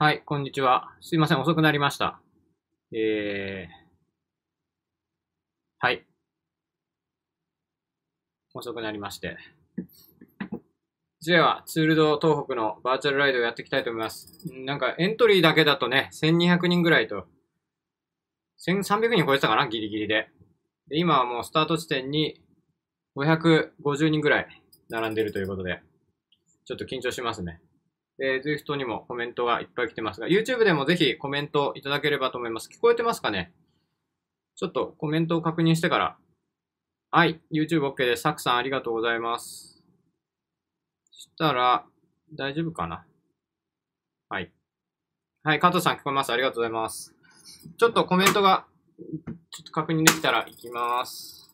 はい、こんにちは。すいません、遅くなりました。えー、はい。遅くなりまして。では、ツールド東北のバーチャルライドをやっていきたいと思います。なんかエントリーだけだとね、1200人ぐらいと、1300人超えてたかなギリギリで。で今はもうスタート地点に550人ぐらい並んでるということで、ちょっと緊張しますね。えー、Zwift にもコメントがいっぱい来てますが、YouTube でもぜひコメントいただければと思います。聞こえてますかね？ちょっとコメントを確認してから。はい、YouTube OK です。サクさんありがとうございます。そしたら、大丈夫かな？はい。はい、加藤さん聞こえます。ありがとうございます。ちょっとコメントが、ちょっと確認できたら行きます。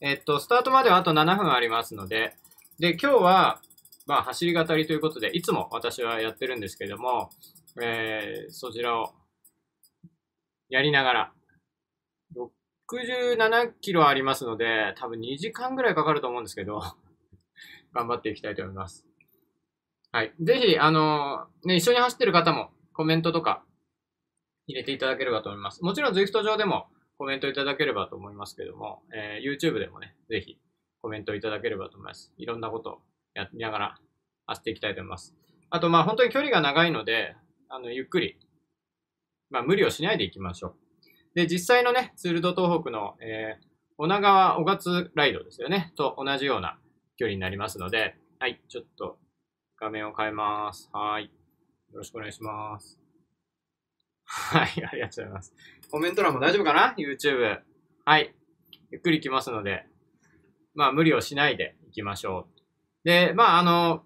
えっと、スタートまではあと7分ありますので、で、今日は、まあ、走り語りということで、いつも私はやってるんですけれども、えー、そちらをやりながら、67キロありますので、多分2時間ぐらいかかると思うんですけど、頑張っていきたいと思います。はい。ぜひ、あのね、一緒に走ってる方もコメントとか入れていただければと思います。もちろん Zwift 上でもコメントいただければと思いますけども、えー、YouTube でもね、ぜひコメントいただければと思います。いろんなことやりながら走っていきたいと思います。あと、まあ本当に距離が長いので、あの、ゆっくり、まあ無理をしないでいきましょう。で、実際のね、ツールド東北の、えー、女川小勝ライドですよね、と同じような距離になりますので、はい、ちょっと画面を変えます。はい。よろしくお願いします。はい、ありがとうございます。コメント欄も大丈夫かな ?YouTube。はい。ゆっくり来ますので、まあ無理をしないでいきましょう。で、まあ、あの、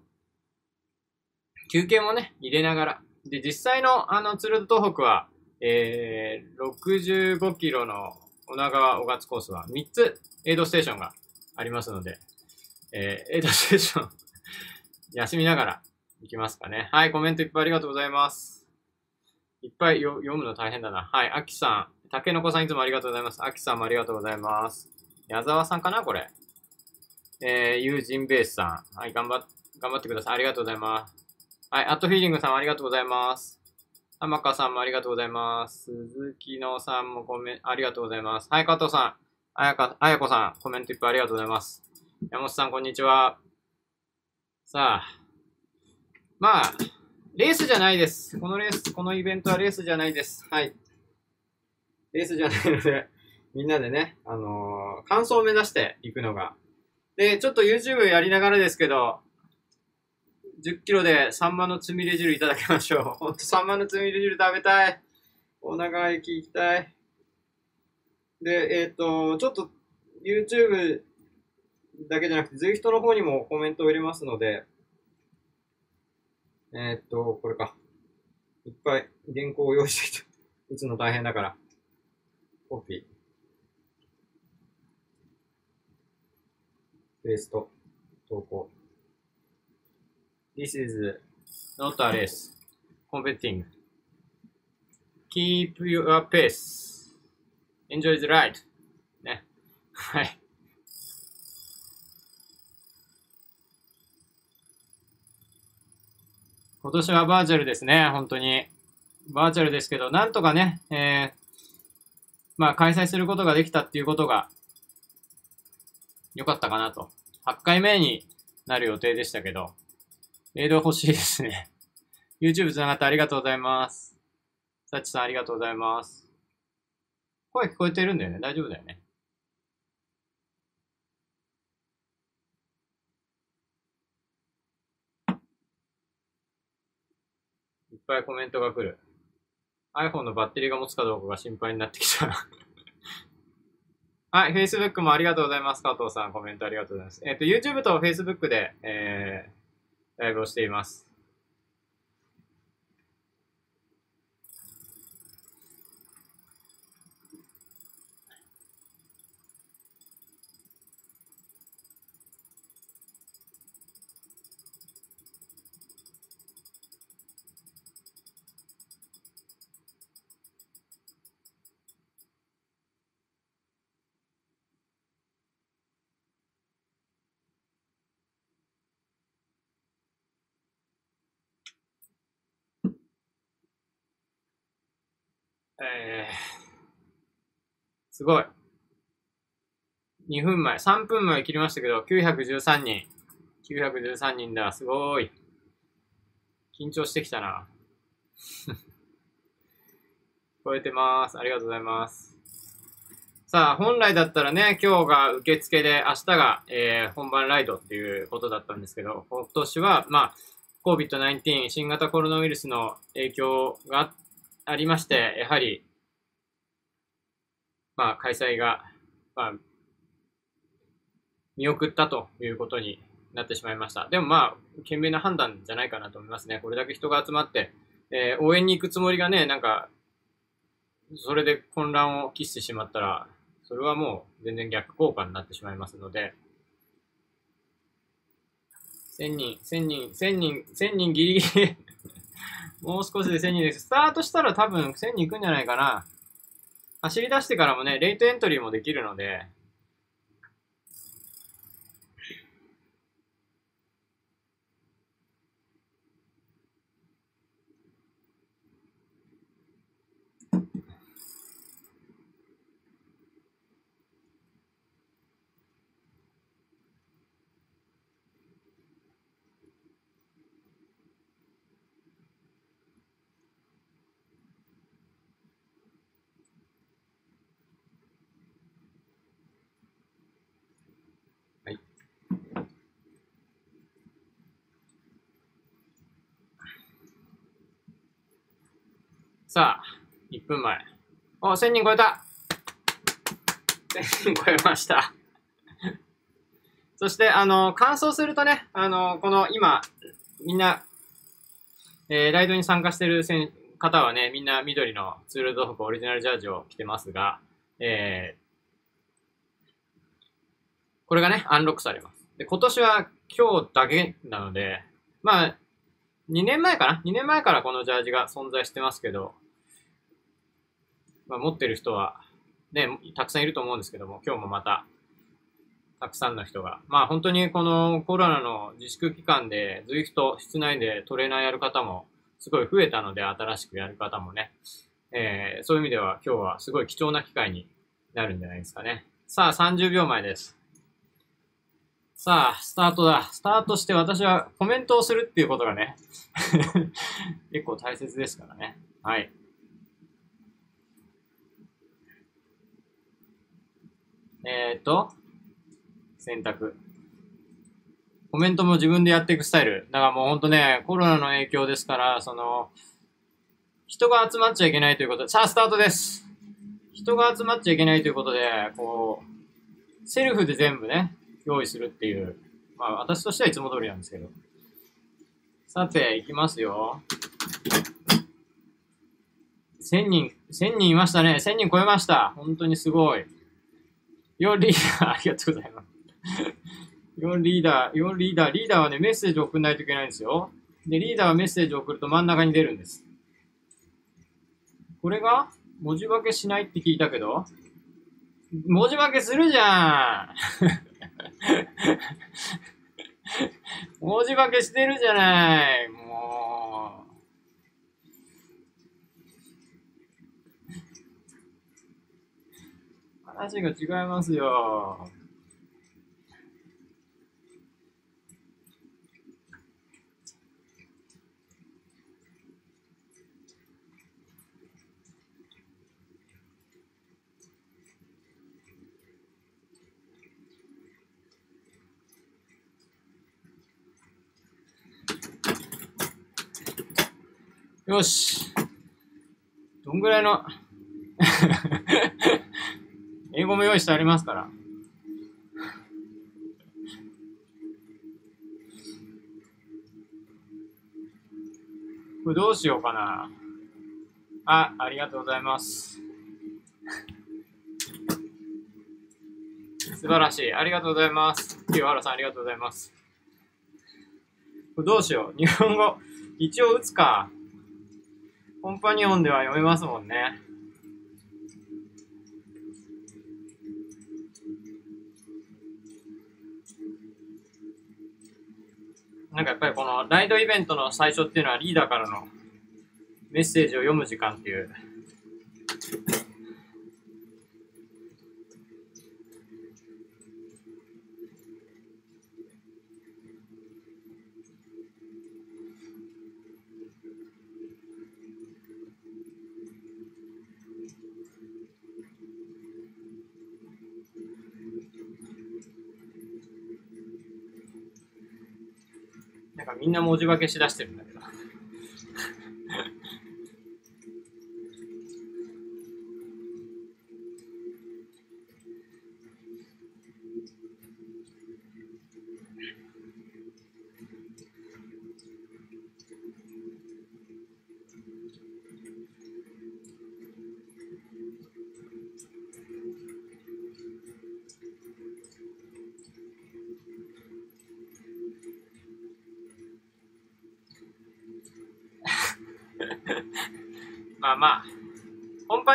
休憩もね、入れながら。で、実際の、あの、ツルド東北は、えー、65キロの女川小勝コースは3つエイドステーションがありますので、えー、エイドステーション 休みながら行きますかね。はい、コメントいっぱいありがとうございます。いっぱい読むの大変だな。はい、アキさん、たけのこさんいつもありがとうございます。アキさんもありがとうございます。矢沢さんかなこれ。えー、ユージンベースさん。はい、頑張っ、頑張ってください。ありがとうございます。はい、アットフィーリングさんありがとうございます。玉川さんもありがとうございます。鈴木のさんもコメント、ありがとうございます。はい、加藤さん。あやか、あやこさん、コメントいっぱいありがとうございます。山本さん、こんにちは。さあ、まあ、レースじゃないです。このレース、このイベントはレースじゃないです。はい。レースじゃないので、みんなでね、あのー、完走を目指していくのがで、ちょっと YouTube やりながらですけど、10キロでサンマのつみれ汁いただきましょう。ほんとサンマのつみれ汁食べたい。お長駅行きたい。で、えっ、ー、と、ちょっと YouTube だけじゃなくて、ぜひ人の方にもコメントを入れますので、えっ、ー、と、これか。いっぱい原稿を用意してきて、打つの大変だから。コピー。ペースト、投稿。This is not a race. Competing. Keep your pace. Enjoy the ride. ね。はい。今年はバーチャルですね、本当に。バーチャルですけど、なんとかね、えー、まあ開催することができたっていうことが良かったかなと。8回目になる予定でしたけど、エイド欲しいですね。YouTube つながってありがとうございます。サチさんありがとうございます。声聞こえてるんだよね。大丈夫だよね。いっぱいコメントが来る。iPhone のバッテリーが持つかどうかが心配になってきた。はい、Facebook もありがとうございます。加藤さん、コメントありがとうございます。えっ、ー、と、YouTube と Facebook で、えー、ライブをしています。すごい。2分前、3分前切りましたけど、913人。913人だ、すごい。緊張してきたな。超えてます。ありがとうございます。さあ、本来だったらね、今日が受付で、明日が、えー、本番ライドっていうことだったんですけど、今年は、まあ、COVID-19、新型コロナウイルスの影響がありまして、やはり、まあ、開催が、まあ、見送ったということになってしまいました。でもまあ、賢明な判断じゃないかなと思いますね。これだけ人が集まって、えー、応援に行くつもりがね、なんか、それで混乱を期してしまったら、それはもう全然逆効果になってしまいますので、1000人、1000人、1000人、1000人ギリギリ もう少しで1000人です。スタートしたら多分1000人行くんじゃないかな。走り出してからもね、レイトエントリーもできるので、さあ、1分前。お、1000人超えた !1000 人超えました。そして、あの、乾燥するとね、あの、この今、みんな、えー、ライドに参加してる方はね、みんな緑のツールドフクオリジナルジャージを着てますが、えー、これがね、アンロックされます。で、今年は今日だけなので、まあ、2年前かな ?2 年前からこのジャージが存在してますけど、まあ、持ってる人は、ね、たくさんいると思うんですけども、今日もまた、たくさんの人が。まあ本当にこのコロナの自粛期間で、ZWIFT 室内でトレーナーやる方もすごい増えたので、新しくやる方もね。えー、そういう意味では今日はすごい貴重な機会になるんじゃないですかね。さあ、30秒前です。さあ、スタートだ。スタートして私はコメントをするっていうことがね 結構大切ですからね。はい。えっ、と、選択。コメントも自分でやっていくスタイル。だからもうほんとね、コロナの影響ですから、その、人が集まっちゃいけないということで、さあ、スタートです。人が集まっちゃいけないということで、こう、セルフで全部ね、用意するっていう、まあ私としてはいつも通りなんですけど。さて、いきますよ。1000人、1000人いましたね。1000人超えました。本当にすごい。4リーダー、ありがとうございます。4リーダー、4リーダー、リーダーはね、メッセージを送らないといけないんですよ。で、リーダーはメッセージを送ると真ん中に出るんです。これが文字化けしないって聞いたけど、文字化けするじゃん 文字化けしてるじゃないもう。話が違いますよ。よし。どんぐらいの？英語も用意してありますから。これどうしようかな。あ、ありがとうございます。素晴らしい。ありがとうございます。清原さんありがとうございます。これどうしよう。日本語、一応打つか。コンパニオンでは読めますもんね。なんかやっぱりこのライドイベントの最初っていうのはリーダーからのメッセージを読む時間っていうかみんな文字化けしだしてるんだけど。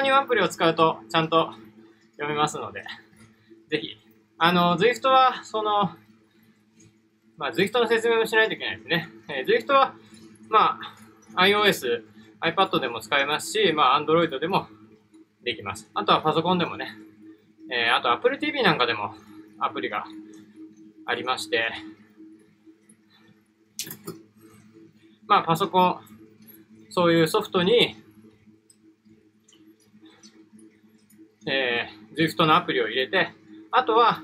コンパニオンアプリを使うとちゃんと読めますので、ぜひ。あの、Zwift は、その、まあ、Zwift の説明をしないといけないですね。えー、Zwift は、まあ、iOS、iPad でも使えますし、まあ、Android でもできます。あとはパソコンでもね、えー、あと Apple TV なんかでもアプリがありまして、まあ、パソコン、そういうソフトに、えー、Zwift のアプリを入れて、あとは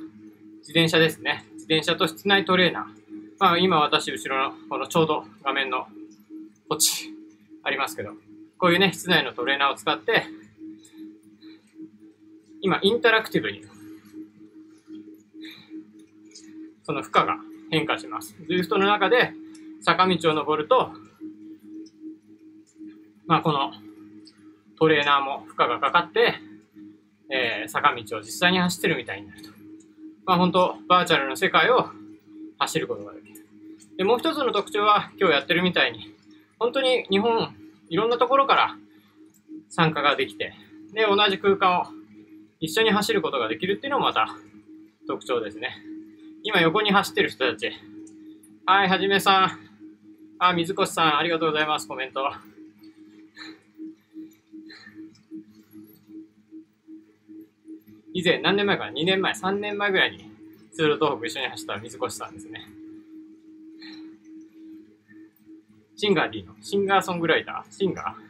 自転車ですね。自転車と室内トレーナー。まあ、今私後ろのこのちょうど画面のこっちありますけど、こういうね、室内のトレーナーを使って、今インタラクティブにその負荷が変化します。Zwift の中で坂道を登ると、まあ、このトレーナーも負荷がかかって、えー、坂道を実際に走ってるみたいになると。まあ、本当バーチャルの世界を走ることができる。で、もう一つの特徴は、今日やってるみたいに、本当に日本、いろんなところから参加ができて、で、同じ空間を一緒に走ることができるっていうのもまた特徴ですね。今横に走ってる人たち。はい、はじめさん。あ、水越さん、ありがとうございます、コメント。以前、何年前かな ?2 年前、3年前ぐらいに、ツール東北一緒に走った水越さんですね。シンガー D の、シンガーソングライターシンガー？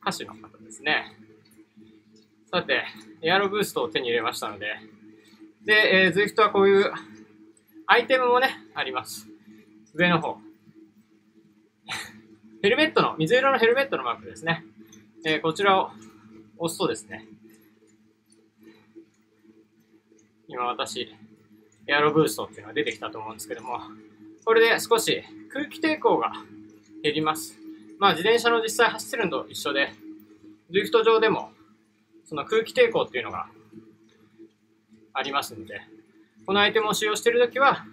歌手の方ですね。さて、エアロブーストを手に入れましたので、で、えー、Zwift はこういうアイテムもね、あります。上の方。ヘルメットの、水色のヘルメットのマークですね。えー、こちらを押すとですね、今私、エアロブーストっていうのが出てきたと思うんですけども、これで少し空気抵抗が減ります。まあ自転車の実際走ってるのと一緒で、ドリフト上でもその空気抵抗っていうのがありますので、このアイテムを使用しているときは、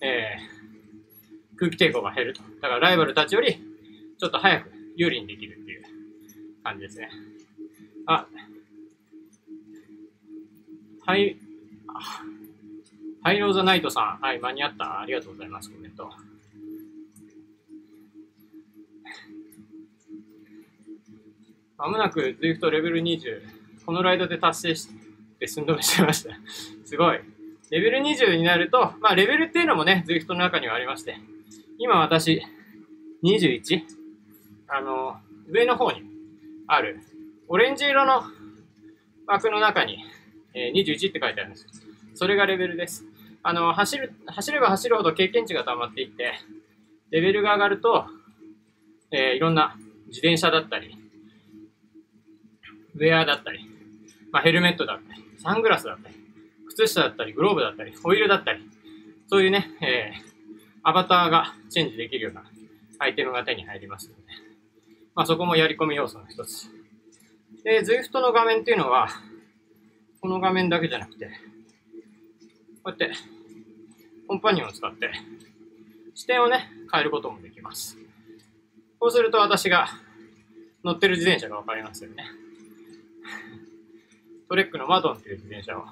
えー、空気抵抗が減ると。だからライバルたちよりちょっと早く有利にできるっていう感じですね。あ、はい、ハイローザナイトさん。はい、間に合った。ありがとうございます。コメント。まもなく ZWIFT レベル20、このライドで達成して寸止めしました。すごい。レベル20になると、まあレベルっていうのもね、ZWIFT の中にはありまして、今私、21? あの、上の方にあるオレンジ色の枠の中に、えー、21って書いてあるんです。それがレベルです。あの、走る、走れば走るほど経験値が溜まっていって、レベルが上がると、えー、いろんな自転車だったり、ウェアだったり、まあ、ヘルメットだったり、サングラスだったり、靴下だったり、グローブだったり、ホイールだったり、そういうね、えー、アバターがチェンジできるようなアイテムが手に入りますので、まあ、そこもやり込み要素の一つ。で、Zwift の画面っていうのは、この画面だけじゃなくて、こうやって、コンパニオンを使って、視点をね、変えることもできます。こうすると私が乗ってる自転車がわかりますよね。トレックのマドンっていう自転車を。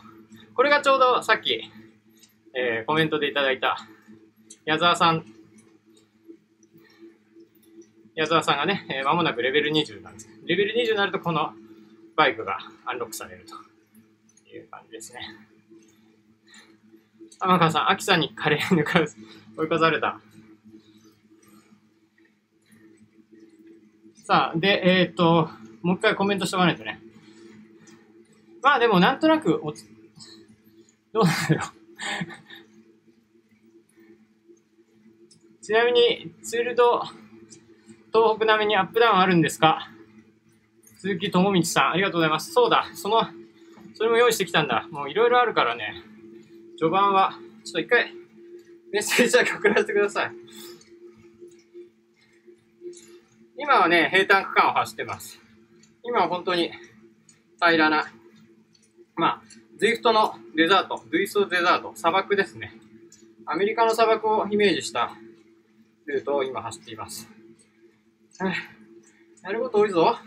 これがちょうどさっき、えー、コメントでいただいた矢沢さん、矢沢さんがね、えー、間もなくレベル20なんです。レベル20になるとこのバイクがアンロックされるという感じですね。天川さん、秋さんにカレー抜か 追い越された。さあ、で、えっ、ー、と、もう一回コメントしてもらわないとね。まあでもなんとなくお、どうなんだろう。ちなみに、ツールド東北並みにアップダウンあるんですか？鈴木智道さん、ありがとうございます。そうだ、その、それも用意してきたんだ。もういろいろあるからね。序盤は、ちょっと一回、メッセージだけ送らせてください。今はね、平坦区間を走ってます。今は本当に平らな、まあ、ズイフトのデザート、ドゥイソデザート、砂漠ですね。アメリカの砂漠をイメージしたルートを今走っています。やること多いぞ。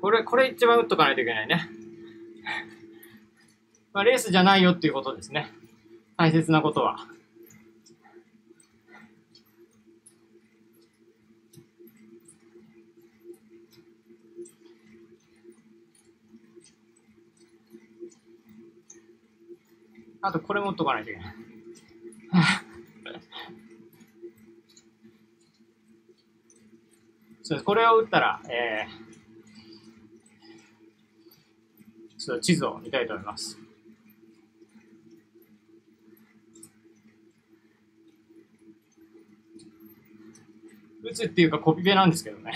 これ、これ一番打っとかないといけないね。まあ、レースじゃないよっていうことですね。大切なことは。あとこれ持っとかないといけない。そうです。これを打ったら、えー、ちょっと地図を見たいと思います。打つっていうかコピペなんですけどね。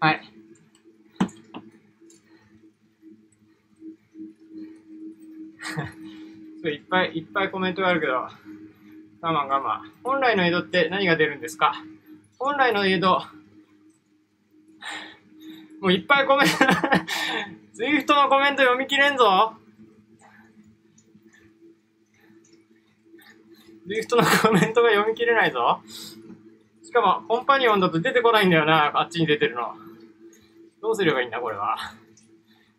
はい。いっぱいいっぱいコメントがあるけど、我慢我慢。本来の江戸って何が出るんですか？本来の江戸、もういっぱいコメント、ツイフトのコメント読み切れんぞ。ツイフトのコメントが読み切れないぞ。しかも、コンパニオンだと出てこないんだよな、あっちに出てるの。どうすればいいんだ、これは。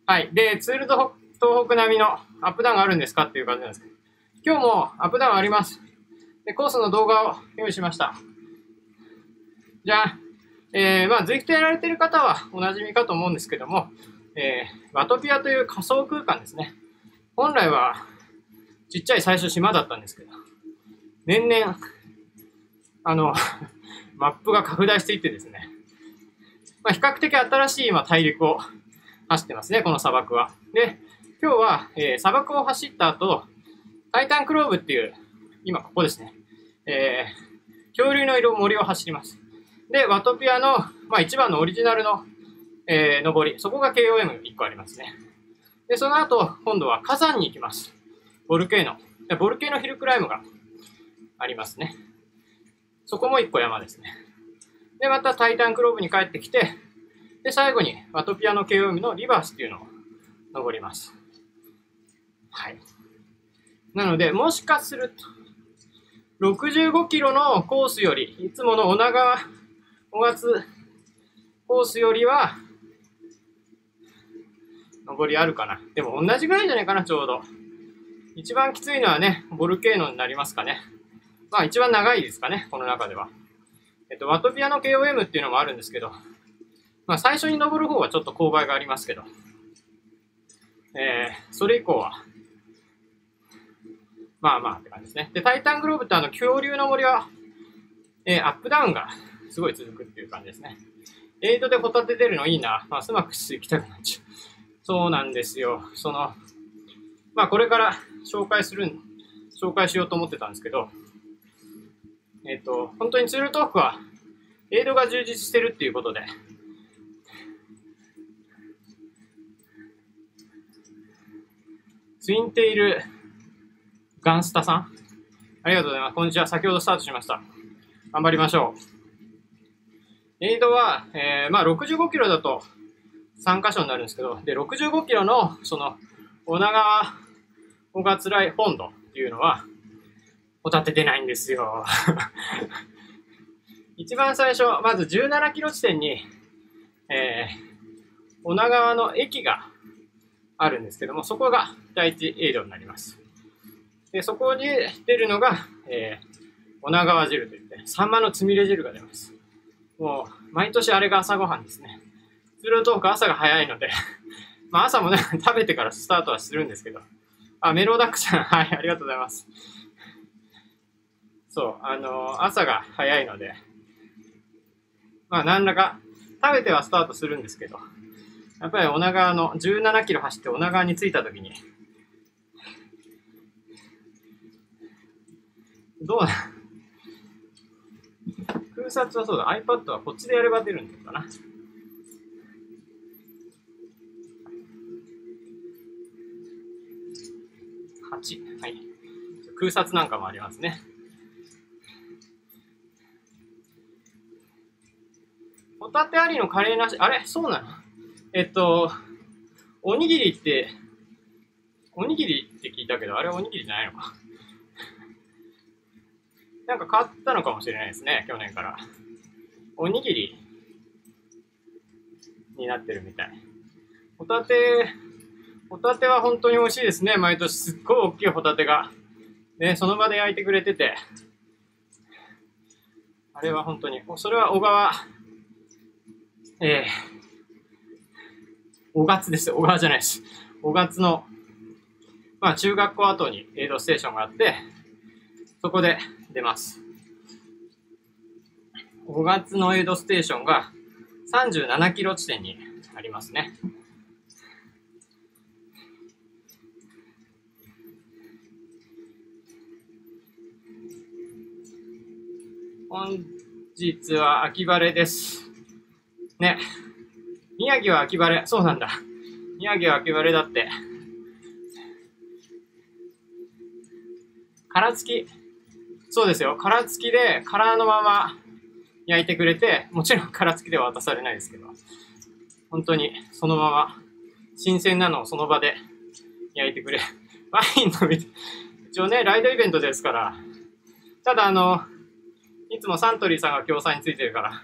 はい。で、ツールと東北並みのアップダウンがあるんですか？っていう感じなんですけど。今日もアップダウンあります。で、コースの動画を用意しました。じゃあ、えー、まあ、Zwift やられてる方はおなじみかと思うんですけども、えー、ワトピアという仮想空間ですね。本来は、ちっちゃい最初島だったんですけど、年々、あの、マップが拡大していってですね、まあ、比較的新しい今大陸を走ってますね、この砂漠は。で、今日は、えー、砂漠を走った後、タイタンクローブっていう、今ここですね、えー、恐竜の色森を走ります。で、ワトピアの、まあ、一番のオリジナルの、えー、登り、そこが KOM1 個ありますね。で、その後、今度は火山に行きます。ボルケーノ。でボルケーノヒルクライムがありますね。そこも1個山ですね。で、またタイタンクローブに帰ってきて、で、最後にワトピアの慶応海のリバースっていうのを登ります。はい。なので、もしかすると、65キロのコースより、いつもの女川、5月コースよりは、登りあるかな。でも同じぐらいじゃないかな、ちょうど。一番きついのはね、ボルケーノになりますかね。まあ一番長いですかね、この中では。えっと、ワトピアの KOM っていうのもあるんですけど、まあ、最初に登る方はちょっと勾配がありますけど、えー、それ以降は、まあまあって感じですね。で、タイタングローブってあの、恐竜の森は、えー、アップダウンがすごい続くっていう感じですね。エイドでホタテ出るのいいな。まあ、スマックス行きたくなっちゃう。そうなんですよ。その、まあ、これから紹介する、紹介しようと思ってたんですけど、えっ、ー、と、本当にツールトークは、エイドが充実してるっていうことで、ツインテールガンスタさんありがとうございます。こんにちは。先ほどスタートしました。頑張りましょう。エイドは、えー、まあ65キロだと3箇所になるんですけど、で、65キロの、その、女川小桂井本土っていうのは、ホタテ出ないんですよ。一番最初、まず17キロ地点に、えー、女川の駅があるんですけども、そこが第一エイドになります。で、そこに出るのが、えー、女川汁といって、サンマのつみれ汁が出ます。もう、毎年あれが朝ごはんですね。通常トーク朝が早いので まあ朝もね、食べてからスタートはするんですけど。あ、メロダックさん、はい、ありがとうございます。そう、あのー、朝が早いので、まあ何らか食べてはスタートするんですけど、やっぱり女川の17キロ走って女川に着いた時に、どうな、空撮はそうだ、iPad はこっちでやれば出るんだかな。8。はい。空撮なんかもありますね。ホタテありのカレーなし、あれ？そうなの？えっと、おにぎりって、おにぎりって聞いたけど、あれおにぎりじゃないのか。なんか変わったのかもしれないですね、去年から。おにぎりになってるみたい。ホタテ、ホタテは本当に美味しいですね、毎年。すっごい大きいホタテが。ね、その場で焼いてくれてて。あれは本当に、それは小川、えー、小勝です。小川じゃないです。小勝の、まあ中学校後にエイドステーションがあって、そこで出ます。5月のエイドステーションが37キロ地点にありますね。本日は秋晴れです。ね。宮城は秋晴れ。そうなんだ。宮城は秋晴れだって。殻付き。そうですよ。殻付きで、殻のまま焼いてくれて、もちろん殻付きでは渡されないですけど、本当にそのまま、新鮮なのをその場で焼いてくれ。ワイン飲み、一応ね、ライドイベントですから、ただあの、いつもサントリーさんが協賛についてるから、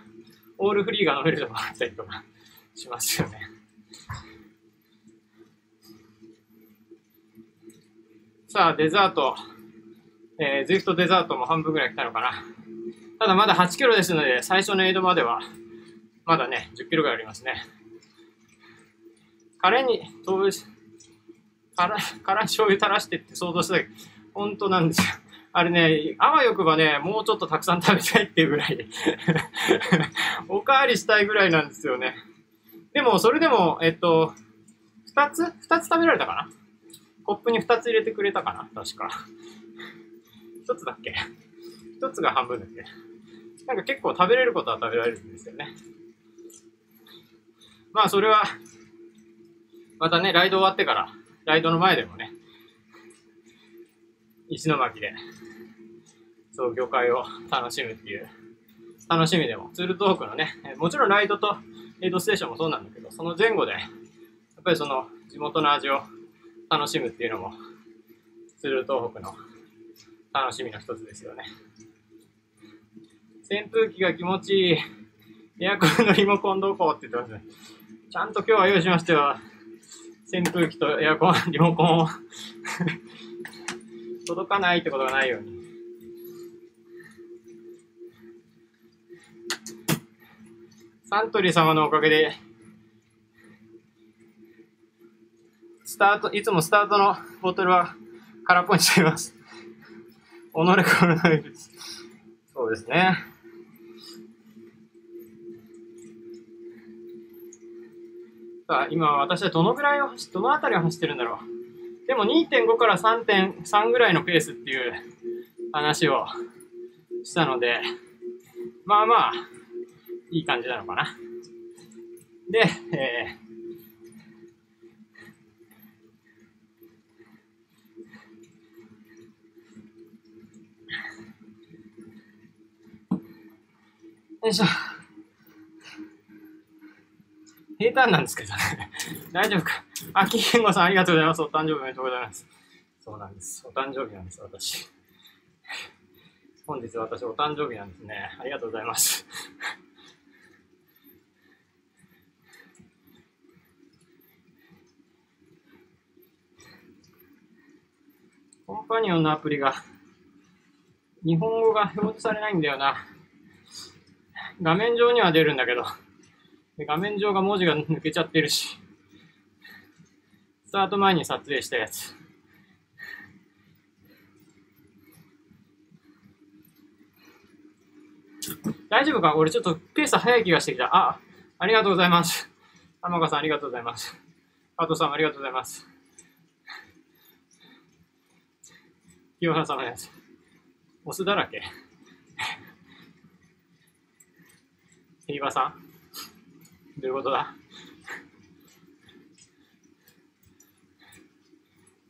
オールフリーが飲めるとこあったりとかしますよね。さあ、デザート。えー、ズイフトデザートも半分ぐらい来たのかな。ただまだ8キロですので、最初のエイドまでは、まだね、10キロぐらいありますね。カレーに、豆腐、から、から醤油垂らしてって想像したけど、本当なんですよ。あれね、あわよくばね、もうちょっとたくさん食べたいっていうぐらいで おかわりしたいぐらいなんですよね。でも、それでも、えっと、二つ二つ食べられたかなコップに二つ入れてくれたかな確か。一つだっけ？一つが半分だっけ？なんか結構食べれることは食べられるんですよね。まあそれは、またね、ライド終わってから、ライドの前でもね、石巻で、そう、魚介を楽しむっていう、楽しみでも、ツールトークのね、もちろんライドとエイドステーションもそうなんだけど、その前後で、やっぱりその地元の味を楽しむっていうのも、ツール東北の楽しみの一つですよね。扇風機が気持ちいい。エアコンのリモコンどこって言ってますね。ちゃんと今日は用意しましたよ。扇風機とエアコン、リモコンを 届かないってことがないように。サントリー様のおかげで、スタート、いつもスタートのボトルは空っぽにしちゃいます。己コロナウイルス。そうですね。さあ、今私はどのぐらいを走、どのあたりを走ってるんだろう。でも2.5から3.3ぐらいのペースっていう話をしたので、まあまあ、いい感じなのかな。で、えーよいしょ。平坦なんですけどね。大丈夫か。秋健吾さんありがとうございます。お誕生日おめでとうございます。そうなんです。お誕生日なんです、私。本日私お誕生日なんですね。ありがとうございます。コンパニオンのアプリが日本語が表示されないんだよな。画面上には出るんだけど、画面上が文字が抜けちゃってるし、スタート前に撮影したやつ。大丈夫か？俺ちょっとペース早い気がしてきた。あ、ありがとうございます。天川さんありがとうございます。加藤さんありがとうございます。清原さんのやつ。オスだらけ。平和さんどういうことだ？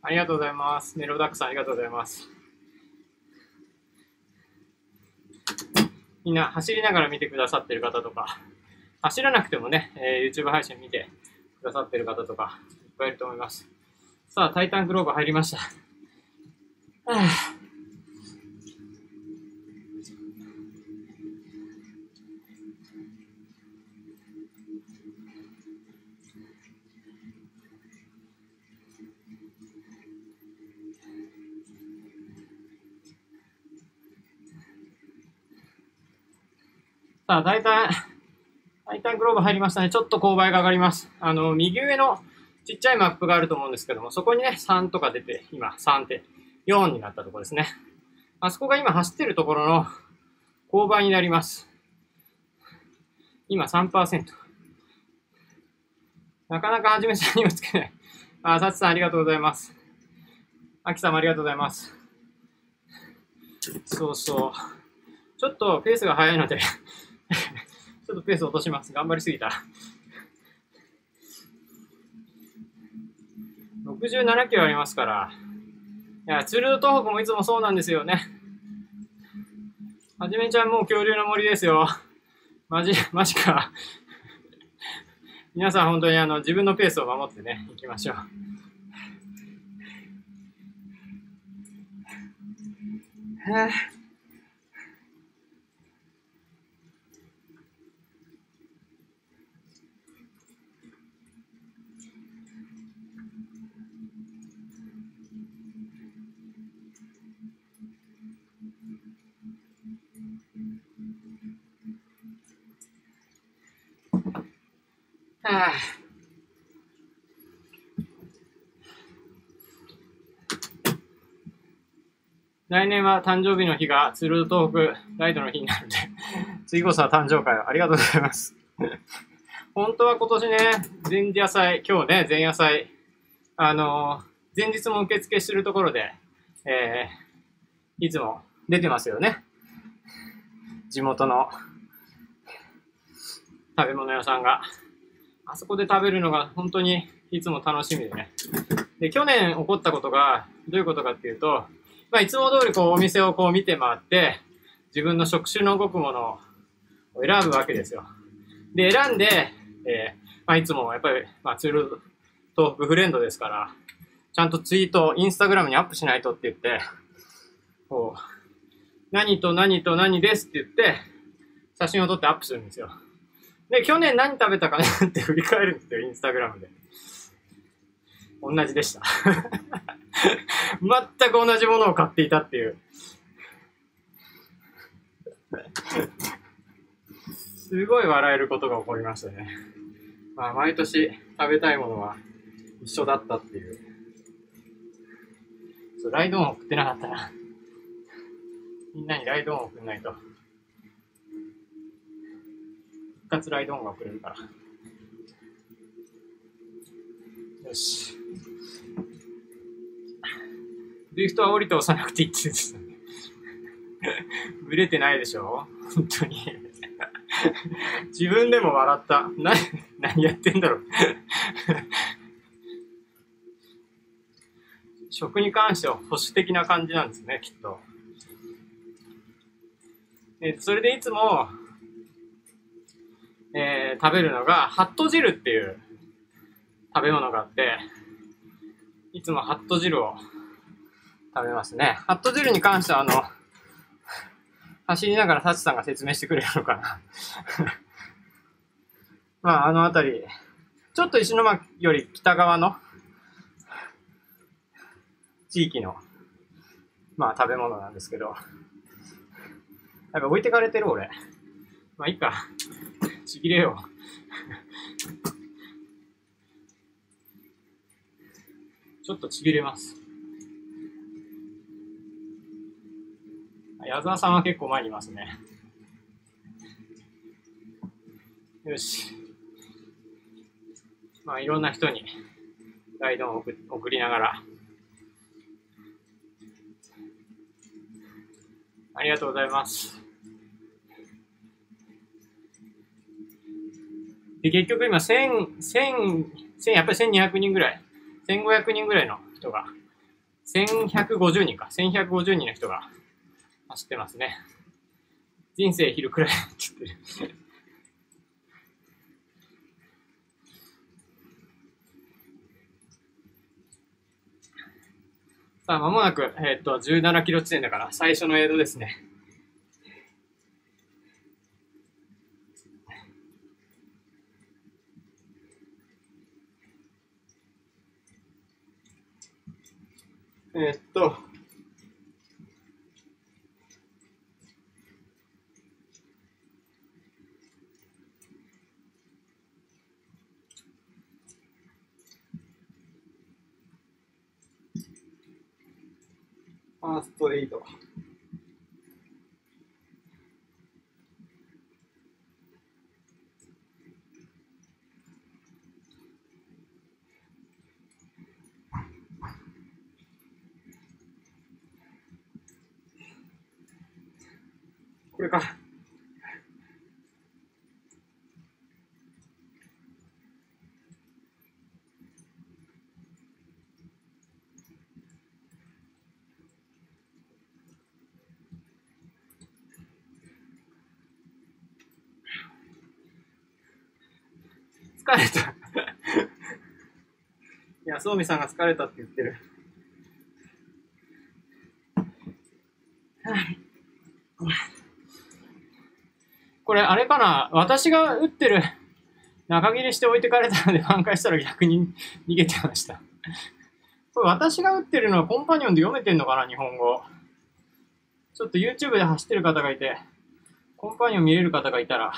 ありがとうございます。ネロダックさんありがとうございます。みんな走りながら見てくださってる方とか、走らなくてもね、えー、YouTube 配信見てくださってる方とか、いっぱいいると思います。さあ、タイタングローブ入りました。はあさあ、大体、大体グローブ入りましたね。ちょっと勾配が上がります。あの、右上のちっちゃいマップがあると思うんですけども、そこにね、3とか出て、今3って4になったところですね。あそこが今走ってるところの勾配になります。今3%。なかなかはじめさんにもつけない。あ、さつさんありがとうございます。あきさんもありがとうございます。そうそう。ちょっとペースが速いので ちょっとペース落とします。頑張りすぎた。67キロありますから。いや、ツールド東北もいつもそうなんですよね。はじめちゃんもう恐竜の森ですよ。マジ、マジか。皆さん本当にあの自分のペースを守ってね、行きましょう。はあはあ、来年は誕生日の日がツルートークライドの日になるんで、次こそは誕生会をありがとうございます。本当は今年ね、前夜祭、今日ね、前夜祭、あのー、前日も受付してるところで、えー、いつも出てますよね。地元の食べ物屋さんが。あそこで食べるのが本当にいつも楽しみでね。で、去年起こったことが、どういうことかっていうと、まあ、いつも通りこうお店をこう見て回って、自分の食種の動くものを選ぶわけですよ。で、選んで、えー、まあ、いつもやっぱり、まあ、ツールとブフレンドですから、ちゃんとツイート、インスタグラムにアップしないとって言って、こう、何と何と何ですって言って、写真を撮ってアップするんですよ。で、去年何食べたかなって振り返るんですよ、インスタグラムで。同じでした。全く同じものを買っていたっていう。すごい笑えることが起こりましたね。まあ、毎年食べたいものは一緒だったっていう。そう、ライドオン送ってなかったら、みんなにライドオン送んないと。活ライド音が送れるから。よし。ドリフトは降りて押さなくていいって言ってたね。ブレてないでしょ？本当に。自分でも笑った。な、何やってんだろう。食に関しては保守的な感じなんですね、きっと。でそれでいつも、えー、食べるのが、ハット汁っていう食べ物があって、いつもハット汁を食べますね。ハット汁に関しては、あの、走りながらサチさんが説明してくれるのかな。まあ、あのあたり、ちょっと石巻より北側の地域の、まあ、食べ物なんですけど、やっぱ置いてかれてる俺。まあ、いいか。ちぎれよ。ちょっとちぎれます。矢沢さんは結構前にいますね。よし。まあ、いろんな人にガイドを送送りながら。ありがとうございます。で、結局今、千、千、千、やっぱり千二百人ぐらい、1500人ぐらいの人が、1150人か、1150人の人が走ってますね。人生昼くらいって言ってる。さあ、まもなく、えっ、と、17キロ地点だから、最初のエイドですね。えっと、ファーストエイド。これか。疲れた。いや、そうみさんが疲れたって言ってる。はいこれ、あれかな私が打ってる中切りして置いてかれたので挽回したら逆に 逃げてました。これ私が打ってるのはコンパニオンで読めてんのかな日本語。ちょっと YouTube で走ってる方がいて、コンパニオン見れる方がいたら、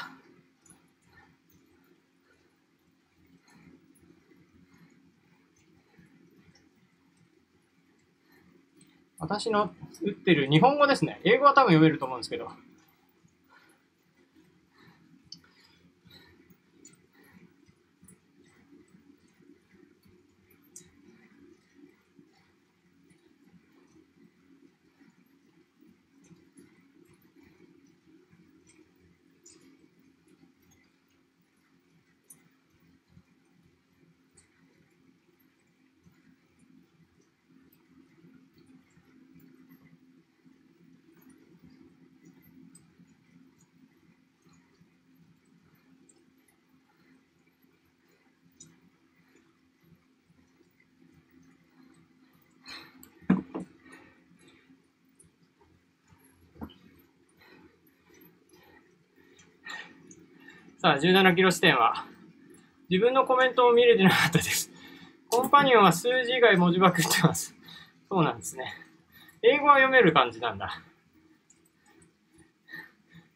私の打ってる日本語ですね。英語は多分読めると思うんですけど。さあ、17キロ地点は、自分のコメントを見れてなかったです。コンパニオンは数字以外文字ばくってます。そうなんですね。英語は読める感じなんだ。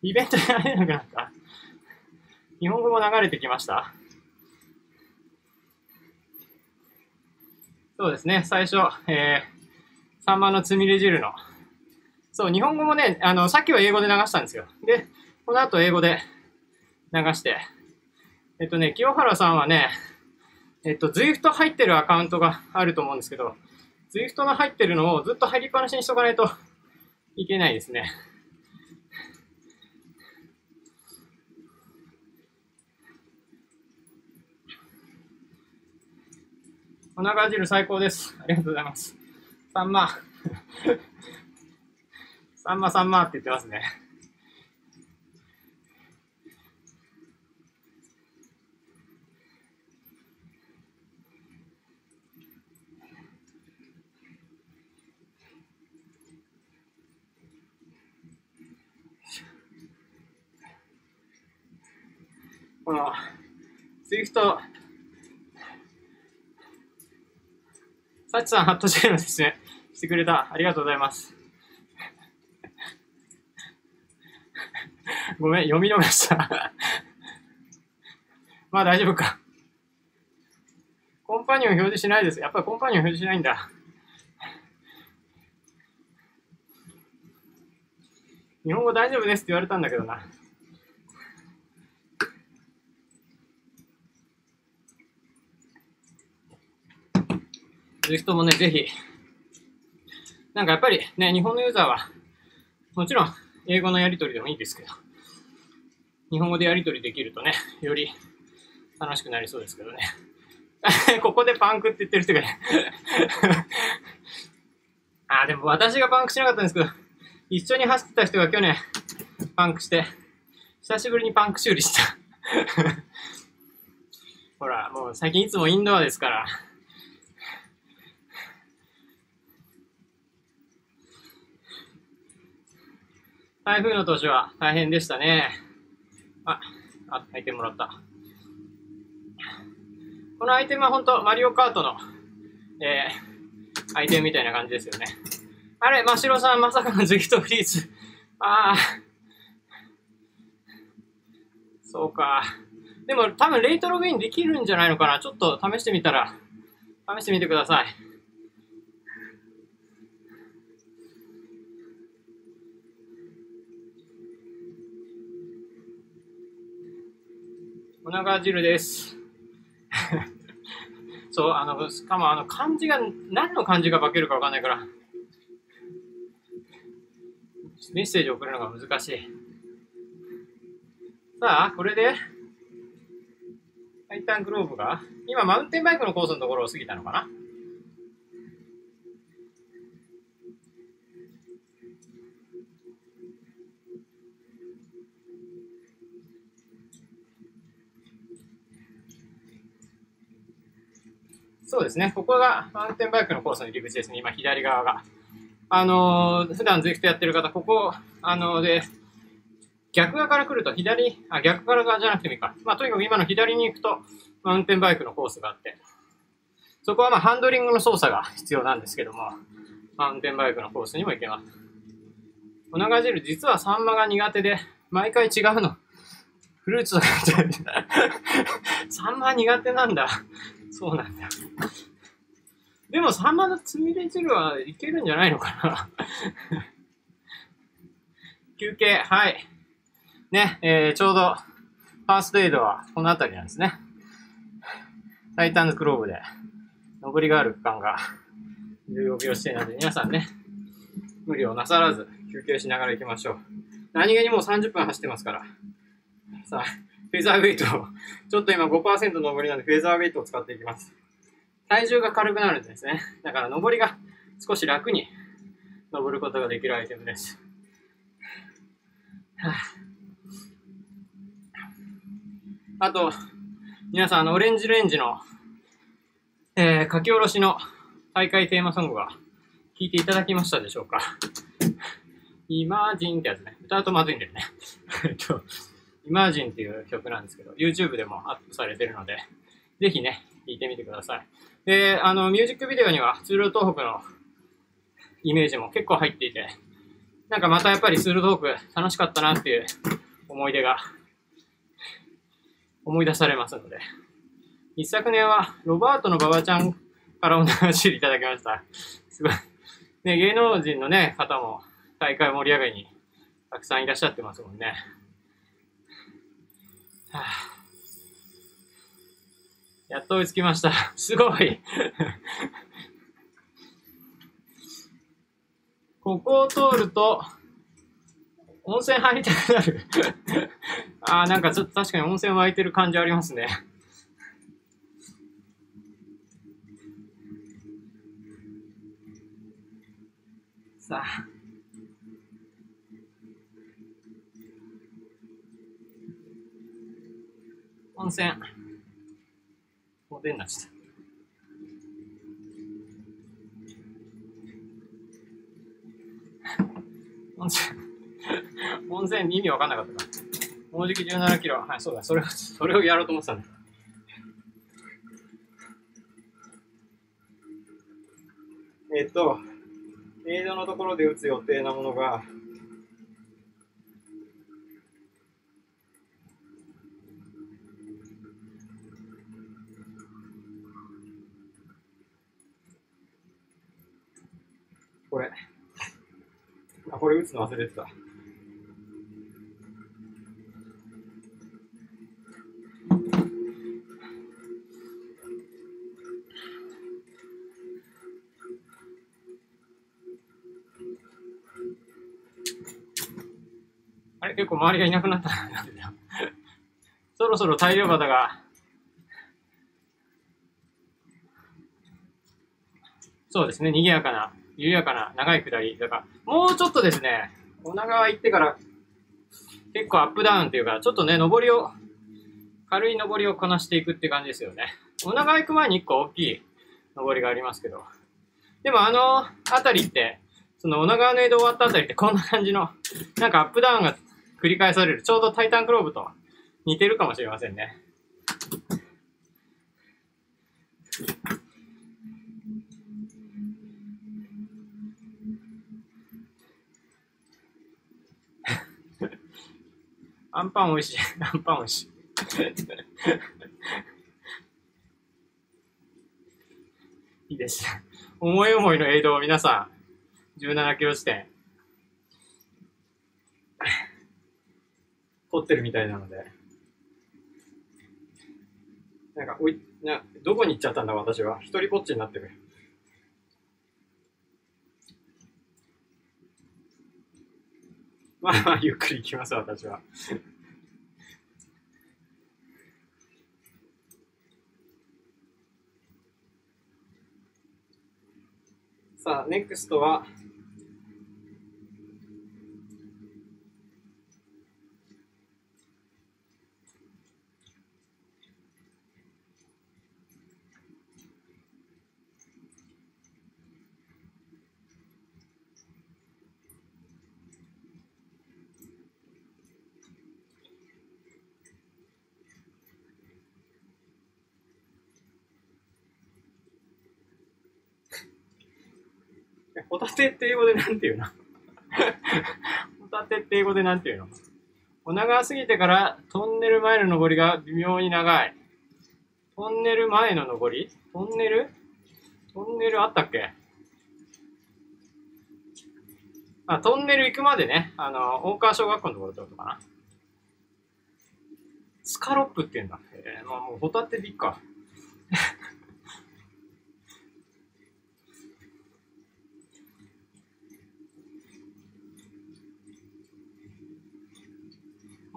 イベントやられなくなった。日本語も流れてきました。そうですね、最初、えー、サンマのつみれ汁の。そう、日本語もね、あの、さっきは英語で流したんですよ。で、この後英語で流して。えっとね、清原さんはね、えっと、ZWIFT 入ってるアカウントがあると思うんですけど、ZWIFT の入ってるのをずっと入りっぱなしにしとかないといけないですね。お腹汁最高です。ありがとうございます。サンマ。サンマサンマって言ってますね。この、ツイフト、サチさん、ハットシェルのですね、してくれた。ありがとうございます。ごめん、読み逃した。まあ大丈夫か。コンパニオン表示しないです。やっぱりコンパニオン表示しないんだ。日本語大丈夫ですって言われたんだけどな。ぜひともね、ぜひ。なんかやっぱりね、日本のユーザーは、もちろん英語のやり取りでもいいですけど、日本語でやり取りできるとね、より楽しくなりそうですけどね。ここでパンクって言ってる人がね あ、でも私がパンクしなかったんですけど、一緒に走ってた人が去年パンクして、久しぶりにパンク修理した ほら、もう最近いつもインドアですから、台風の年は大変でしたね。あ、あ、アイテムもらった。このアイテムは本当マリオカートの、えー、アイテムみたいな感じですよね。あれ、真城さん、まさかのズギトフリーズ。ああ。そうか。でも多分レイトログインできるんじゃないのかな。ちょっと試してみたら、試してみてください。お腹汁です。そう、あの、しかもあの漢字が、何の漢字が化けるかわかんないから、メッセージを送るのが難しい。さあ、これで、タイタングローブが、今マウンテンバイクのコースのところを過ぎたのかな？そうですね。ここがマウンテンバイクのコースの入り口ですね。今、左側が。あのー、普段ゼクトやってる方、ここ、あのー、で、逆側から来ると左、あ、逆から側じゃなくてもいいか。まあ、とにかく今の左に行くと、マウンテンバイクのコースがあって、そこはまあ、ハンドリングの操作が必要なんですけども、マウンテンバイクのコースにも行けます。お長汁、実はサンマが苦手で、毎回違うの。フルーツとか サンマ苦手なんだ。そうなんだ。でも、サンマのつみれ汁はいけるんじゃないのかな休憩、はい。ね、えー、ちょうど、ファーストエイドはこの辺りなんですね。タイタンズクローブで、上りがある区間が15秒指定なので、皆さんね、無理をなさらず休憩しながら行きましょう。何気にもう30分走ってますから。さあ、フェザーウェイト、ちょっと今5%上りなんでフェザーウェイトを使っていきます。体重が軽くなるんですね。だから上りが少し楽に登ることができるアイテムです。あ、と、皆さん、あの、オレンジレンジの、えー、書き下ろしの大会テーマソングは聴いていただきましたでしょうか？イマージンってやつね。歌うとまずいんだよね。えっと、イマージンっていう曲なんですけど、YouTube でもアップされてるので、ぜひね、聴いてみてください。で、あの、ミュージックビデオには、ツール東北のイメージも結構入っていて、なんかまたやっぱりツール東北楽しかったなっていう思い出が思い出されますので、一昨年はロバートの馬場ちゃんからお話いただきました。すごい。ね、芸能人のね、方も大会盛り上げにたくさんいらっしゃってますもんね。はあ、やっと追いつきました。すごい ここを通ると、温泉入りたくなる ああ、なんかちょっと確かに温泉湧いてる感じありますね。さあ。温泉。おでんなっちゃった。温泉、温泉意味わかんなかったか。もうじき17キロ。はい、そうだ、それを、それをやろうと思ってたんだ。えっと、映像のところで打つ予定なものが、これ。あ、これ打つの忘れてた。あれ？結構周りがいなくなった。そろそろ大量旗が。そうですね、賑やかな、緩やかな長い下り。だから、もうちょっとですね、女川行ってから結構アップダウンっていうか、ちょっとね、上りを、軽い上りをこなしていくって感じですよね。女川行く前に一個大きい上りがありますけど。でもあの辺りって、その女川の江戸終わった辺りってこんな感じの、なんかアップダウンが繰り返される。ちょうどタイタンクローブと似てるかもしれませんね。アンパン美味しい。アンパン美味しい。いいです。思い思いの映像を皆さん、17キロ地点、撮ってるみたいなので。なんか、おい、な、どこに行っちゃったんだ私は。一人ぼっちになってる。まあまあ、ゆっくり行きます、私は。さあ、ネクストは、ホタテって英語でなんて言うの？ホタテって英語でなんて言うの？お長すぎてからトンネル前の登りが微妙に長い。トンネル前の登り？トンネル？トンネルあったっけ？あ、トンネル行くまでね、あの、大川小学校のところってことかな。スカロップって言うんだ。えー、まあもうホタテでいっか。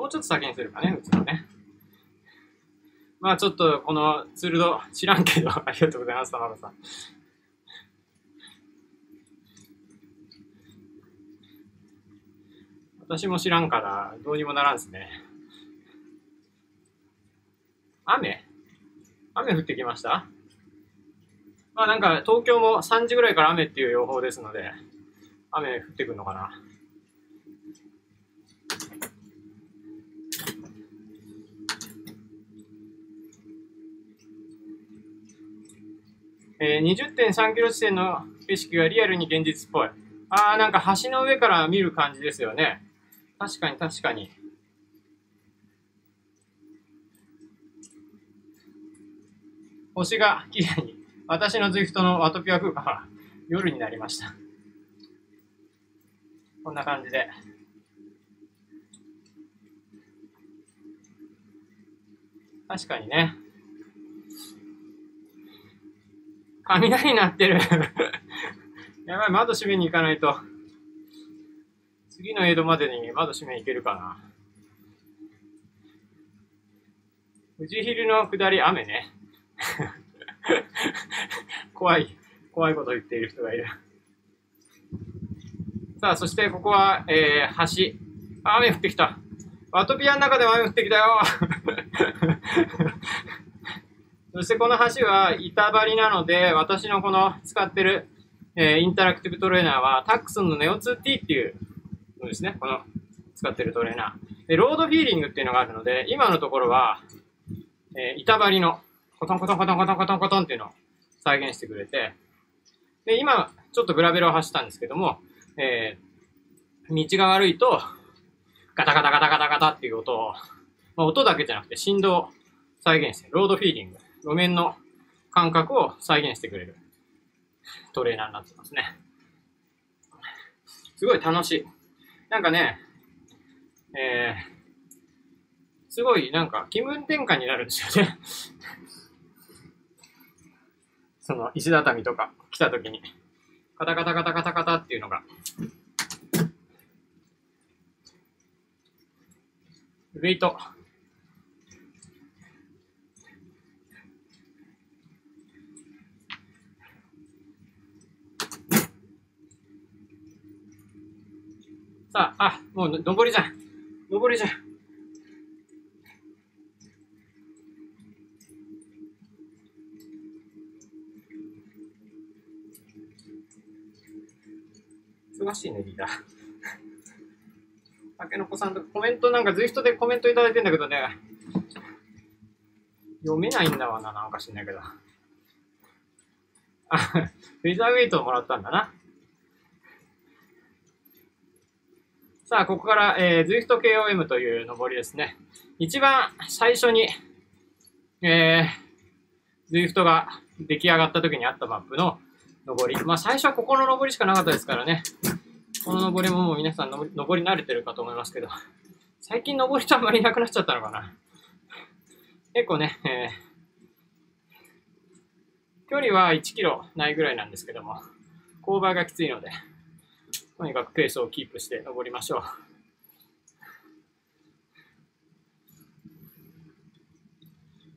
もうちょっと先にするかね、うちのね。まあちょっとこのツールド知らんけど、ありがとうございます、玉田さん。私も知らんからどうにもならんですね。雨？雨降ってきました？まあなんか東京も3時ぐらいから雨っていう予報ですので、雨降ってくるのかな。えー、20.3キロ地点の景色がリアルに現実っぽい。あー、なんか橋の上から見る感じですよね。確かに確かに。星が綺麗に。私の ZWIFT のワトピア空間は夜になりました。こんな感じで。確かにね。雷鳴ってる やばい、窓閉めに行かないと。次の江戸までに窓閉めに行けるかな。富士昼の下り雨ね。怖い、怖いこと言っている人がいる。さあ、そしてここは、えー、橋。雨降ってきた。ワトピアの中でも雨降ってきたよ。そしてこの橋は板張りなので、私のこの使ってる、えー、インタラクティブトレーナーはタックスンの Neo2T っていうのですね。この使ってるトレーナー。で、ロードフィーリングっていうのがあるので、今のところは、えー、板張りのコトンコトンコトンコトンコトンコトンっていうのを再現してくれて、で、今、ちょっとグラベルを走ったんですけども、えー、道が悪いと、ガタガタガタガタガタっていう音を、まあ、音だけじゃなくて振動を再現して、ロードフィーリング。路面の感覚を再現してくれるトレーナーになってますね。すごい楽しい。なんかね、えー、すごいなんか気分転換になるんですよね。その石畳とか来た時に、カタカタカタカタカタっていうのが、ウェイト。さあ、あ、もう上りじゃん。上りじゃん。忙しいね、リーダー。たけのこさんとコメントなんか、ズイフトでコメントいただいてんだけどね、読めないんだわな、なんか知んないけど。あ、フェザーウェイトをもらったんだな。さあ、ここから、えー、Zwift KOM という上りですね。一番最初に、えー、Zwift が出来上がった時にあったマップの上り。まあ、最初はここの上りしかなかったですからね。この上りももう皆さん上り慣れてるかと思いますけど、最近上りとあんまりなくなっちゃったのかな。結構ね、えー、距離は1キロないぐらいなんですけども、勾配がきついので、とにかくペースをキープして登りましょう。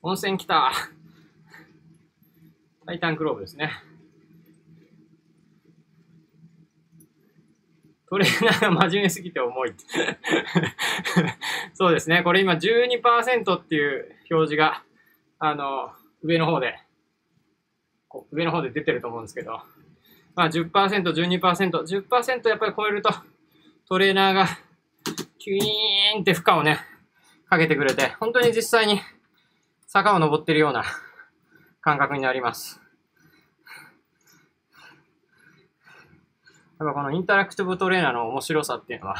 温泉来た。タイタンクローブですね。トレーナーが真面目すぎて重い。そうですね。これ今12%っていう表示が、あの、上の方で、上の方で出てると思うんですけど、まあ10%、12%、10%やっぱり超えると、トレーナーが、キュイーンって負荷をね、かけてくれて、本当に実際に坂を登ってるような感覚になります。やっぱこのインタラクティブトレーナーの面白さっていうのは、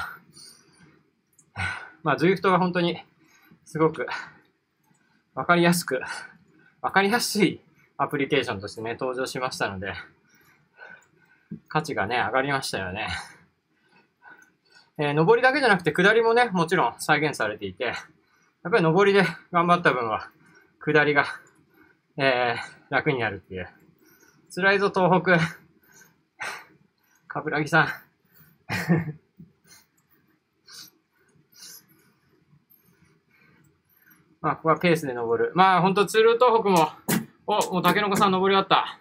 まあ、ズイフトが本当にすごくわかりやすく、わかりやすいアプリケーションとしてね、登場しましたので、価値がね、上がりましたよね。えー、上りだけじゃなくて下りもね、もちろん再現されていて、やっぱり上りで頑張った分は、下りが、えー、楽になるっていう。辛いぞ、東北。かぶらぎさん。まあ、ここはペースで登る。まあ、ほんと、鶴東北も、お、もう竹の子さん登り終わった。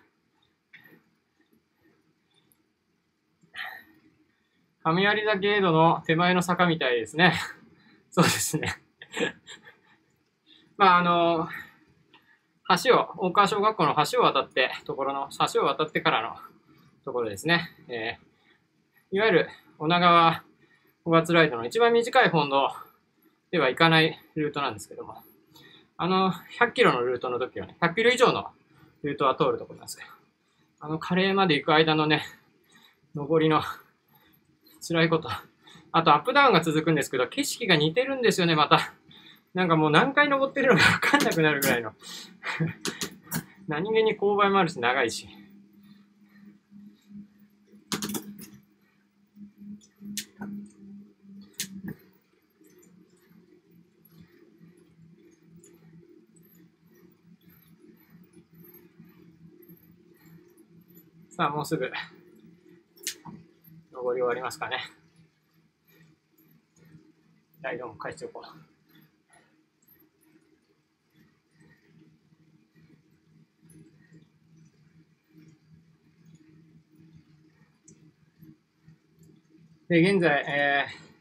神有崎エイドの手前の坂みたいですね。そうですね。まあ、あの、橋を、大川小学校の橋を渡って、ところの、橋を渡ってからのところですね。えー、いわゆる、女川5月ライドの一番短い本土では行かないルートなんですけども、あの、100キロのルートの時はね、100キロ以上のルートは通るところなんですけど、あの、カレーまで行く間のね、上りの辛いこと。あとアップダウンが続くんですけど、景色が似てるんですよね、また。なんかもう何回登ってるのかわかんなくなるぐらいの 何気に勾配もあるし、長いし。さあ、もうすぐ。登り終わりますかね。ライドも返しておこう。で、現在、えー、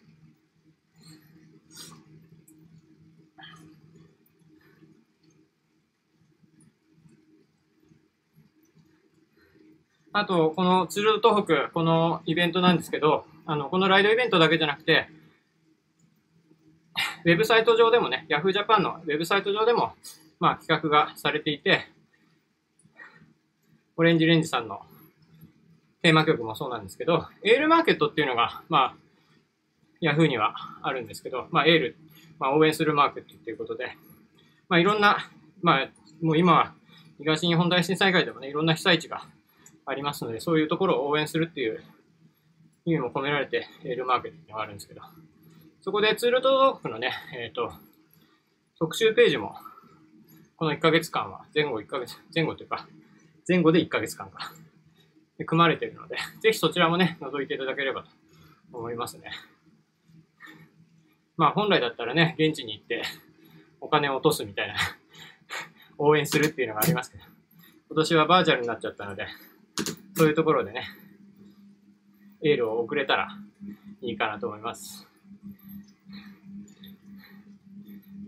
あと、このツール東北、このイベントなんですけど、あの、このライドイベントだけじゃなくて、ウェブサイト上でもね、Yahoo Japan のウェブサイト上でも、まあ、企画がされていて、オレンジレンジさんのテーマ曲もそうなんですけど、エールマーケットっていうのが、まあ、Yahoo にはあるんですけど、まあ、エール、まあ、応援するマーケットっていうことで、まあ、いろんな、まあ、もう今は東日本大震災外でもね、いろんな被災地がありますので、そういうところを応援するっていう意味も込められてエールマーケットっていうのがあるんですけど、そこでツールドークのね、えっ、ー、と、特集ページも、この1ヶ月間は、前後1ヶ月、前後というか、前後で1ヶ月間か、組まれているので、ぜひそちらもね、覗いていただければと思いますね。まあ本来だったらね、現地に行ってお金を落とすみたいな応援するっていうのがありますけど、今年はバーチャルになっちゃったので、そういうところでね、エールを送れたらいいかなと思います。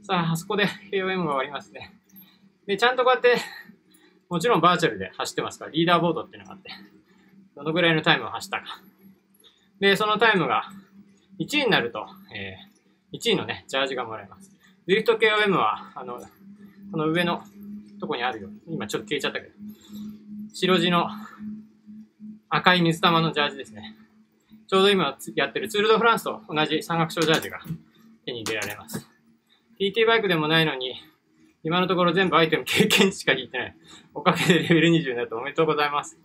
さあ、あそこで KOM が終わりますね。で、ちゃんとこうやって、もちろんバーチャルで走ってますから、リーダーボードっていうのがあって、どのぐらいのタイムを走ったか。で、そのタイムが1位になると、えー、1位のね、ジャージがもらえます。ズイフト KOM は、あの、この上のとこにあるよ。今ちょっと消えちゃったけど。白地の赤い水玉のジャージですね。ちょうど今やってるツールドフランスと同じ山岳賞ジャージが手に入れられます。TT バイクでもないのに、今のところ全部アイテム経験値しか引いてない。おかげでレベル20になっておめでとうございます。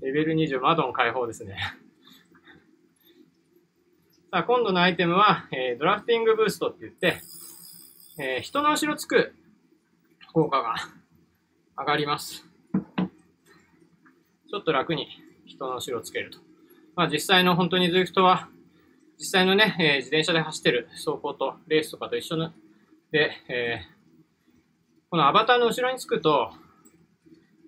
レベル20、窓の開放ですね。さあ、今度のアイテムは、えー、ドラフティングブーストって言って、えー、人の後ろつく効果が上がります。ちょっと楽に人の後ろをつけると。まあ実際の本当に Zwift は、実際のね、えー、自転車で走ってる走行とレースとかと一緒で、えー、このアバターの後ろにつくと、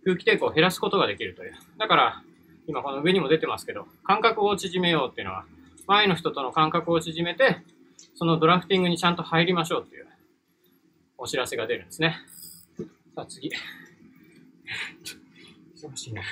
空気抵抗を減らすことができるという。だから、今この上にも出てますけど、間隔を縮めようっていうのは、前の人との間隔を縮めて、そのドラフティングにちゃんと入りましょうっていうお知らせが出るんですね。さあ次。忙しいな。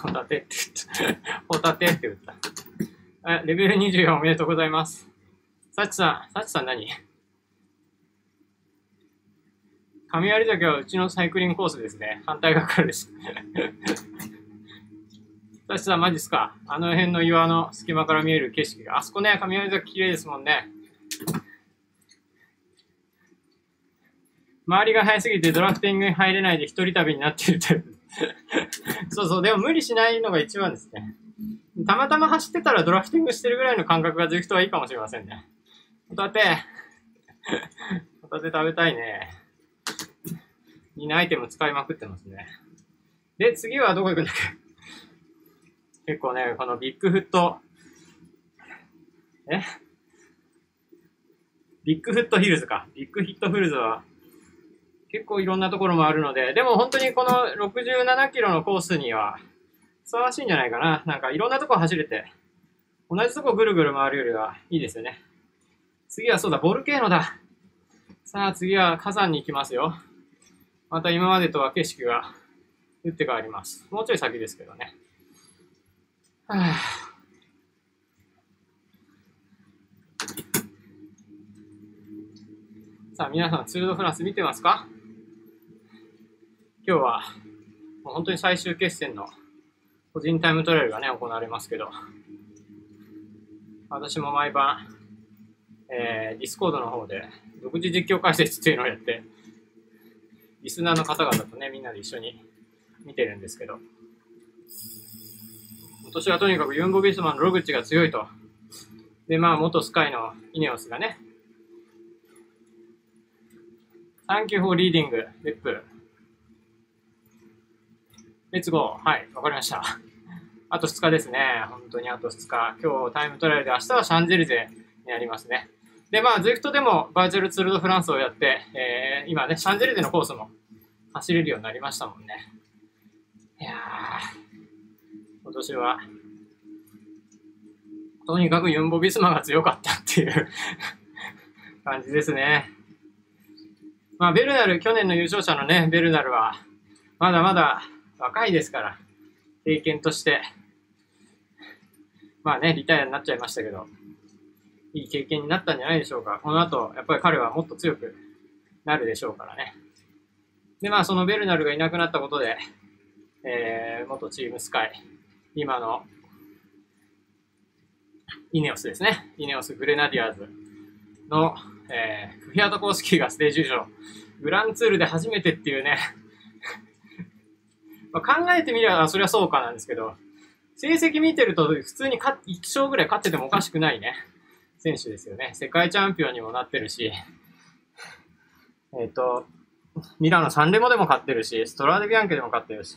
ホタテって言った。ホタテって言った。レベル24おめでとうございます。サチさん、サチさん何？神有岳はうちのサイクリングコースですね。反対側からです。サチさんマジっすか？あの辺の岩の隙間から見える景色が。あそこね、神有岳綺麗ですもんね。周りが早すぎてドラフティングに入れないで一人旅になっているタイプ。そうそう、でも無理しないのが一番ですね。たまたま走ってたらドラフティングしてるぐらいの感覚が Zwift はいいかもしれませんね。ホタテ。ホタテ食べたいね。いいアイテム使いまくってますね。で、次はどこ行くんだっけ？結構ね、このビッグフット、え？ビッグフットヒルズか。ビッグヒットフルズは結構いろんなところもあるので、でも本当にこの67キロのコースにはふさわしいんじゃないかな。なんかいろんなとこ走れて、同じとこぐるぐる回るよりはいいですよね。次はそうだ、ボルケーノだ。さあ次は火山に行きますよ。また今までとは景色が打って変わります。もうちょい先ですけどね。はあさあ、皆さん、ツールドフランス見てますか？今日は、もう本当に最終決戦の個人タイムトライアルがね、行われますけど、私も毎晩、えー、ディスコードの方で独自実況解説っていうのをやって、リスナーの方々とね、みんなで一緒に見てるんですけど、今年はとにかくユンボ・ビスマのログリッチが強いと。で、まあ、元スカイのイネオスがね、Thank you for reading, レップ。レッツゴー。はい、わかりました。あと2日ですね。本当にあと2日。今日タイムトライアルで、明日はシャンゼリゼになりますね。で、まあ、ズイフトでもバーチャルツールドフランスをやって、えー、今ね、シャンゼリゼのコースも走れるようになりましたもんね。いやー、今年は、とにかくユンボ・ビスマが強かったっていう 感じですね。まあ、ベルナル、去年の優勝者のね、ベルナルは、まだまだ若いですから、経験として、まあね、リタイアになっちゃいましたけど、いい経験になったんじゃないでしょうか。この後、やっぱり彼はもっと強くなるでしょうからね。で、まあ、そのベルナルがいなくなったことで、えー、元チームスカイ、今のイネオスですね。イネオスグレナディアーズの、えー、フィアート・コースキーがステージ優勝。グランツールで初めてっていうねまあ考えてみればそりゃそうかなんですけど、成績見てると普通に1勝ぐらい勝っててもおかしくないね、選手ですよね。世界チャンピオンにもなってるし、えっ、ー、と、ミラノ・サンレモでも勝ってるし、ストラーデ・ビアンケでも勝ってるし、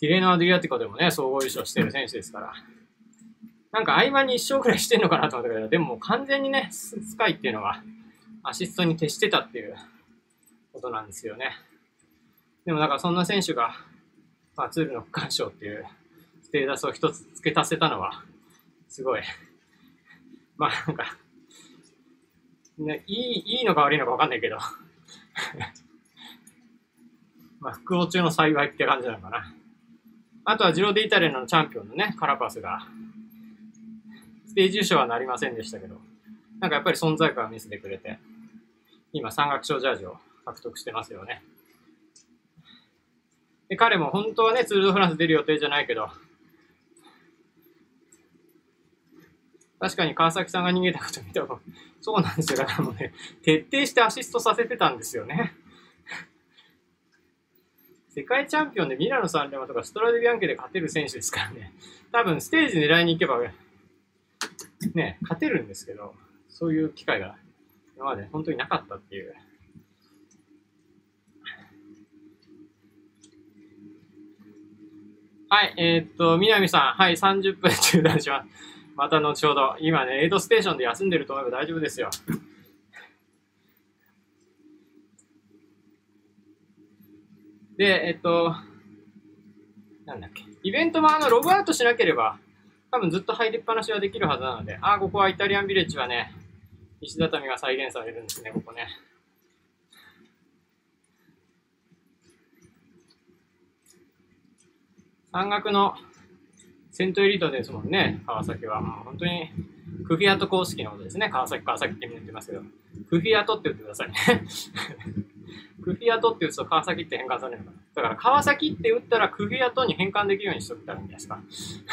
ティレーノ・アドリアティコでもね、総合優勝してる選手ですから。なんか合間に一勝くらいしてんのかなと思ったけど、でも完全にね、スカイっていうのはアシストに徹してたっていうことなんですよね。でもだかそんな選手が、まあ、ツールの区間賞っていうステータスを一つ付け足せたのは、すごい、まあなんか、ね、いい、いいのか悪いのかわかんないけど まあ、復興中の幸いって感じなのかな。あとはジローデイタリアのチャンピオンのね、カラパスが、ステージ優勝はなりませんでしたけど、なんかやっぱり存在感を見せてくれて、今、山岳賞ジャージを獲得してますよね。で彼も本当はね、ツール・ド・フランス出る予定じゃないけど、確かに川崎さんが逃げたこと見たら、そうなんですよ。だからもうね、徹底してアシストさせてたんですよね。世界チャンピオンでミラノ・サンレマとかストラデビアンケで勝てる選手ですからね。多分ステージ狙いに行けば、ね、勝てるんですけど、そういう機会が今まで本当になかったっていう。はい、えー、っと、南さん、はい、30分中断します。また後ほど。今ね、エイドステーションで休んでると思えば大丈夫ですよ。で、えっと、なんだっけ。イベントもあの、ログアウトしなければ、多分ずっと入りっぱなしはできるはずなので、あ、ここはイタリアンビレッジはね、石畳が再現されるんですね、ここね。山岳のセントエリートですもんね、川崎は。もう本当に、クフィアト公式のことですね。川崎、川崎ってみんな言ってますけど。クフィアトって言ってくださいね。クフィアトって打つと川崎って変換されるかな。だから川崎って打ったらクフィアトに変換できるようにしとったらいいんじゃないですか。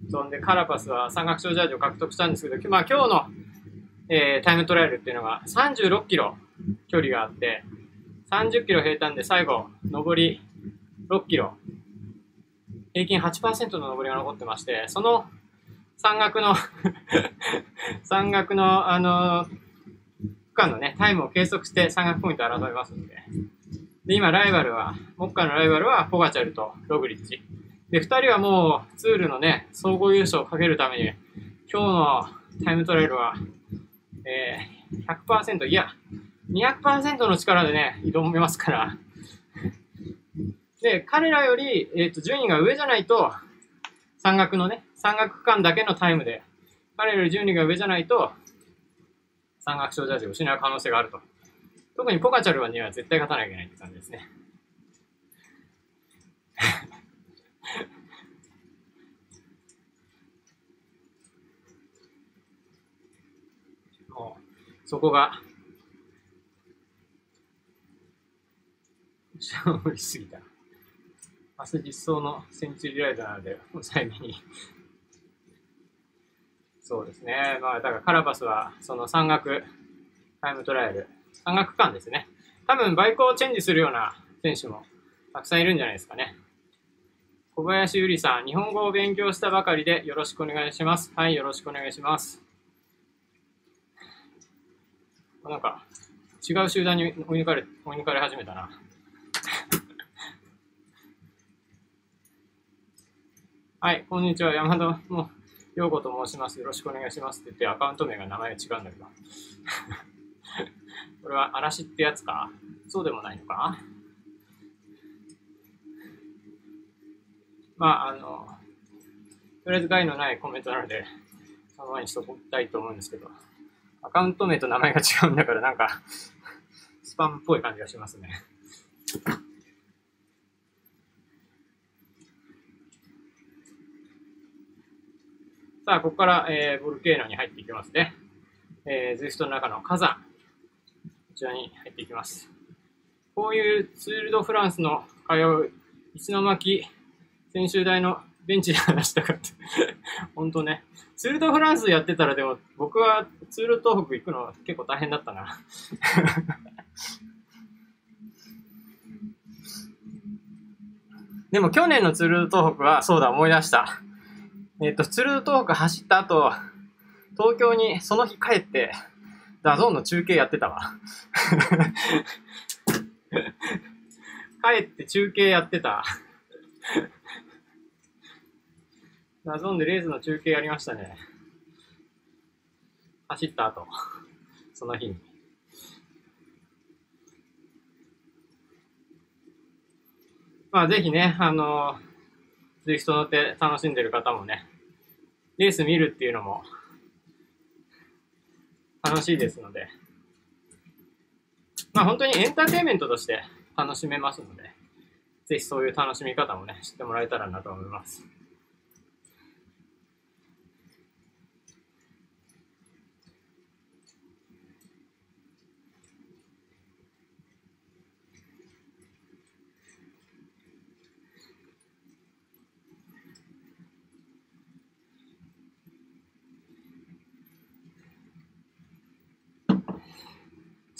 そんで、カラパスは山岳賞ジャージを獲得したんですけど、まあ今日の、えー、タイムトライアルっていうのが36キロ距離があって、30キロ平坦で最後、上り6キロ、平均8%の上りが残ってまして、その山岳の 山岳の、あの、区間のね、タイムを計測して山岳ポイントを争いますんで。で、今、ライバルは、目下のライバルは、ポガチャルとログリッチ。で、二人はもう、ツールのね、総合優勝をかけるために、今日のタイムトライルは、えー、100%、いや、200%の力でね、挑めますから。で、彼らより、えっ、ー、と、順位が上じゃないと、山岳のね、山岳区間だけのタイムで、彼らより順位が上じゃないと、山岳賞ジャージを失う可能性があると。特にポカチャルには絶対勝たなきゃいけないって感じですね。もう、そこが、無理すぎた。明日実装のセンチュリーライトなので、抑えめに。そうですね。まあ、だからカラバスは、その山岳タイムトライアル、山岳間ですね。多分、バイクをチェンジするような選手もたくさんいるんじゃないですかね。小林ゆりさん、日本語を勉強したばかりでよろしくお願いします。はい、よろしくお願いします。なんか、違う集団に追い抜かれ、追い抜かれ始めたな。はい、こんにちは。山田の陽子と申します。よろしくお願いしますって言ってアカウント名が名前が違うんだけど。これは嵐ってやつか？そうでもないのか？まあ、あの、とりあえず害のないコメントなので、その前にしときたいと思うんですけど、アカウント名と名前が違うんだからなんか、スパムっぽい感じがしますね。さあ、ここから、えー、ボルケーノに入っていきますね。えー、ズイフトの中の火山。こちらに入っていきます。こういうツール・ド・フランスの通う石巻専修大のベンチで話したかった。本当ね。ツール・ド・フランスやってたらでも僕はツール東北行くの結構大変だったな。でも去年のツール東北はそうだ思い出した。えっ、ー、と、ツルートーク走った後、東京にその日帰って、ダゾーンの中継やってたわ。帰って中継やってた。 DAZN でレースの中継やりましたね。走った後、その日に。まあぜひね、あのー、ツイスト乗って楽しんでる方もね、レース見るっていうのも楽しいですので、まあ本当にエンターテインメントとして楽しめますので、ぜひそういう楽しみ方もね、知ってもらえたらなと思います。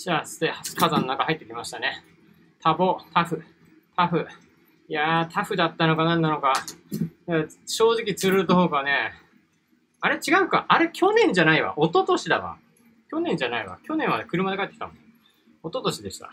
じゃあ、火山の中入ってきましたね。タボ、タフ、タフ。いやー、タフだったのか何なのか。正直、ツルートホークはね、あれ違うかあれ去年じゃないわ。一昨年だわ。去年じゃないわ。去年は車で帰ってきたもん。一昨年でした。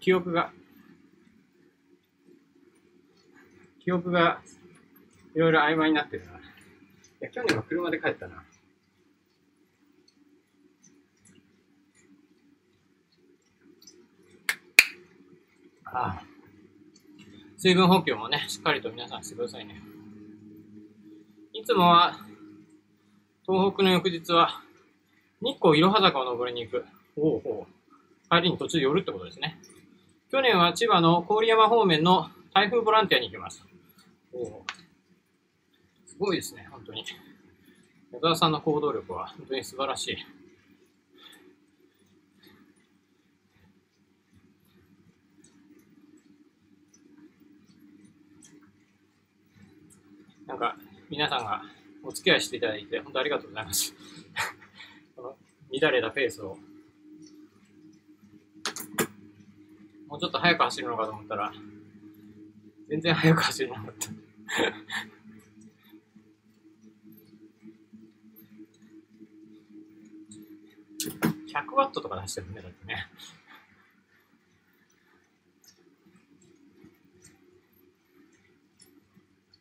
記憶が、記憶がいろいろ曖昧になってるな。いや、去年は車で帰ったな。ああ。水分補給もね、しっかりと皆さんしてくださいね。いつもは、東北の翌日は、日光いろは坂を登りに行く。ほうほう。帰りに途中寄るってことですね。去年は千葉の郡山方面の台風ボランティアに行きました。すごいですね、本当に。矢沢さんの行動力は本当に素晴らしい。なんか、皆さんがお付き合いしていただいて、本当ありがとうございます。この乱れたペースをもうちょっと速く走るのかと思ったら、全然速く走れなかった。100ワットとか出してるね、だってね。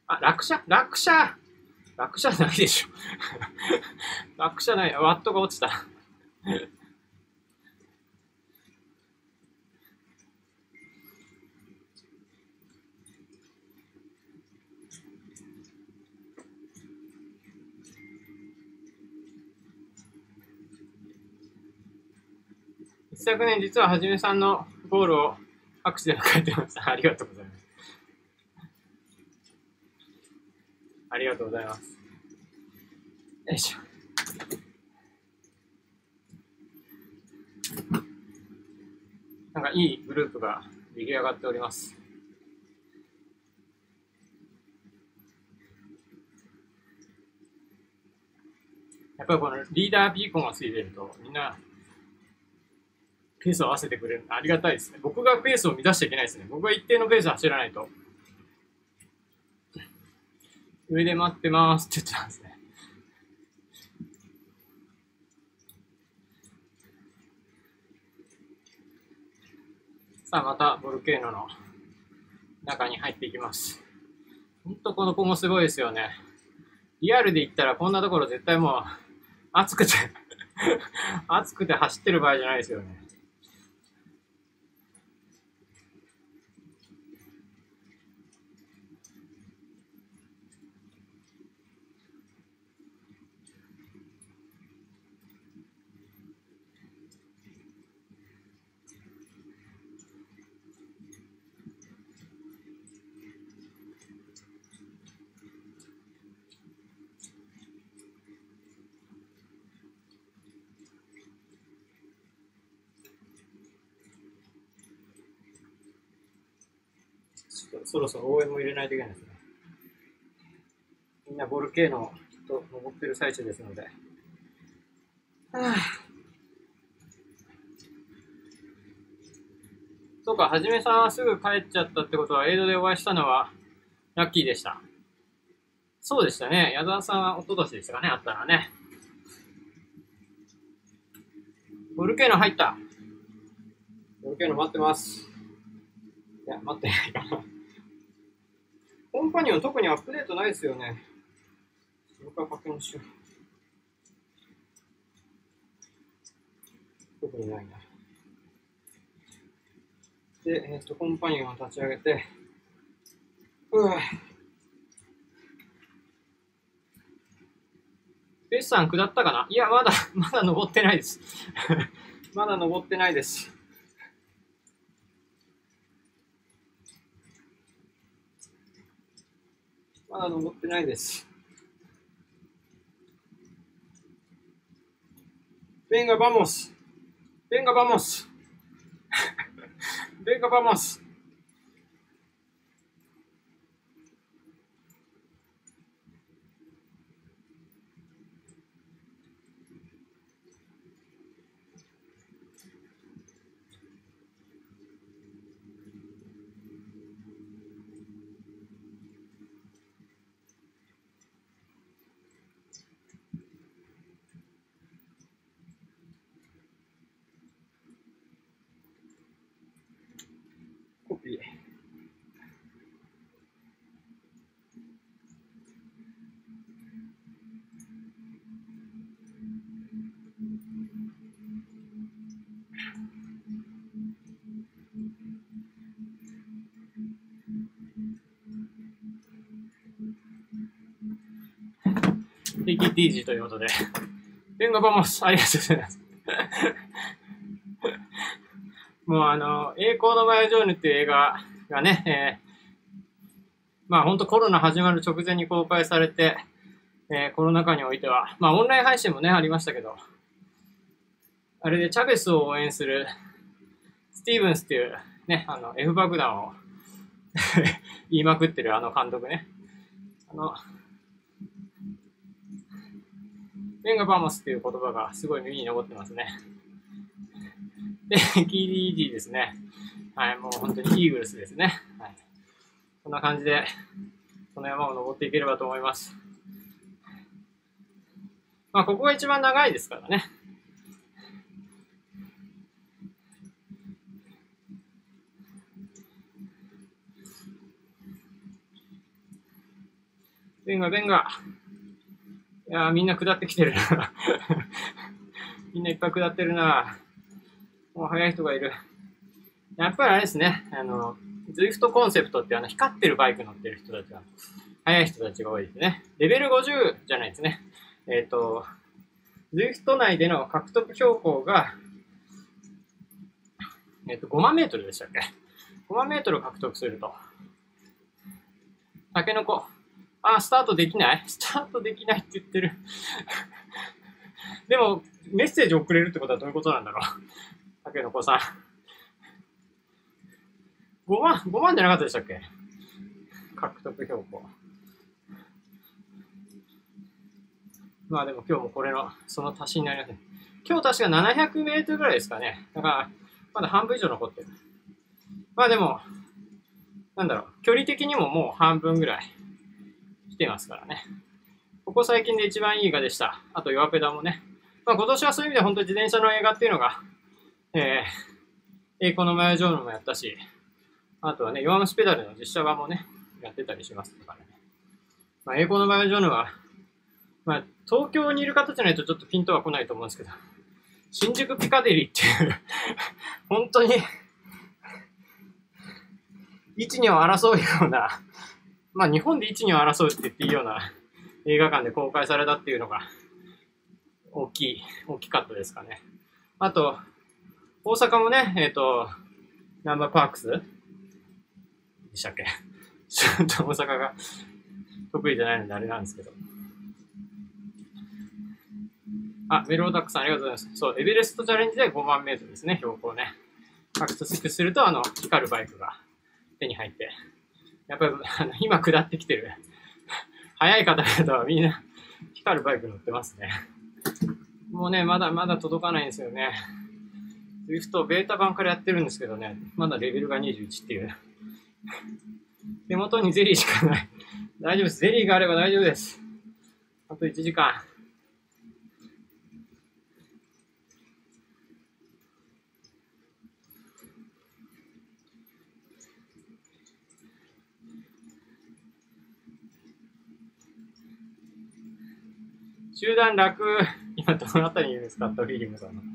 あ、落車落車落車ないでしょ。落車ない。ワットが落ちた。一昨年実ははじめさんのゴールを拍手で迎えてました。ありがとうございます。ありがとうございます。よいしょ。なんかいいグループが出来上がっております。やっぱりこのリーダービーコンがついてるとみんなペースを合わせてくれるのありがたいですね。僕がペースを乱しちゃいけないですね。僕は一定のペース走らないと。上で待ってますって言ってたんですね。さあ、またボルケーノの中に入っていきます。ほんとこの子もすごいですよね。リアルで言ったらこんなところ絶対もう、暑くて暑くて走ってる場合じゃないですよね。そろそろ応援も入れないといけないですね。みんなボルケーノきっと登ってる最中ですので。はあ、そうか、はじめさんはすぐ帰っちゃったってことは、エイドでお会いしたのはラッキーでした。そうでしたね。矢沢さんは一昨年でしたかね、あったのはね。ボルケーノ入った。ボルケーノ待ってます。いや、待ってないかな。コンパニオン特にアップデートないですよね。それから確認しよう。特にないな。で、えっ、と、コンパニオンを立ち上げて、うわベスさん下ったかな？いや、まだ、まだ登ってないです。まだ登ってないです。まだ登ってないです。ベンガバモス。ベンガバモス。ベンガバモス。テキティージということで。ベンガバモス、ありがとうございます。もうあの、栄光のマヨジョーヌっていう映画がね、えー、まあ本当コロナ始まる直前に公開されて、えー、コロナ禍においては、まあオンライン配信もね、ありましたけど、あれでチャベスを応援するスティーブンスっていうね、あの、F 爆弾を 言いまくってるあの監督ね。あの、ベンガバモスっていう言葉がすごい耳に残ってますね。で、KDD ですね。はい、もう本当にイーグルスですね。はい。こんな感じで、この山を登っていければと思います。まあ、ここが一番長いですからね。ベンガ、ベンガ。いやみんな下ってきてるな みんないっぱい下ってるなもう速い人がいる。やっぱりあれですね、あの、ズイフトコンセプトってあの光ってるバイク乗ってる人たちが、速い人たちが多いですね。レベル50じゃないですね。えっ、ー、と、ズイフト内での獲得標高が、えっ、ー、と、5万メートルでしたっけ ?5 万メートル獲得すると。タケノコ。あ、スタートできない？スタートできないって言ってる でも、メッセージ送れるってことはどういうことなんだろう？たけのこさん。5万、5万じゃなかったでしたっけ？獲得標高。まあでも今日もこれの、その足しになりますね。今日確か700メートルぐらいですかね。だから、まだ半分以上残ってる。まあでも、なんだろう、距離的にももう半分ぐらいてますからね。ここ最近で一番いい映画でした。あと、弱ペダもね。まあ、今年はそういう意味で本当に自転車の映画っていうのが、えー、栄光のマヨジョーヌもやったし、あとはね、弱虫ペダルの実写版もね、やってたりしますからね。まあ、栄光のマヨジョーヌは、まあ、東京にいる方じゃないとちょっとピントは来ないと思うんですけど、新宿ピカデリーっていう 本当に、一二を争うような、まあ日本で一二を争うって言っていいような 映画館で公開されたっていうのが大きい、大きかったですかね。あと、大阪もね、えっ、ー、と、ナンバーパークス？でしたっけ？ちょっと大阪が得意じゃないのであれなんですけど。あ、メローダックさんありがとうございます。そう、エベレストチャレンジで5万メートルですね、標高ね。獲得すると、あの、光るバイクが手に入って。やっぱり、今下ってきてる、速い方々はみんな光るバイク乗ってますね。もうね、まだまだ届かないんですよね。Swift ベータ版からやってるんですけどね、まだレベルが21っていう。手元にゼリーしかない。大丈夫です。ゼリーがあれば大丈夫です。あと1時間。集団楽、今どのあたりにいるんですかトリリムさんの。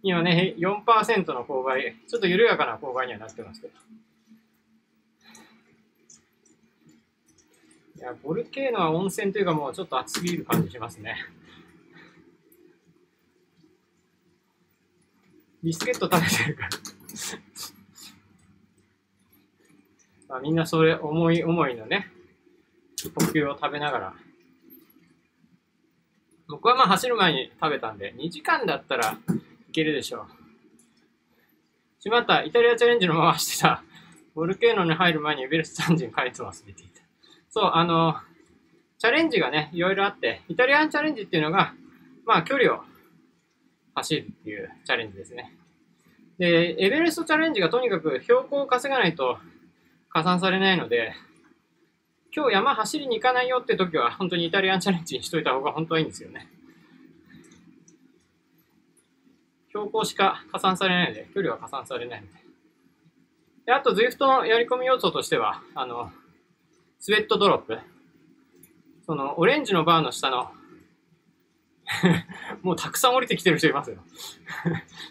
今ね、4%の勾配、ちょっと緩やかな勾配にはなってますけど。いや、ボルケーノは温泉というかもうちょっと暑すぎる感じしますね。ビスケット食べてるからまあみんなそれ思い思いのね、呼吸を食べながら僕はまあ走る前に食べたんで、2時間だったらいけるでしょう。しまった、イタリアチャレンジのまましてた。ボルケーノに入る前にエベレストンジン書いて忘れていた。そう、あの、チャレンジがね、いろいろあって、イタリアンチャレンジっていうのが、まあ距離を走るっていうチャレンジですね。で、エベレストチャレンジがとにかく標高を稼がないと加算されないので、今日山走りに行かないよって時は、本当にイタリアンチャレンジにしといた方が本当はいいんですよね。標高しか加算されないので、距離は加算されないので。であと、ZWIFT のやり込み要素としては、あの、スウェットドロップ。その、オレンジのバーの下の もうたくさん降りてきてる人いますよ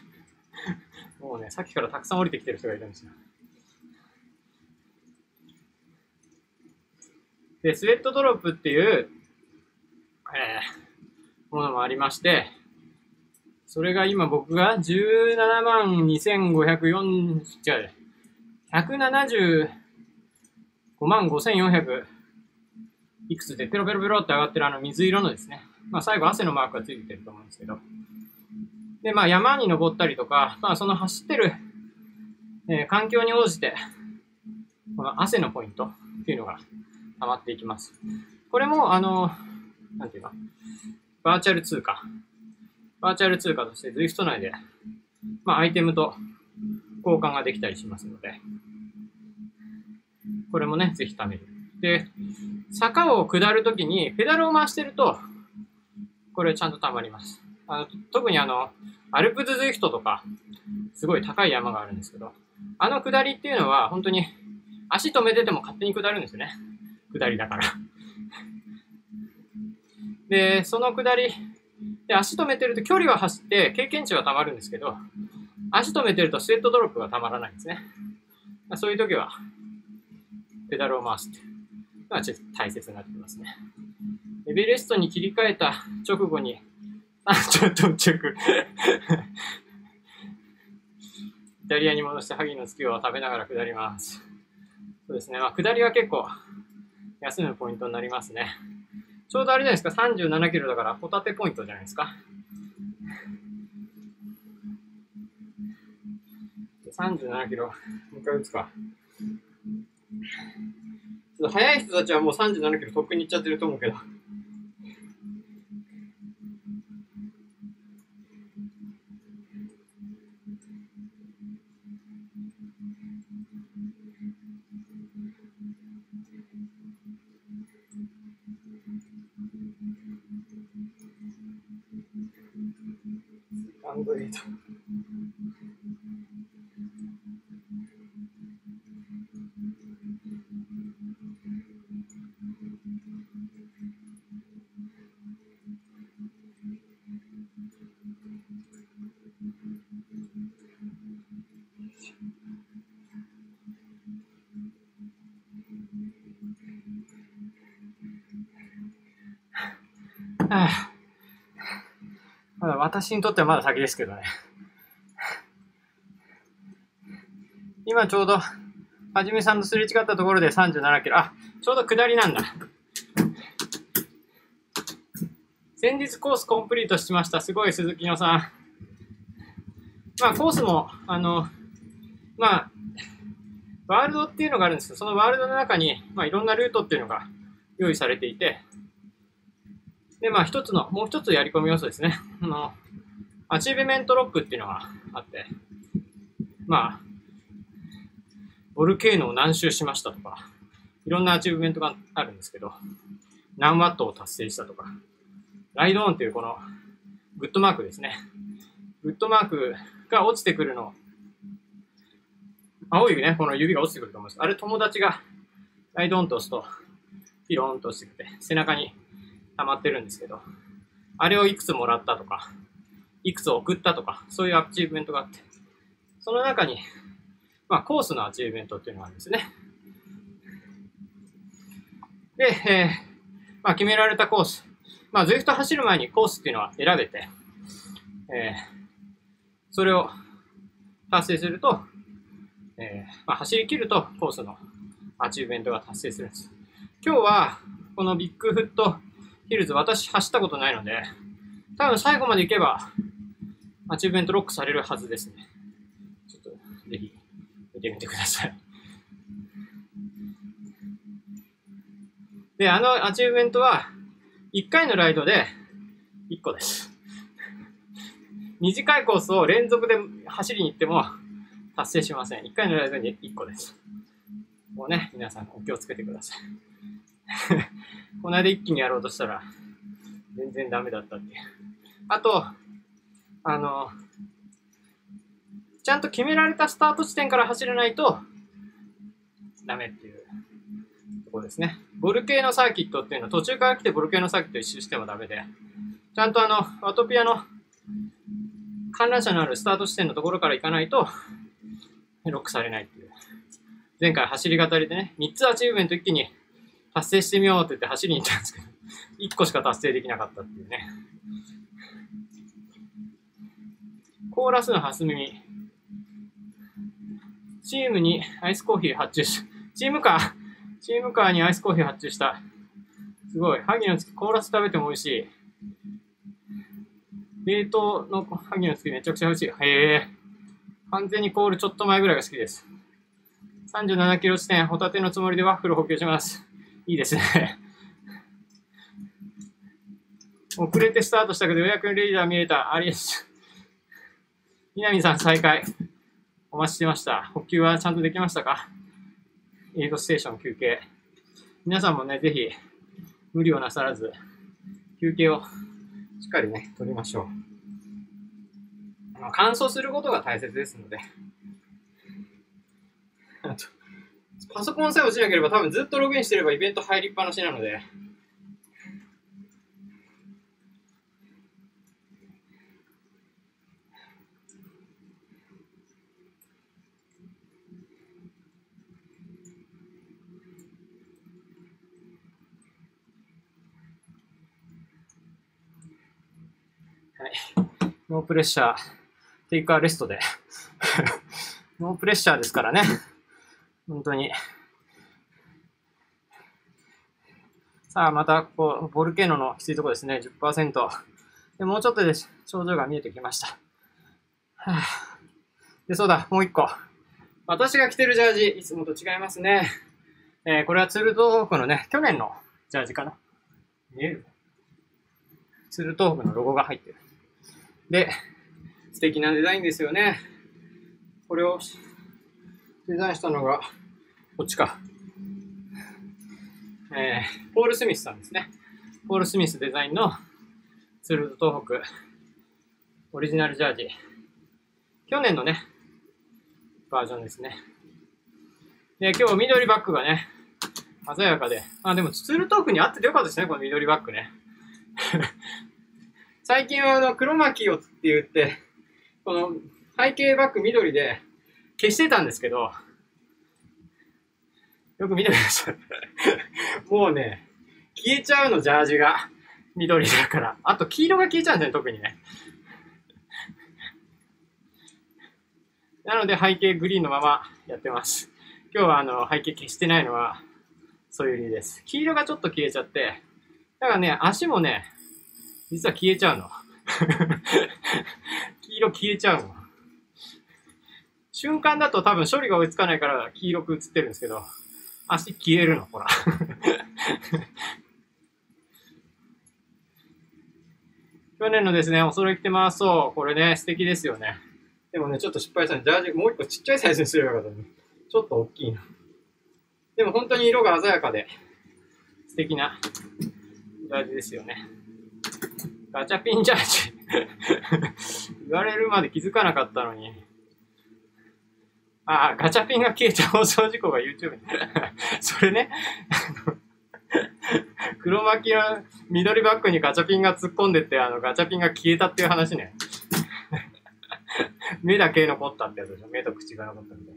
もうね、さっきからたくさん降りてきてる人がいるんですよ。で、スウェットドロップっていう、えー、ものもありまして、それが今僕が17万2504、違う、175万5400いくつでペロペロペロって上がってるあの水色のですね。まあ最後汗のマークがついてると思うんですけど。で、まあ山に登ったりとか、まあその走ってる、えー、環境に応じて、この汗のポイントっていうのが溜まっていきます。これも、あの、なんていうか、バーチャル通貨。バーチャル通貨として ZWIFT 内で、まあ、アイテムと交換ができたりしますので、これもね、ぜひ試る。で、坂を下るときにペダルを回してると、これちゃんと溜まります。あの特にあの、アルプズズイフトとか、すごい高い山があるんですけど、あの下りっていうのは本当に足止めてても勝手に下るんですよね。下りだから。で、その下り、で、足止めてると距離は走って経験値はたまるんですけど、足止めてるとスウェットドロップがたまらないんですね。そういう時は、ペダルを回すっていうのはちょっと大切になってきますね。エベレストに切り替えた直後に、あ、ちょっと直。イタリアに戻して萩の月を食べながら下ります。そうですね。まあ、下りは結構休むポイントになりますね。ちょうどあれじゃないですか、37キロだからホタテポイントじゃないですか。37キロ、もう一回打つか。ちょっと速い人たちはもう37キロとっくに行っちゃってると思うけど。ンドリード。はあ、まだ私にとってはまだ先ですけどね。今ちょうど、はじめさんとすれ違ったところで37キロ。あ、ちょうど下りなんだ。先日コースコンプリートしました。すごい鈴木野さん。まあコースも、あの、まあ、ワールドっていうのがあるんですけど、そのワールドの中に、まあいろんなルートっていうのが用意されていて、で、まあ一つの、もう一つやり込み要素ですね。あの、アチーブメントロックっていうのがあって、まあ、ボルケーノを何周しましたとか、いろんなアチーブメントがあるんですけど、何ワットを達成したとか、ライドオンっていうこのグッドマークですね。グッドマークが落ちてくるの。青いね、この指が落ちてくると思うんです。あれ友達がライドオンと押すと、ピローンと落ちてきて、背中に溜まってるんですけど、あれをいくつもらったとか、いくつ送ったとか、そういうアチーブメントがあって、その中に、まあ、コースのアチーブメントっていうのがあるんですね。で、えー、まあ、決められたコース、まあ、Zwift 走る前にコースっていうのは選べて、えー、それを達成すると、えー、まあ、走り切るとコースのアチーブメントが達成するんです。今日は、このビッグフットヒルズ、私走ったことないので、多分最後まで行けば、アチーブメントロックされるはずですね。ちょっと、ぜひ、見てみてください。で、あのアチーブメントは、1回のライドで1個です。短いコースを連続で走りに行っても達成しません。1回のライドに1個です。もうね、皆さんお気をつけてください。この間一気にやろうとしたら全然ダメだったっていう。あと、あの、ちゃんと決められたスタート地点から走れないとダメっていうところですね。ボルケーノサーキットっていうのは途中から来てボルケーノサーキット一周してもダメで、ちゃんとあの、ワトピアの観覧車のあるスタート地点のところから行かないと、ロックされないっていう。前回走り語りでね、3つアチーブメント一気に達成してみようって言って走りに行ったんですけど、1個しか達成できなかったっていうね。コーラスの蓮耳。チームにアイスコーヒー発注し、チームカーチームカーにアイスコーヒー発注した。すごい。萩の月、コーラス食べても美味しい。冷凍の萩の月めちゃくちゃ美味しい。へえ。完全にコールちょっと前ぐらいが好きです。37キロ地点、ホタテのつもりでワッフル補給します。いいですね。遅れてスタートしたけど予約レーダー見れた。ありです。南さん再開。お待ちしてました。補給はちゃんとできましたか？エイドステーション休憩。皆さんもね、ぜひ、無理をなさらず、休憩をしっかりね、取りましょう。乾燥することが大切ですので。あと、パソコンさえ落ちなければ多分ずっとログインしてればイベント入りっぱなしなので、はいノープレッシャー、テイクアレストで ノープレッシャーですからね。本当に。さあ、また、こう、ボルケーノのきついとこですね。10%。で、もうちょっとで症状が見えてきました。はあ、で、そうだ、もう一個。私が着てるジャージ、いつもと違いますね。えー、これはツール東北のね、去年のジャージかな。見える？ツール東北のロゴが入ってる。で、素敵なデザインですよね。これをデザインしたのが、こっちか。えー、ポール・スミスさんですね。ポール・スミスデザインのツールド東北オリジナルジャージ。去年のね、バージョンですね。で、今日緑バッグがね、鮮やかで。あ、でもツールトークに合っててよかったですね、この緑バッグね。最近はあの、黒巻きをって言って、この背景バック緑で消してたんですけど、よく見てください。もうね、消えちゃうの、ジャージが。緑だから。あと黄色が消えちゃうんですね、特にね。なので背景グリーンのままやってます。今日はあの背景消してないのはそういう理由です。黄色がちょっと消えちゃって、だからね、足もね、実は消えちゃうの。黄色消えちゃうの。瞬間だと多分処理が追いつかないから黄色く映ってるんですけど、足消えるの、ほら。去年のですね、お揃い着てます。そう、これね、素敵ですよね。でもね、ちょっと失敗したね。ジャージもう一個ちっちゃいサイズにすればよかったね。ちょっと大きいな。でも本当に色が鮮やかで、素敵なジャージですよね。ガチャピンジャージ。言われるまで気づかなかったのに。ああ、ガチャピンが消えた放送事故が YouTube に。それね。黒巻きの緑バッグにガチャピンが突っ込んでって、あの、ガチャピンが消えたっていう話ね。目だけ残ったってやつでしょ。目と口が残ったみたい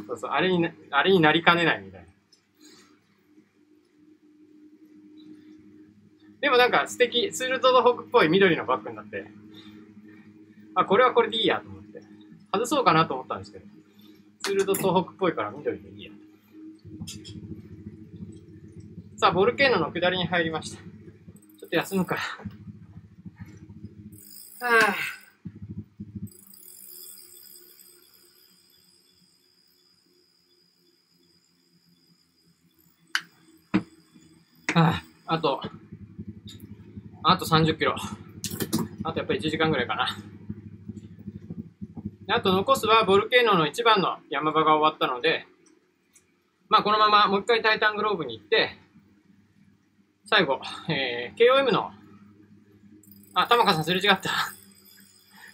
な。そうそう、あれにな、あれになりかねないみたいな。でもなんか素敵、ツールドドホークっぽい緑のバッグになって、あ、これはこれでいいやと思って。外そうかなと思ったんですけど、ツールド東北っぽいから緑でいいや。さあ、ボルケーノの下りに入りました。ちょっと休むから。はあ。はあ、あと、あと30キロ。あとやっぱり1時間ぐらいかな。あと残すはボルケーノの一番の山場が終わったので、まあこのままもう一回タイタングローブに行って、最後、えー、KOM の、あ、玉川さんすれ違った。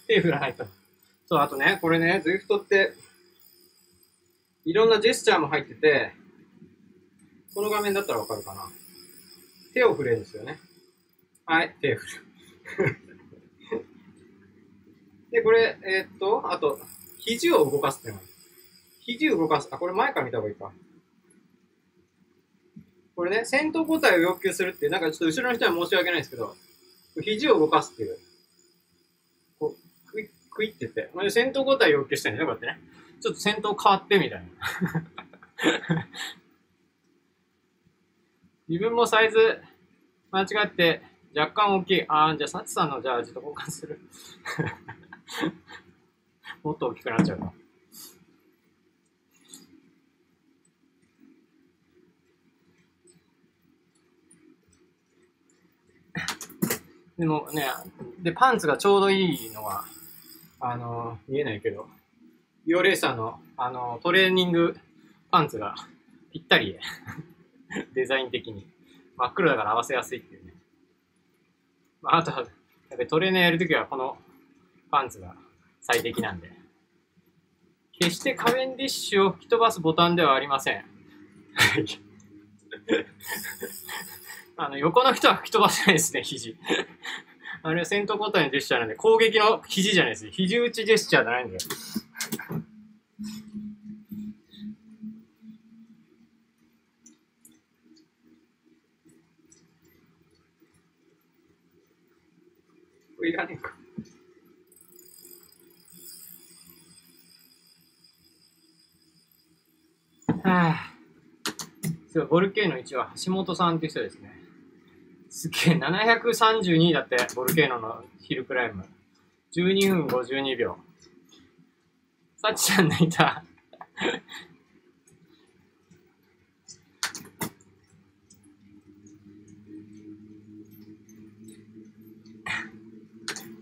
手振らないと。そう、あとね、これね、Zwift って、いろんなジェスチャーも入ってて、この画面だったらわかるかな。手を振れるんですよね。はい、手振る。で、これ、えーっと、あと、肘を動かすってのが肘を動かす。あ、これ前から見た方がいいか。これね、戦闘個体を要求するっていう、なんかちょっと後ろの人は申し訳ないんですけど、肘を動かすっていう。こう、クイッ、クイッって言って、これ戦闘個体を要求してるんだよ、こうやってね。ちょっと戦闘変わってみたいな。自分もサイズ間違って若干大きい。ああ、じゃあ、サチさんのじゃあ、ちょっと交換する。もっと大きくなっちゃうな。でもね、で、パンツがちょうどいいのは、あの、見えないけど、ビオレーサーの、あの、トレーニングパンツがぴったりで、デザイン的に。真っ黒だから合わせやすいっていうね。まあ、あとは、やっぱトレーナーやるときはこのパンツが最適なんで。決してカベンディッシュを吹き飛ばすボタンではありません。あの、横の人は吹き飛ばせないですね、肘。あれは戦闘個体のジェスチャーなんで、攻撃の肘じゃないです。肘打ちジェスチャーじゃないんだこれいらねえか。はあ。そう、ボルケーノ1は橋本さんっていう人ですね。すげえ、732だって、ボルケーノのヒルクライム。12分52秒。さっちゃん泣いた。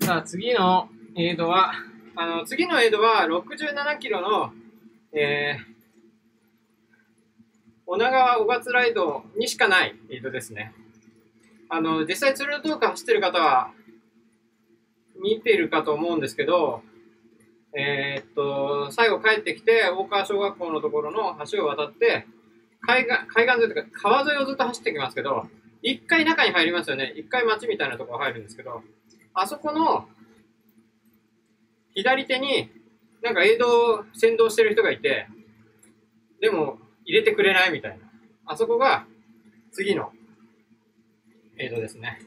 さあ、次のエイドは、あの、次のエイドは67キロの、えー、女川小勝ライドにしかないエイドですね。あの、実際ツールドトーク走ってる方は見てるかと思うんですけど、えーっと、最後帰ってきて、大川小学校のところの橋を渡って、海岸、海岸沿いというか川沿いをずっと走ってきますけど、一回中に入りますよね。一回町みたいなところ入るんですけど、あそこの左手になんか映像を先導してる人がいて、でも入れてくれないみたいな。あそこが次の映像ですね。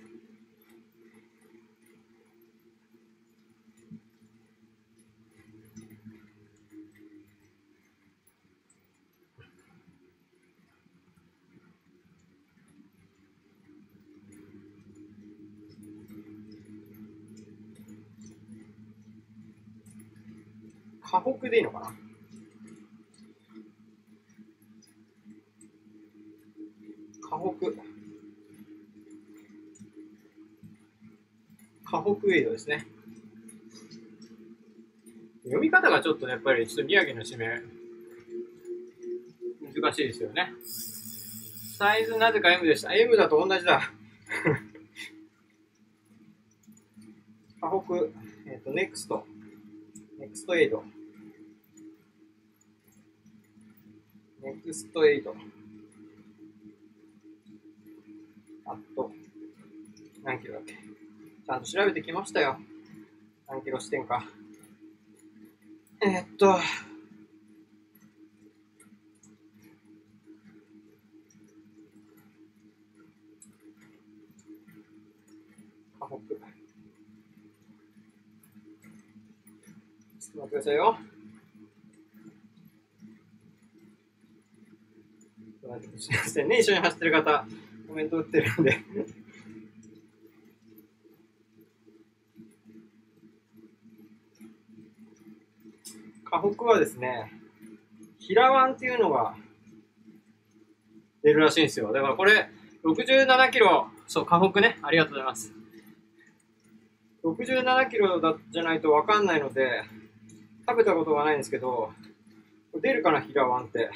河北でいいのかな？河北。河北エイドですね。読み方がちょっと、やっぱりちょっと宮城の地名、難しいですよね。サイズなぜか M でした。M だと同じだ。河北、えっ、ー、と、ネクスト、ネクストエイド。ネクストエイド。あと、何キロだっけ？ちゃんと調べてきましたよ。何キロ地点か。えー、っと、河北。ちょっと待ってくださいよ。すみませんね、一緒に走ってる方、コメント打ってるんで河北はですね、平湾っていうのが出るらしいんですよ。だからこれ、67キロ、そう、河北ね、ありがとうございます。67キロだじゃないとわかんないので、食べたことがないんですけど、出るかな、平湾って。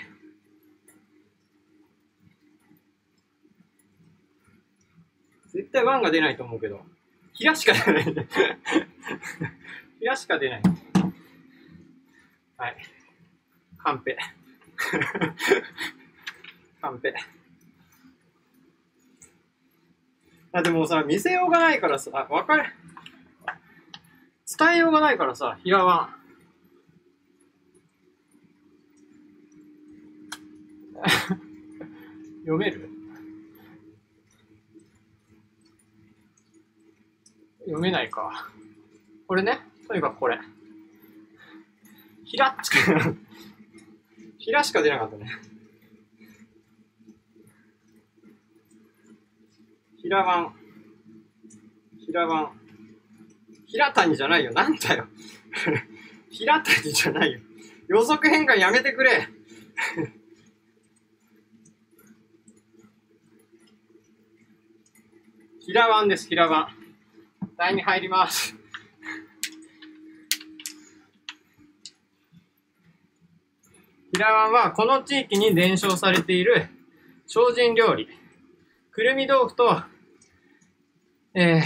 絶対ワンが出ないと思うけど。平しか出ない。平しか出ない。はい。カンペ。カンペ。あ、でもさ、見せようがないからさ、わかる。伝えようがないからさ、平ワン。読める？読めないか。これね、とにかくこれ。ひらっちか、ひらしか出なかったね。ひらばん。ひらばん。ひらたにじゃないよ。なんだよ。ひらたにじゃないよ。予測変換やめてくれ。ひらばんです、ひらばん。台に入ります。平湾はこの地域に伝承されている精進料理。くるみ豆腐と、えー、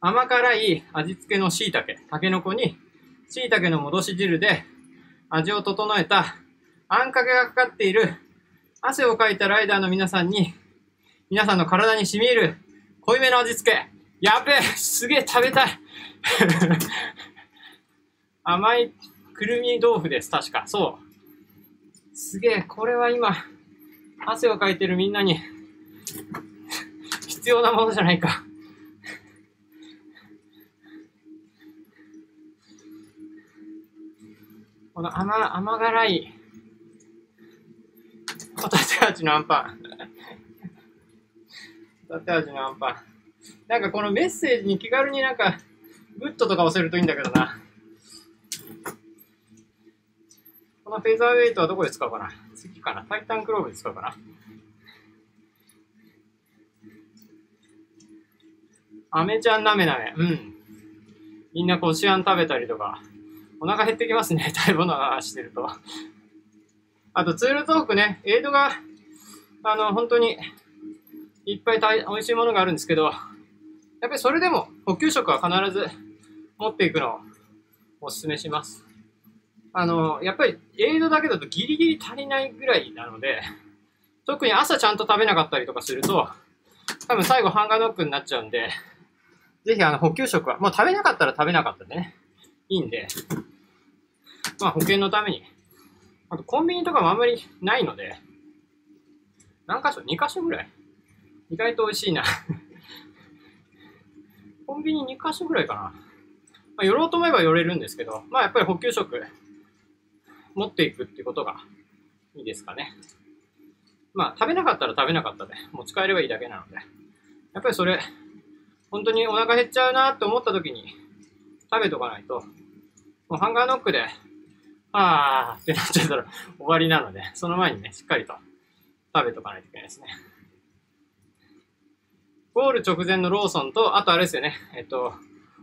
甘辛い味付けの椎茸、タケノコに椎茸の戻し汁で味を整えたあんかけがかかっている汗をかいたライダーの皆さんに皆さんの体に染み入る濃いめの味付け。やべえすげえ食べたい 甘いくるみ豆腐です、確か。そう。すげえ、これは今、汗をかいてるみんなに 必要なものじゃないかこの甘、甘辛い、ホタテ味のアンパンホタテ味のアンパン。なんかこのメッセージに気軽になんか、グッドとか押せるといいんだけどな。このフェザーウェイトはどこで使うかな？次かな？タイタングローブで使うかな？アメちゃんなめなめ。うん。みんなこしあん食べたりとか。お腹減ってきますね。食べ物がしてると。あとツールトークね。エイドが、あの、本当にいっぱい美味しいものがあるんですけど、やっぱりそれでも補給食は必ず持っていくのをお勧めします。あの、やっぱりエイドだけだとギリギリ足りないぐらいなので、特に朝ちゃんと食べなかったりとかすると、多分最後ハンガーノックになっちゃうんで、ぜひあの補給食は、もう食べなかったら食べなかったでね、いいんで、まあ保険のために。あとコンビニとかもあんまりないので、何箇所 ?2 箇所ぐらい？意外と美味しいな コンビニ2箇所ぐらいかな。まあ、寄ろうと思えば寄れるんですけど、まあやっぱり補給食持っていくっていうことがいいですかね。まあ食べなかったら食べなかったで持ち帰ればいいだけなので、やっぱりそれ、本当にお腹減っちゃうなって思った時に食べとかないと、もうハンガーノックで、あーってなっちゃったら終わりなので、その前にね、しっかりと食べとかないといけないですね。ゴール直前のローソンと、あとあれですよね、えっと、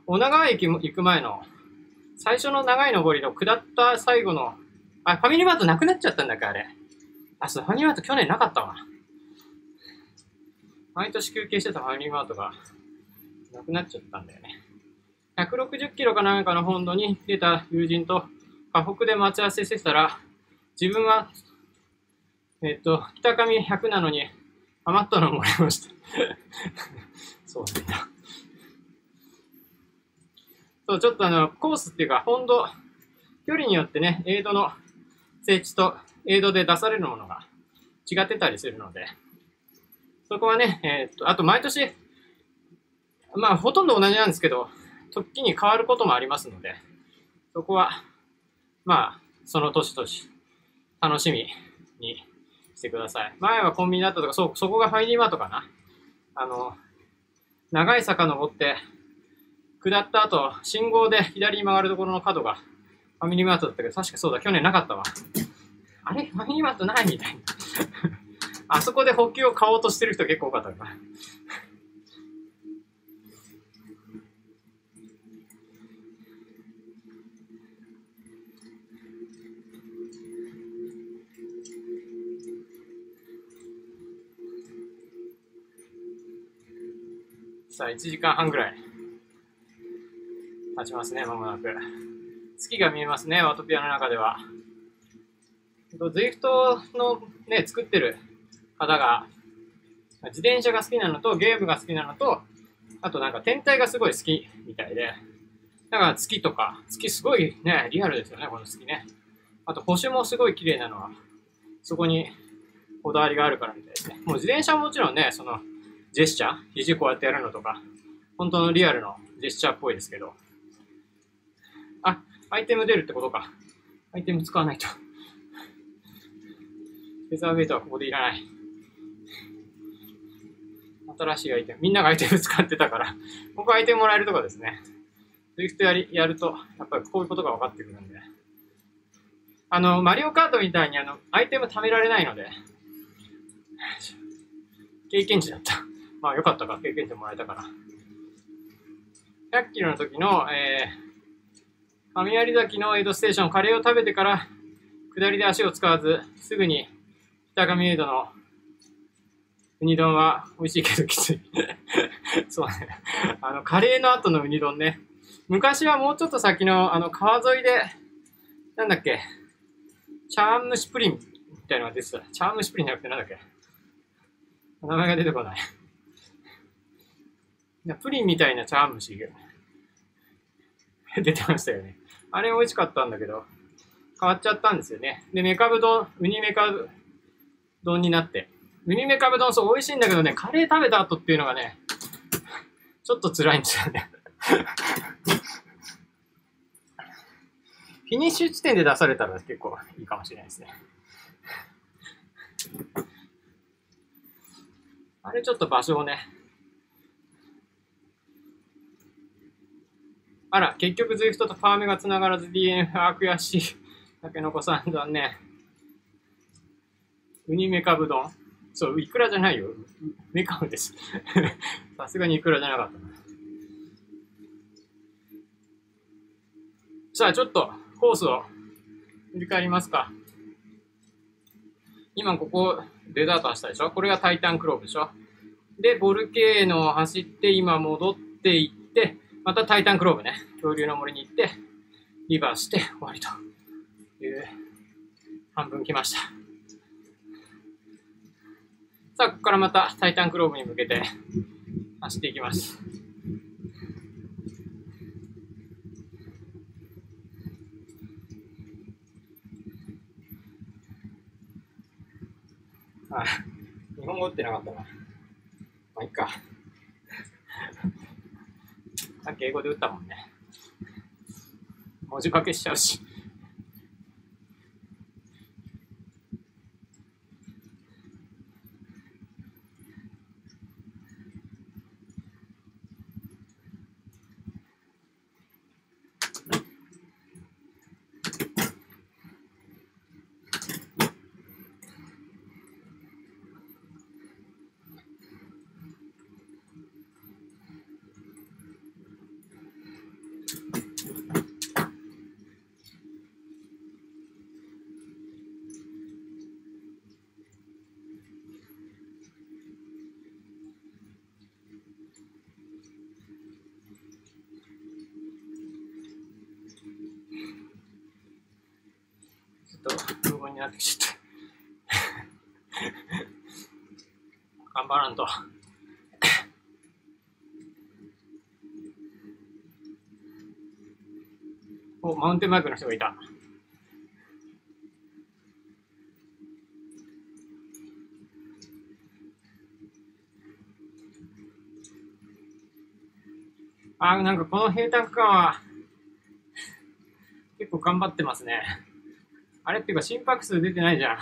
女川駅行く前の、最初の長い上りの下った最後の、あ、ファミリーマートなくなっちゃったんだっけ、あれ。あ、そう、ファミリーマート去年なかったわ。毎年休憩してたファミリーマートが、なくなっちゃったんだよね。160キロかなんかの本土に出た友人と、河北で待ち合わせしてたら、自分は、えっと、北上100なのに、余ったのもらいました。そうなんだ。そう、ちょっとあの、コースっていうか、本土、距離によってね、エイドの整地とエイドで出されるものが違ってたりするので、そこはね、えー、っと、あと毎年、まあ、ほとんど同じなんですけど、時に変わることもありますので、そこは、まあ、その年々、楽しみにしてください。前はコンビニだったとか、そう、そこがファイリーマートかな。あの、長い坂登って、下った後、信号で左に曲がるところの角がファミリーマートだったけど、確かそうだ、去年なかったわ。あれ？ファミリーマートないみたいな。あそこで補給を買おうとしてる人結構多かったから。さあ、1時間半ぐらい経ちますね、まもなく。月が見えますね、ワトピアの中では。ズイフトのね、作ってる方が、自転車が好きなのと、ゲームが好きなのと、あとなんか天体がすごい好きみたいで、だから月とか、月すごいね、リアルですよね、この月ね。あと星もすごい綺麗なのは、そこにこだわりがあるからみたいですね。もう自転車はもちろんね、その、ジェスチャー？肘こうやってやるのとか、本当のリアルのジェスチャーっぽいですけど。あ、アイテム出るってことか。アイテム使わないと。フェザーウェイトはここでいらない。新しいアイテム。みんながアイテム使ってたから、ここアイテムもらえるとこですね。 Zwift やりやると、やっぱりこういうことが分かってくるんで。あの、マリオカートみたいにあの、アイテム貯められないので、経験値だった。まあよかったか、経験値もらえたから。100キロの時の、えー、神有崎のエイドステーション、カレーを食べてから、下りで足を使わず、すぐに北上エイドのウニ丼は美味しいけどきつい。そうね。あの、カレーの後のウニ丼ね。昔はもうちょっと先の、あの、川沿いで、なんだっけ、チャームシプリンみたいなのが出てた。チャームシプリンじゃなくてなんだっけ。名前が出てこない。プリンみたいな茶碗蒸し出てましたよね。あれ美味しかったんだけど、変わっちゃったんですよね。で、メカブ丼、ウニメカブ丼になって。ウニメカブ丼そう美味しいんだけどね、カレー食べた後っていうのがね、ちょっと辛いんですよね。フィニッシュ地点で出されたら結構いいかもしれないですね。あれちょっと場所をね、あら、結局 ZWIFT とファームが繋がらず DNF、あ、悔しい。たけのこさん、残念。ウニメカブ丼。そう、いくらじゃないよ。メカブです。さすがにいくらじゃなかった。さあ、ちょっとコースを振り返りますか。今ここデザート走ったでしょ？これがタイタンクローブでしょ？で、ボルケーノを走って今戻っていって、またタイタンクローブね、恐竜の森に行って、リバーして終わりという、半分来ました。さあ、ここからまたタイタンクローブに向けて走っていきます。はい。本語ってなかったな。まあ、いっか。さっき英語で打ったもんね。文字化けしちゃうし。なってきちゃった。頑張らんと。お、マウンテンバイクの人がいた。あ、なんかこの平坦区間は、結構頑張ってますね。あれっていうか心拍数出てないじゃん。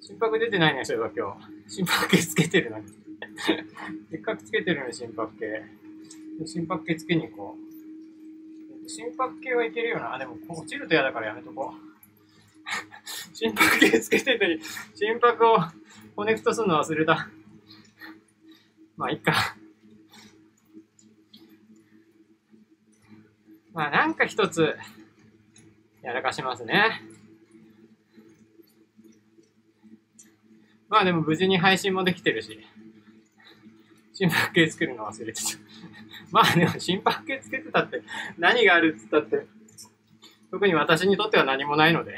心拍出てないね、そういえば今日。心拍計つけてるのに。せっかくつけてるのに心拍計。心拍計つけに行こう。心拍計はいけるよな。あでも落ちると嫌だからやめとこう。心拍計つけてるのに心拍をコネクトするの忘れた。まあ、いっか。まあ、なんか一つ、やらかしますね。まあでも無事に配信もできてるし、心拍計つけるの忘れてた。まあでも心拍計つけてたって何があるっつったって、特に私にとっては何もないので。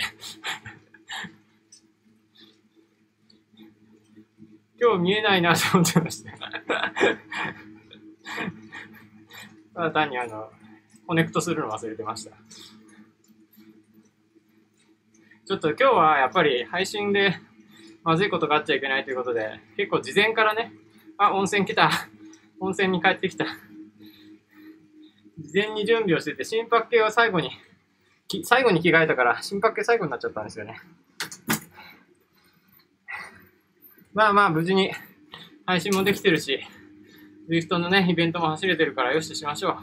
今日見えないなと思ってました。ただ単にあの、コネクトするの忘れてました。ちょっと今日はやっぱり配信で まずいことがあっちゃいけないということで、結構事前からね、あ、温泉来た。温泉に帰ってきた。事前に準備をしてて、心拍計は最後に、最後に着替えたから、心拍計最後になっちゃったんですよね。まあまあ、無事に配信もできてるし、Zwift のね、イベントも走れてるからよしとしましょう。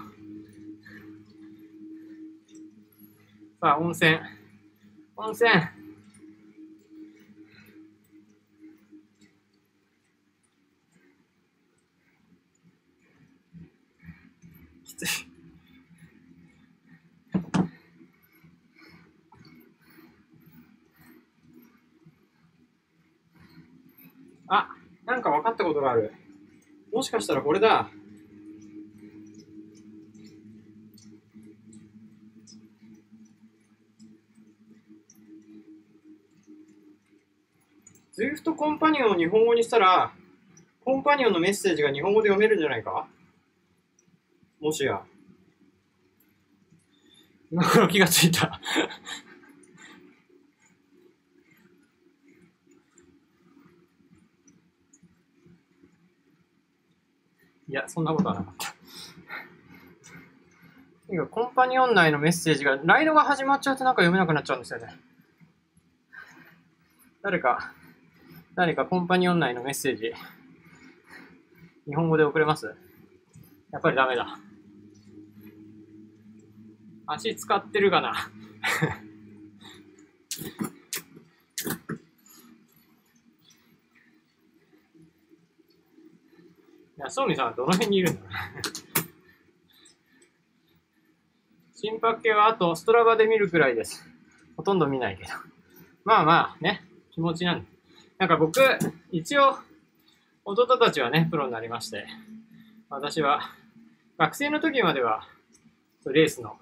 さあ、温泉。温泉。きつい。あ、なんか分かったことがある。もしかしたらこれだ。Zwift コンパニオンを日本語にしたら、コンパニオンのメッセージが日本語で読めるんじゃないか？もしや。今頃気がついた。いや、そんなことはなかった。てかコンパニオン内のメッセージが、ライドが始まっちゃうとなんか読めなくなっちゃうんですよね。誰か、誰かコンパニオン内のメッセージ、日本語で送れます？やっぱりダメだ。足使ってるかな？いや、ソーミさんはどの辺にいるんだ？ろう心拍計はあとストラバで見るくらいです。ほとんど見ないけど。まあまあね、気持ちなんで。なんか僕、一応、弟たちはね、プロになりまして、私は、学生の時までは、レースの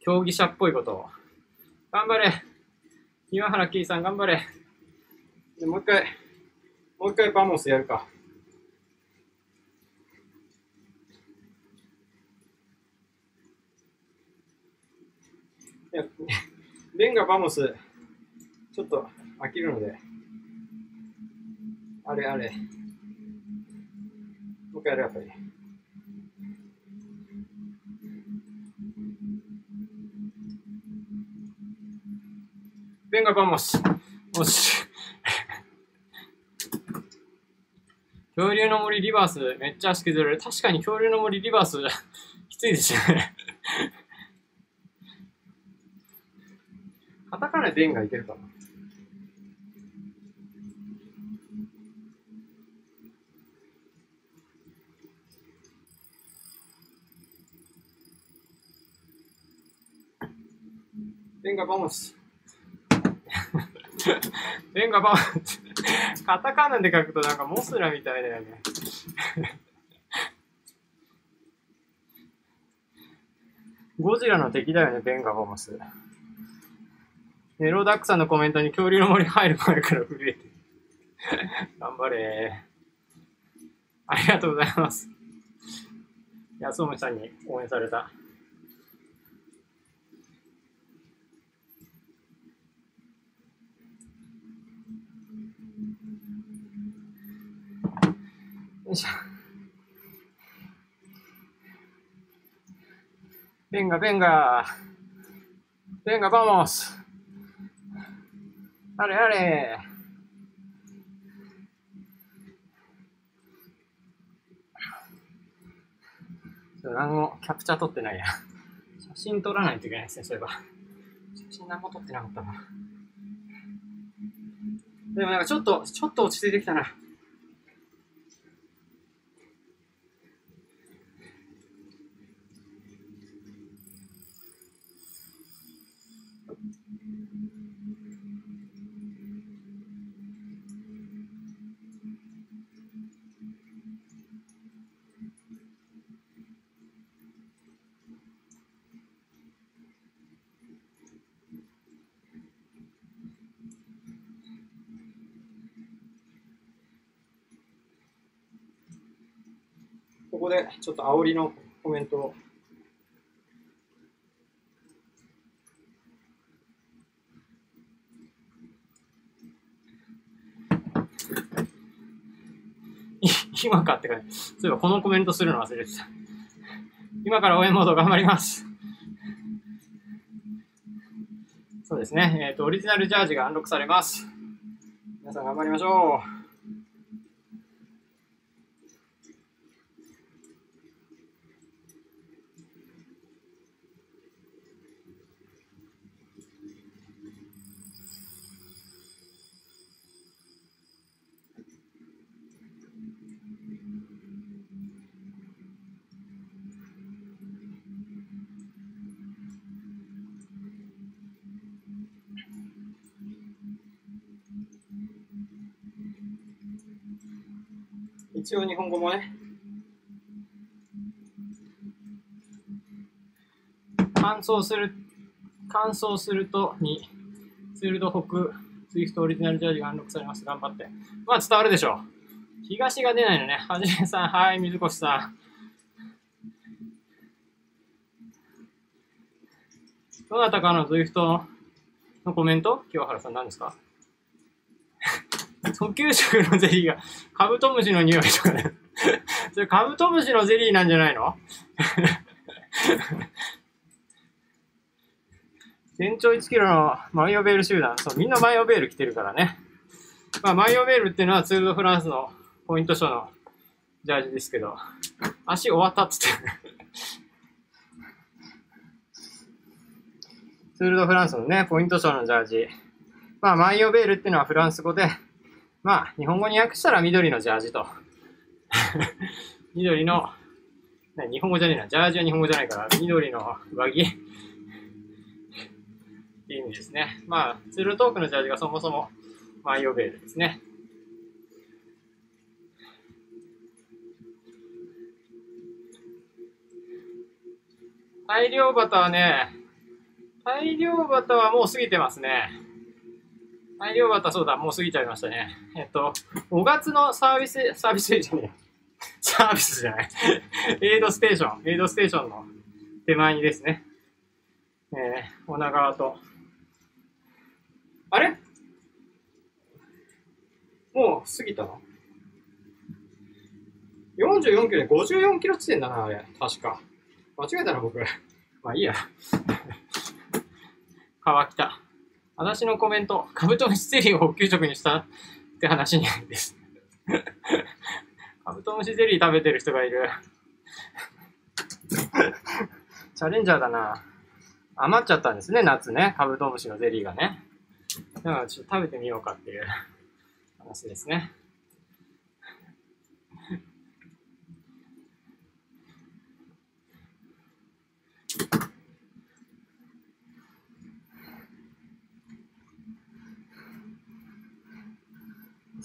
競技者っぽいことを、頑張れ。岩原キーさん頑張れ。でもう一回、もう一回 vamos やるか。いや、 venga vamos、ちょっと飽きるので、あれあれ。もう一回やる、やっぱり。ベンガバモス。もし。恐竜の森リバースめっちゃ足削れる。確かに恐竜の森リバースきついですよね。カタカナでンがいけるかな。venga vamos。venga vamos。カタカナで書くとなんかモスラみたいだよね。ゴジラの敵だよね、 venga vamos。ネロダックさんのコメントに恐竜の森入る前から震えて。頑張れありがとうございます。安尾さんに応援された。よいしょ。ベンガ、ベンガ。ベンガ、バモス。あれあれ。何もキャプチャー撮ってないや。写真撮らないといけないですね、そういえば。写真何も撮ってなかったな。でもなんかちょっと、ちょっと落ち着いてきたな。ここでちょっと煽りのコメントを。今かってか、そういえばこのコメントするの忘れてた。今から応援モード頑張ります。そうですね。えっ、ー、と、オリジナルジャージがアンロックされます。皆さん頑張りましょう。一応日本語もね、乾燥する、乾燥するとに、ツールド北、ツイフトオリジナルジャージがアンロックされます。頑張って。まあ伝わるでしょう。東が出ないのね。はじめさん、はい、水越さん。どなたかの ZWIFT のコメント？清原さん何ですか？訴求食のゼリーがカブトムシの匂いとかね。それカブトムシのゼリーなんじゃないの？全長1キロのマイオベール集団。そう、みんなマイオベール着てるからね。まあ、マイオベールっていうのはツールドフランスのポイント賞のジャージですけど、足終わったっつって。ツールドフランスのね、ポイント賞のジャージ。まあ、マイオベールっていうのはフランス語で、まあ、日本語に訳したら緑のジャージと。緑の、日本語じゃねえな。ジャージは日本語じゃないから、緑の上着。っていう意味ですね。まあ、ツールトークのジャージがそもそもマイオベールですね。大量バタはね、大量バタはもう過ぎてますね。はい、よかった、そうだ、もう過ぎちゃいましたね。えっと、5月のサービス、サービスエージね。サービスじゃない。エイドステーション、エイドステーションの手前にですね、えー、女川と、あれ？もう過ぎたの ?44 キロで54キロ地点だな、あれ。確か。間違えたな、僕。まあいいや。川北。私のコメント、カブトムシゼリーを補給食にしたって話にです。カブトムシゼリー食べてる人がいる。チャレンジャーだな。余っちゃったんですね、夏ね。カブトムシのゼリーがね。だからちょっと食べてみようかっていう話ですね。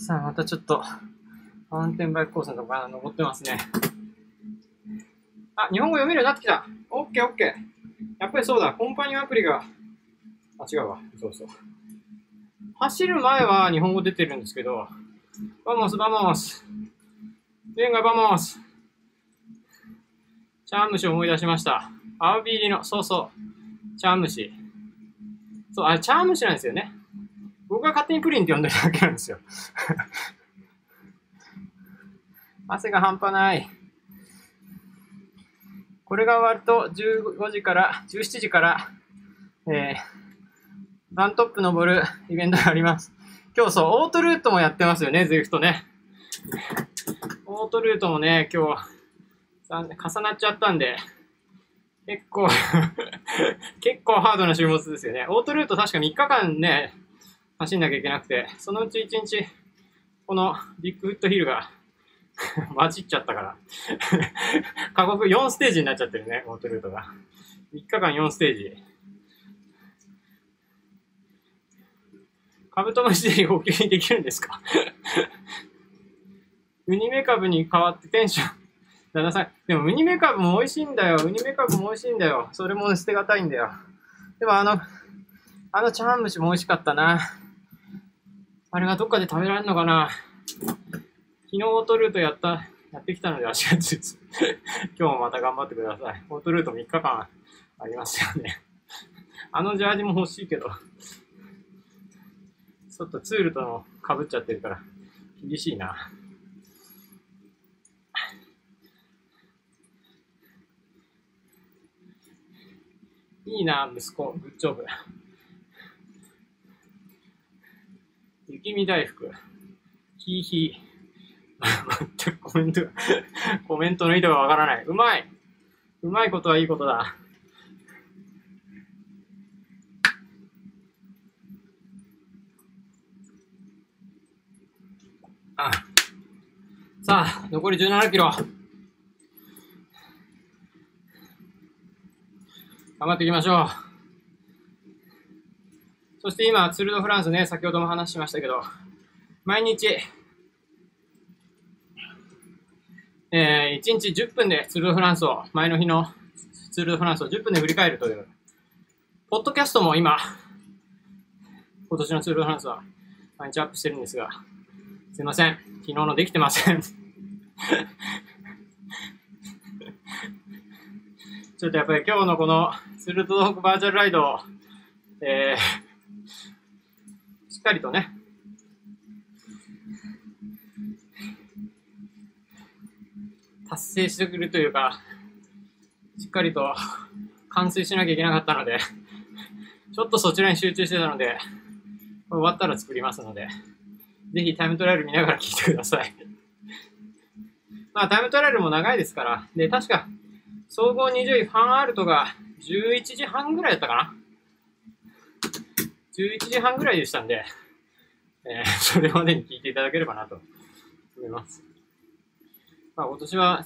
さあ、またちょっと、マウンテンバイクコースのとこから登ってますね。あ、日本語読めるようになってきた。オッケーオッケー。やっぱりそうだ。コンパニオアプリが、あ、違うわ。そうそう。走る前は日本語出てるんですけど、バモス、バモス。レンガ、バモス。チャームシを思い出しました。アウビーリの、そうそう。チャームシ。そう、あれ、チャームシなんですよね。僕が勝手にプリンって呼んでるだけなんですよ。汗が半端ない。これが終わると15時から、17時から、えー、ワントップ登るイベントがあります。今日そう、オートルートもやってますよね、ズイフトね。オートルートもね、今日、重なっちゃったんで、結構 結構ハードな週末ですよね。オートルート確か3日間ね、走んなきゃいけなくて、そのうち1日、このビッグフットヒルが 混じっちゃったから 過酷4ステージになっちゃってるね、オートルートが。3日間4ステージ。カブトムシゼリー補給にできるんですか？ウニメカブに変わってテンション。旦那さん、でもウニメカブも美味しいんだよ。ウニメカブも美味しいんだよ。それも捨てがたいんだよ。でもあの、あの茶碗蒸しも美味しかったな。あれがどっかで食べられるのかな？昨日オートルートやった、やってきたので足がつつ。今日もまた頑張ってください。オートルート3日間ありますよね。あのジャージも欲しいけど。ちょっとツールとの被っちゃってるから、厳しいな。いいな、息子。グッジョブ。雪見大福。ヒーヒー。全くコメントが コメントの意図がわからない。うまいうまいことはいいことだ。あさあ、残り17キロ。頑張っていきましょう。そして今、ツール・ド・フランスね、先ほども話しましたけど、毎日、えー、1日10分でツール・ド・フランスを、前の日のツール・ド・フランスを10分で振り返るという、ポッドキャストも今、今年のツール・ド・フランスは毎日アップしてるんですが、すいません。昨日のできてません。ちょっとやっぱり今日のこのスルートドークバーチャルライドを、えー、っかりとね、達成してくるというか、しっかりと 完成しなきゃいけなかったので、ちょっとそちらに集中してたので、終わったら作りますので、ぜひタイムトライアル見ながら聞いてください。まあ、タイムトライアルも長いですから。で、確か、総合20位ファンアルトが11時半ぐらいだったかな？?11 時半ぐらいでしたんで、えー、それまでに聞いていただければなと思います。まあ、今年は、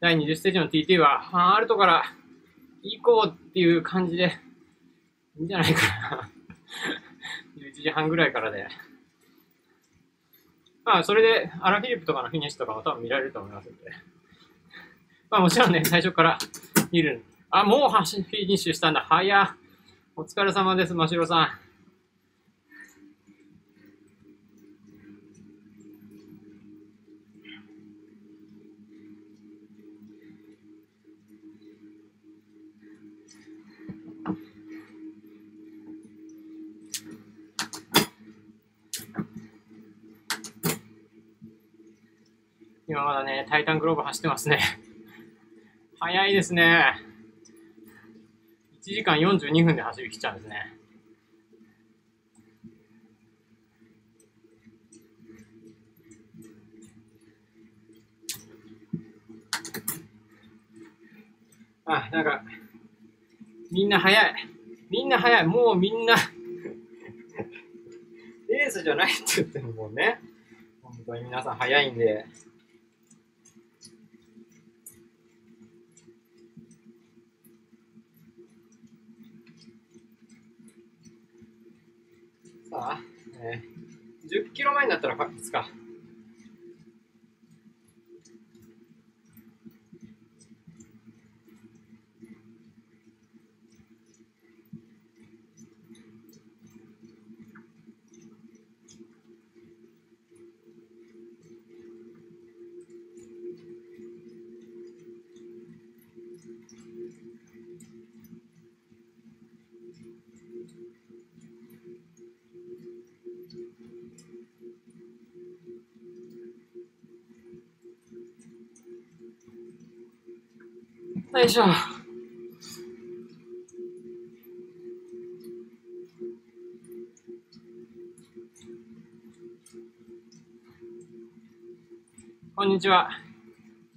第20ステージの TT は、ファンアルトから行こうっていう感じで、いいんじゃないかな。11時半ぐらいからで、まあ、それで、アラフィリップとかのフィニッシュとかも多分見られると思いますので。まあ、もちろんね、最初から見る。あ、もうフィニッシュしたんだ。早お疲れ様です、ましろさん。今まだね、タイタングローブ走ってますね。早いですね。1時間42分で走り切っちゃうんですね。あ、なんか、みんな早い。みんな早い。もうみんなレースじゃないって言ってももうね、本当に皆さん早いんで。か、えー、10キロ前になったら確実か。よいしょ。こんにちは。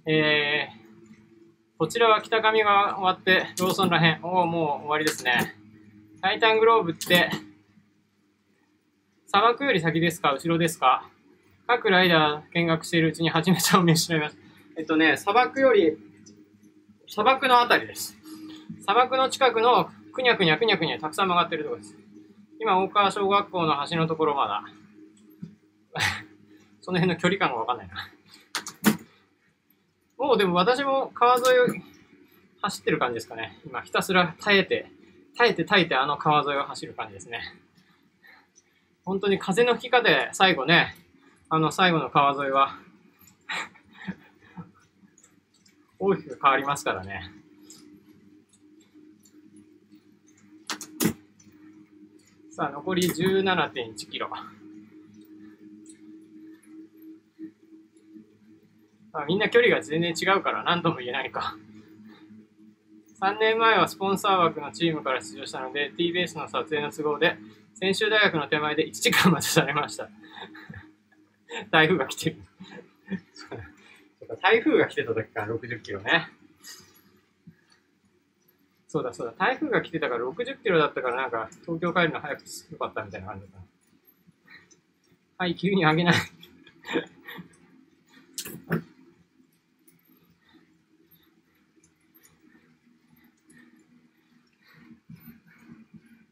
えー、こちらは北上が終わって、ローソンらへん。おお、もう終わりですね。タイタングローブって、砂漠より先ですか？後ろですか？各ライダー見学しているうちに初めてお見せしまいました。えっとね、砂漠より砂漠のあたりです。砂漠の近くのくにゃくにゃくにゃくにゃたくさん曲がってるところです。今、大川小学校の橋のところまだ。その辺の距離感がわかんないな。もうでも私も川沿いを走ってる感じですかね。今、ひたすら耐えて、耐えて耐えてあの川沿いを走る感じですね。本当に風の吹き方で最後ね、あの最後の川沿いは大きく変わりますからね。さあ、残り17.1キロ。あみんな距離が全然違うから何とも言えないか。3年前はスポンサー枠のチームから出場したので、T ベースの撮影の都合で、専修大学の手前で1時間待ちされました。台風が来てる。台風が来てた時から60キロね。そうだそうだ、台風が来てたから60キロだったからなんか東京帰るの早くよかったみたいな感じだ。はい、急に上げない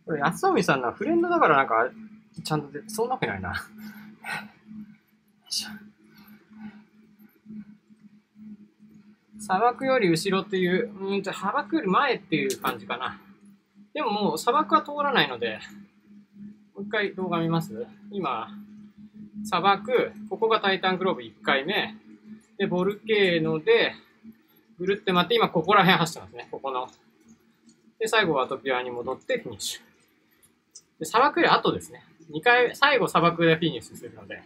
これ、安臣さんのフレンドだからなんか、ちゃんと、そんなわけないな。よいしょ。砂漠より後ろっていう、うんと、砂漠より前っていう感じかな。でももう砂漠は通らないので、もう一回動画見ます？今、砂漠、ここがタイタングローブ1回目、で、ボルケーノで、ぐるって回って、今ここら辺走ってますね、ここの。で、最後はトピアに戻ってフィニッシュ。で、砂漠より後ですね。2回、最後砂漠でフィニッシュするので、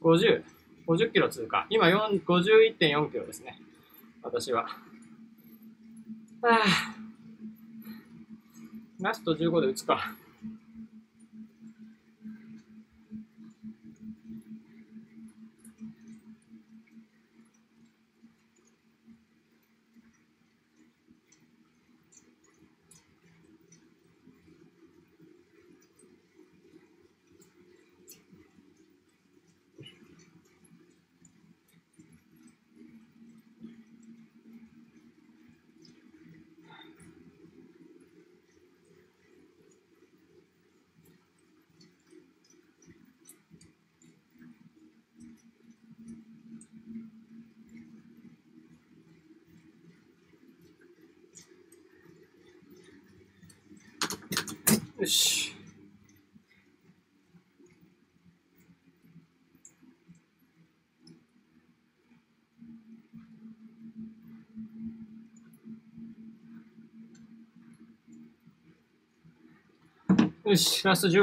50、50キロ通過。今51.4キロですね。私は。はあ。ラスト15で打つか。よし。よし、ラスト15。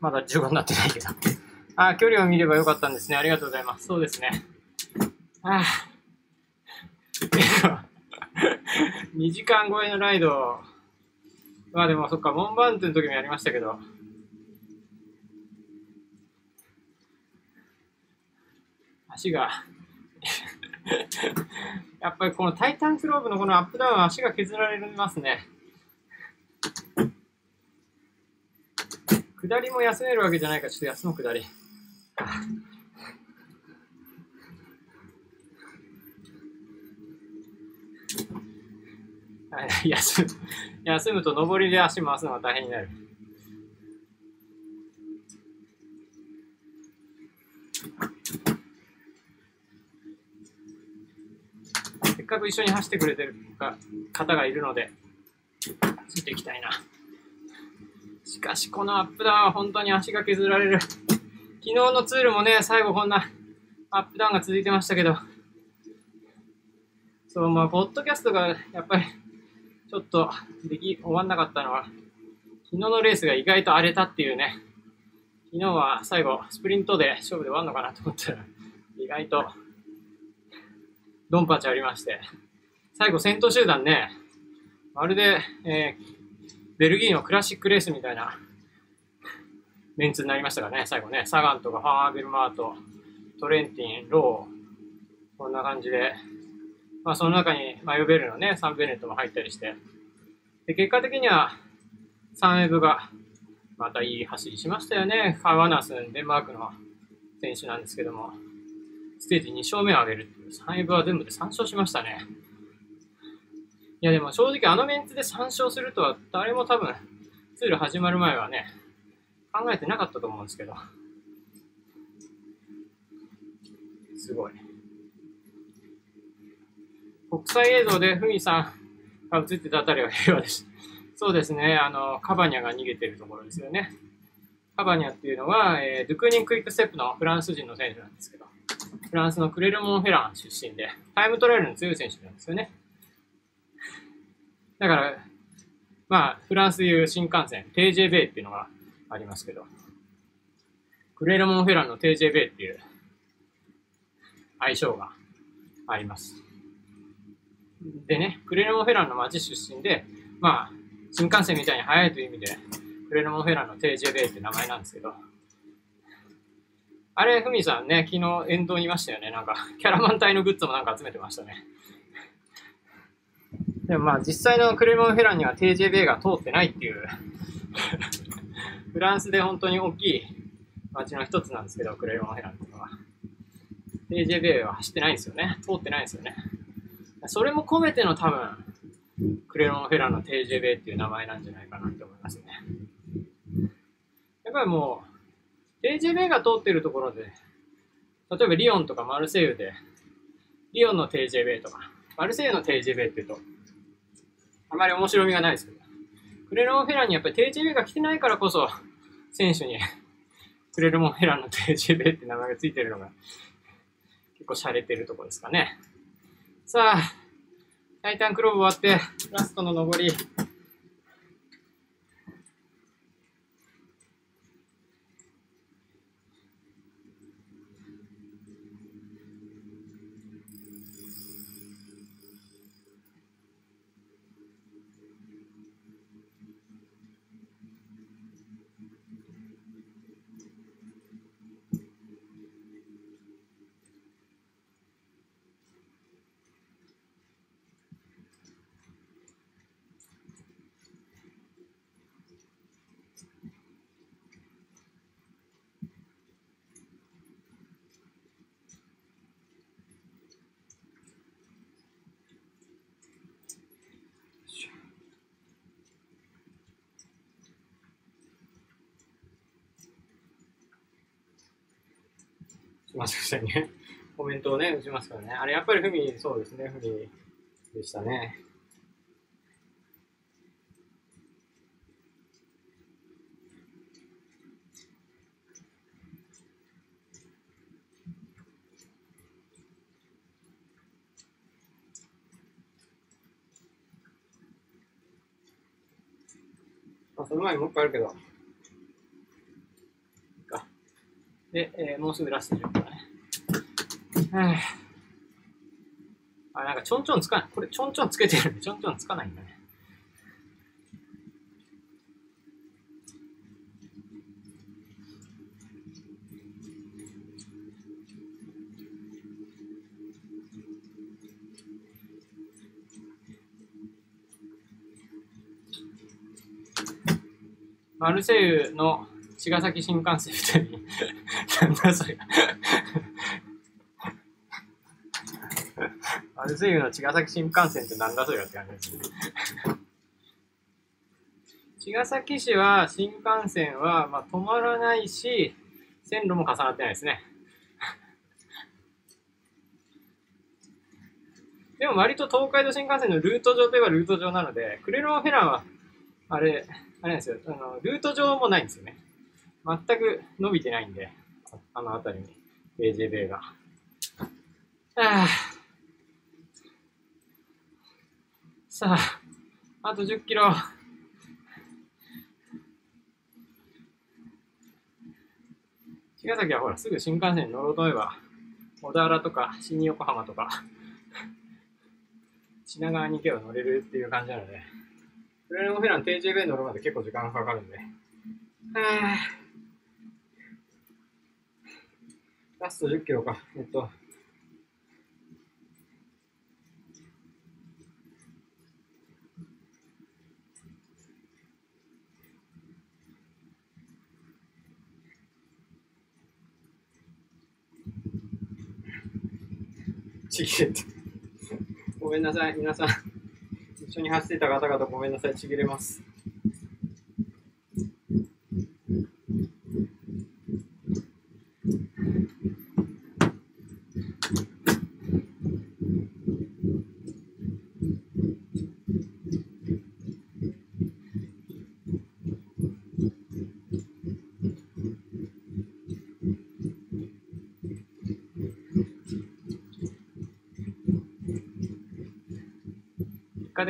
まだ15になってないけど。あ、距離を見ればよかったんですね。ありがとうございます。そうですね。ああ。2時間超えのライド。まあでもそっか、モンバーントの時もやりましたけど。足が やっぱりこのタイタンクローブのこのアップダウンは足が削られますね。下りも休めるわけじゃないから、ちょっと休む下り。休む、休むと上りで足回すのが大変になる。せっかく一緒に走ってくれてる方がいるので、ついていきたいな。しかし、このアップダウンは本当に足が削られる。昨日のツールもね、最後こんなアップダウンが続いてましたけど、そう、まあ、ポッドキャストがやっぱりちょっとでき、終わんなかったのは、昨日のレースが意外と荒れたっていうね、昨日は最後、スプリントで勝負で終わるのかなと思ったら、意外と、ドンパチありまして、最後先頭集団ね、まるで、えー、ベルギーのクラシックレースみたいな。メンツになりましたからね、最後ね、サガンとかファーベルマート、トレンティン、ロー、こんな感じで、まあ、その中にマヨベルのね、サンベネットも入ったりして、で、結果的には、サンエブが、またいい走りしましたよね。カーワナスン、デンマークの選手なんですけども、ステージ2勝目を挙げるっていう、サンエブは全部で3勝しましたね。や、でも正直あのメンツで3勝するとは、誰も多分、ツール始まる前はね、考えてなかったと思うんですけど、すごい。国際映像でふみさんが映ってたあたりは平和です。そうですね、あの、カバニャが逃げてるところですよね。カバニャっていうのは、えー、ドゥクニンクイックステップのフランス人の選手なんですけど、フランスのクレルモン・フェラン出身で、タイムトライアルの強い選手なんですよね。だから、まあ、フランスいう新幹線、TJB っていうのがありますけど、クレルモン・フェランの TJB っていう愛称があります。でね、クレルモンフェランの町出身で、まあ、新幹線みたいに速いという意味で、クレルモンフェランの TJB って名前なんですけど、あれ、ふみさんね、昨日沿道にいましたよね。なんか、キャラマン隊のグッズもなんか集めてましたね。でもまあ、実際のクレモンフェランには TJB が通ってないっていう フランスで本当に大きい街の一つなんですけど、クレモンフェランっていうのは。TJB は走ってないんですよね。通ってないんですよね。それも込めての多分、クレロンフェランのテージェベっていう名前なんじゃないかなって思いますね。やっぱりもう、テージェベが通ってるところで、例えばリオンとかマルセイユで、リオンのテージェベとか、マルセイユのテージェベって言うと、あまり面白みがないですけど、クレルモンフェラにやっぱりテージェベが来てないからこそ、選手に クレルモンフェラのテージェベって名前がついてるのが、結構洒落てるとこですかね。さあ、タイタンクローブ終わって、ラストの上り。ましたね。コメントをね、打ちますからね。あれ、やっぱりふみ、そうですね、ふみでしたね。あ、その前にもう一個あるけど。か。で、えー、もうすぐラスト10分だね。あ、なんかちょんちょんつかない。これちょんちょんつけてるんで、ちょんちょんつかないんだね。マルセイユの茅ヶ崎新幹線みたいに、なんだそれ。マルセイユの茅ヶ崎新幹線ってなんだそれって感じです。茅ヶ崎市は新幹線は、まあ、止まらないし、線路も重なってないですね。でも割と東海道新幹線のルート上といえばルート上なので、クレロンフェランは、あれ、あれなんですよ、あの、ルート上もないんですよね。全く伸びてないんで、あの辺りに、AJB が。あ さあ、あと10キロ。茅ヶ崎はほら、すぐ新幹線に乗ろうと思えば、小田原とか新横浜とか、品川に行けば乗れるっていう感じなので、フレンオフェラン TJB 乗るまで結構時間がかかるんで。はラスト10キロか。えっと。ちぎれて。ごめんなさい、皆さん。一緒に走っていた方々ごめんなさい、ちぎれます。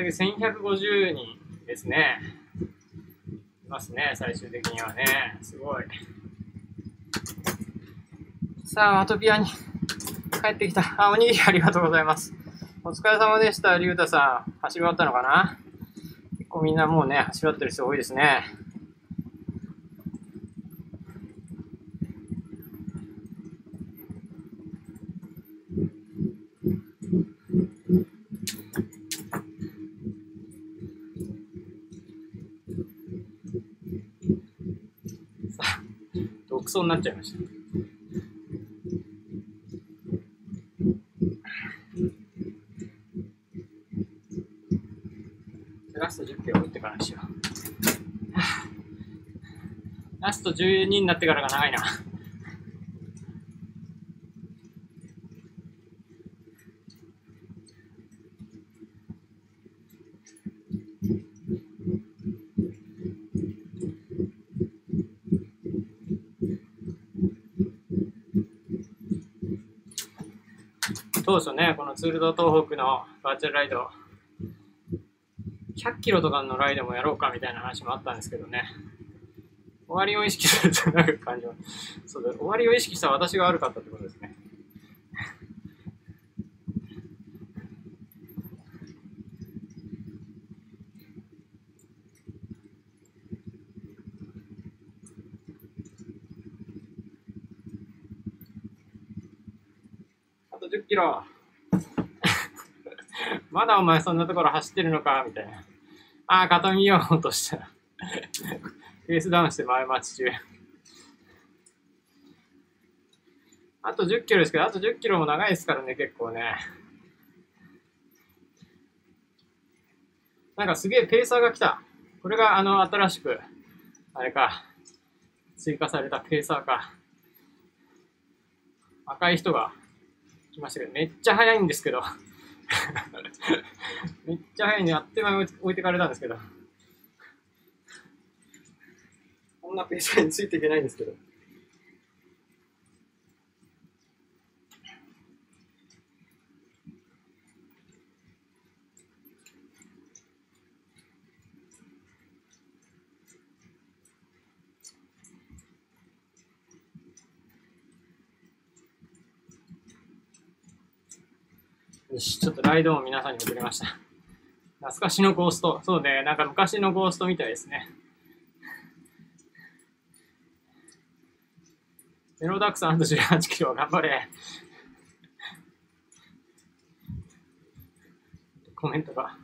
果的1150人ですね。いますね、最終的にはね。すごい。さあ、アトピアに帰ってきた。あ、おにぎりありがとうございます。お疲れ様でした、りゅうたさん。走り終わったのかな？結構みんなもうね、走り終わってる人多いですね。そうになっちゃいました。ラスト10キロ打ってからにしよう。ラスト12になってからが長いな。当初ね、このツールド東北のバーチャルライド、100キロとかのライドもやろうかみたいな話もあったんですけどね。終わりを意識するとなる感じは、そうだ、終わりを意識した私が悪かったってことですね。あと10キロ。まだお前そんなところ走ってるのかみたいな。ああ、片見ようとしたら。ペースダウンして前待ち中。あと10キロですけど、あと10キロも長いですからね、結構ね。なんかすげえペーサーが来た。これがあの新しく、あれか、追加されたペーサーか。赤い人が来ましたけど、めっちゃ速いんですけど。めっちゃ早いんで、あっという間に置いてかれたんですけど。こんなペースについていけないんですけど。よし、ちょっとライドを皆さんに送りました。懐かしのゴースト。そうね、なんか昔のゴーストみたいですね。メロダックさんと18キロ頑張れ。コメントが。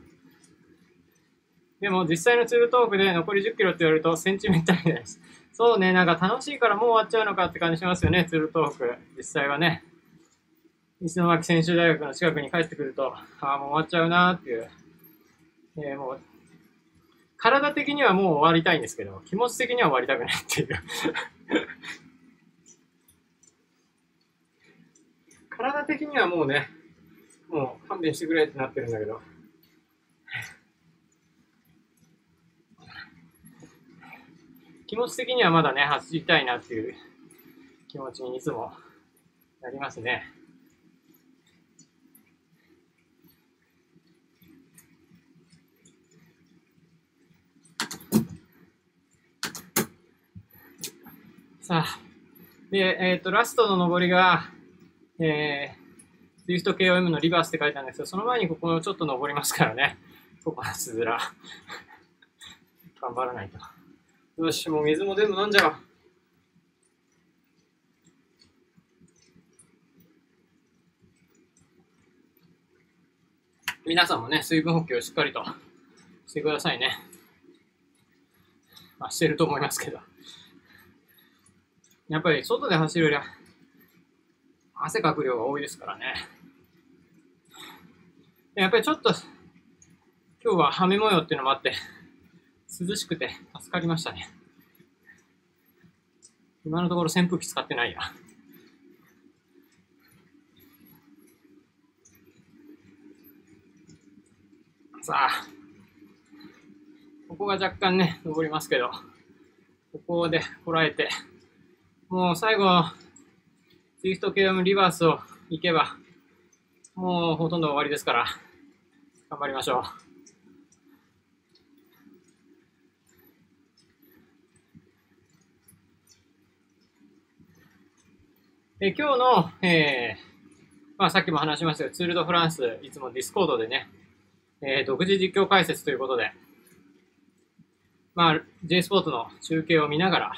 でも実際のツールトークで残り10キロって言われるとセンチメンタルです。そうね、なんか楽しいからもう終わっちゃうのかって感じしますよね、ツールトーク。実際はね。石巻専修大学の近くに帰ってくると、ああ、もう終わっちゃうなーっていう。えー、もう、体的にはもう終わりたいんですけど、気持ち的には終わりたくないっていう 体的にはもうね、もう勘弁してくれってなってるんだけど。気持ち的にはまだね、走りたいなっていう気持ちにいつもなりますね。さあ、で、えっ、ー、と、ラストの上りが、えー、Swift KOM のリバースって書いてあるんですけど、その前にここをちょっと登りますからね。ここはつづら。頑張らないと。よし、もう水も全部飲んじゃおう。皆さんもね、水分補給をしっかりとしてくださいね。まあ、してると思いますけど。やっぱり外で走るよりは汗かく量が多いですからね。やっぱりちょっと今日は雨模様っていうのもあって涼しくて助かりましたね。今のところ扇風機使ってないや。さあ、ここが若干ね、登りますけど、ここでこらえて、もう最後、ズイフト系のリバースを行けば、もうほとんど終わりですから、頑張りましょう。え今日の、えーまあ、さっきも話しましたが、ツール・ド・フランス、いつもディスコードでね、えー、独自実況解説ということで、まあ、J スポーツの中継を見ながら、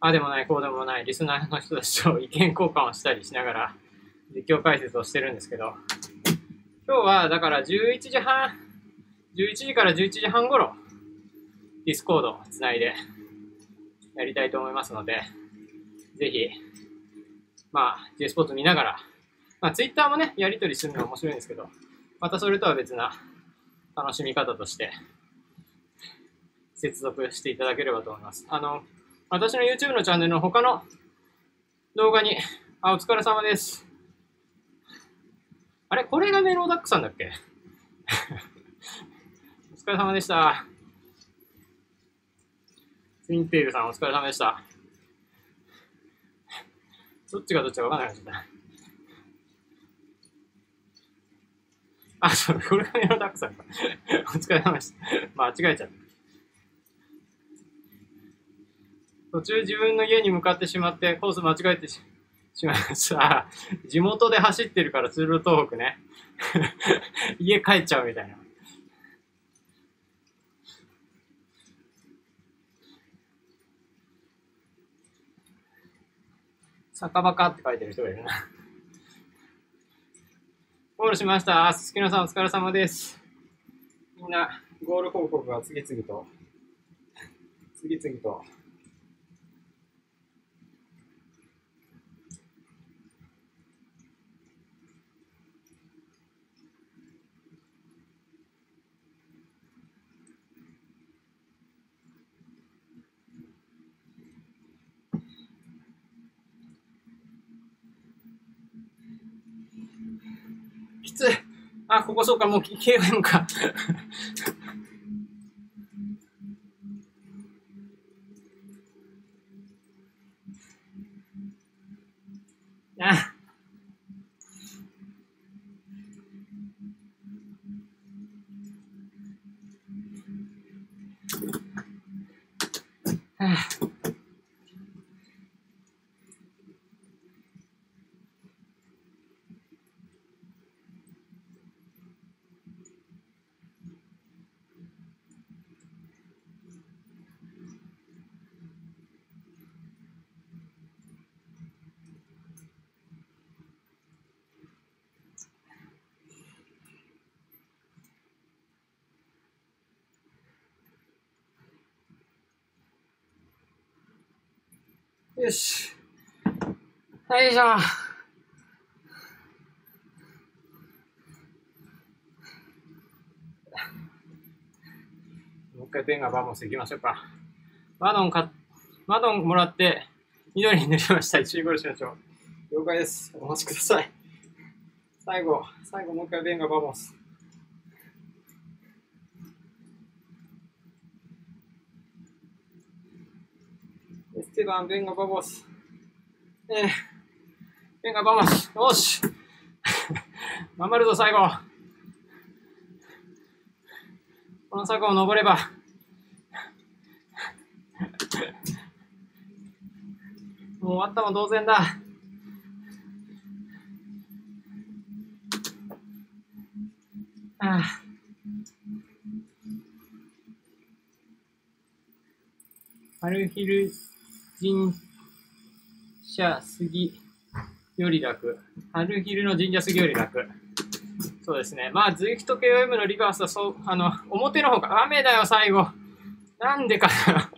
ああでもない、こうでもない、リスナーの人たちと意見交換をしたりしながら、実況解説をしてるんですけど、今日はだから11時半、11時から11時半頃、ディスコードをつないでやりたいと思いますので、ぜひ、まあ、J スポーツ見ながら、まあ、Twitter もね、やり取りするのは面白いんですけど、またそれとは別な楽しみ方として、接続していただければと思います。あの、私の YouTube のチャンネルの他の動画に、あ、お疲れ様です。あれ？これがメローダックさんだっけ？お疲れ様でした。ツインテールさんお疲れ様でした。どっちがどっちかわかんなくなっちゃった。あ、そう、これがメローダックさんか。お疲れ様でした。間違えちゃった。途中自分の家に向かってしまってコース間違えてしまいました。地元で走ってるからツール東北ね。家帰っちゃうみたいな。酒場かって書いてる人がいるな。ゴールしました。すすきのさんお疲れ様です。みんな、ゴール報告が次々と、次々とつ。あ、ここそうか、もう KOM か。あ。はあよし。よいしょ。もう一回 venga vamos 行きましょうか。マドンか、マドンもらって、緑に塗りました。一位ゴールしましょう。了解です。お待ちください。最後、最後もう一回ベンガバモス。エステバン、ベンガバモス。えー、ベンガバモス。よし 頑張るぞ、最後。この坂を登れば、もう終わったも同然だ。ああ春昼神社杉より楽。春昼の神社杉より楽。そうですね。まあ、ズイフト KOM のリバースは、そう、あの、表の方が雨だよ、最後。なんでかな。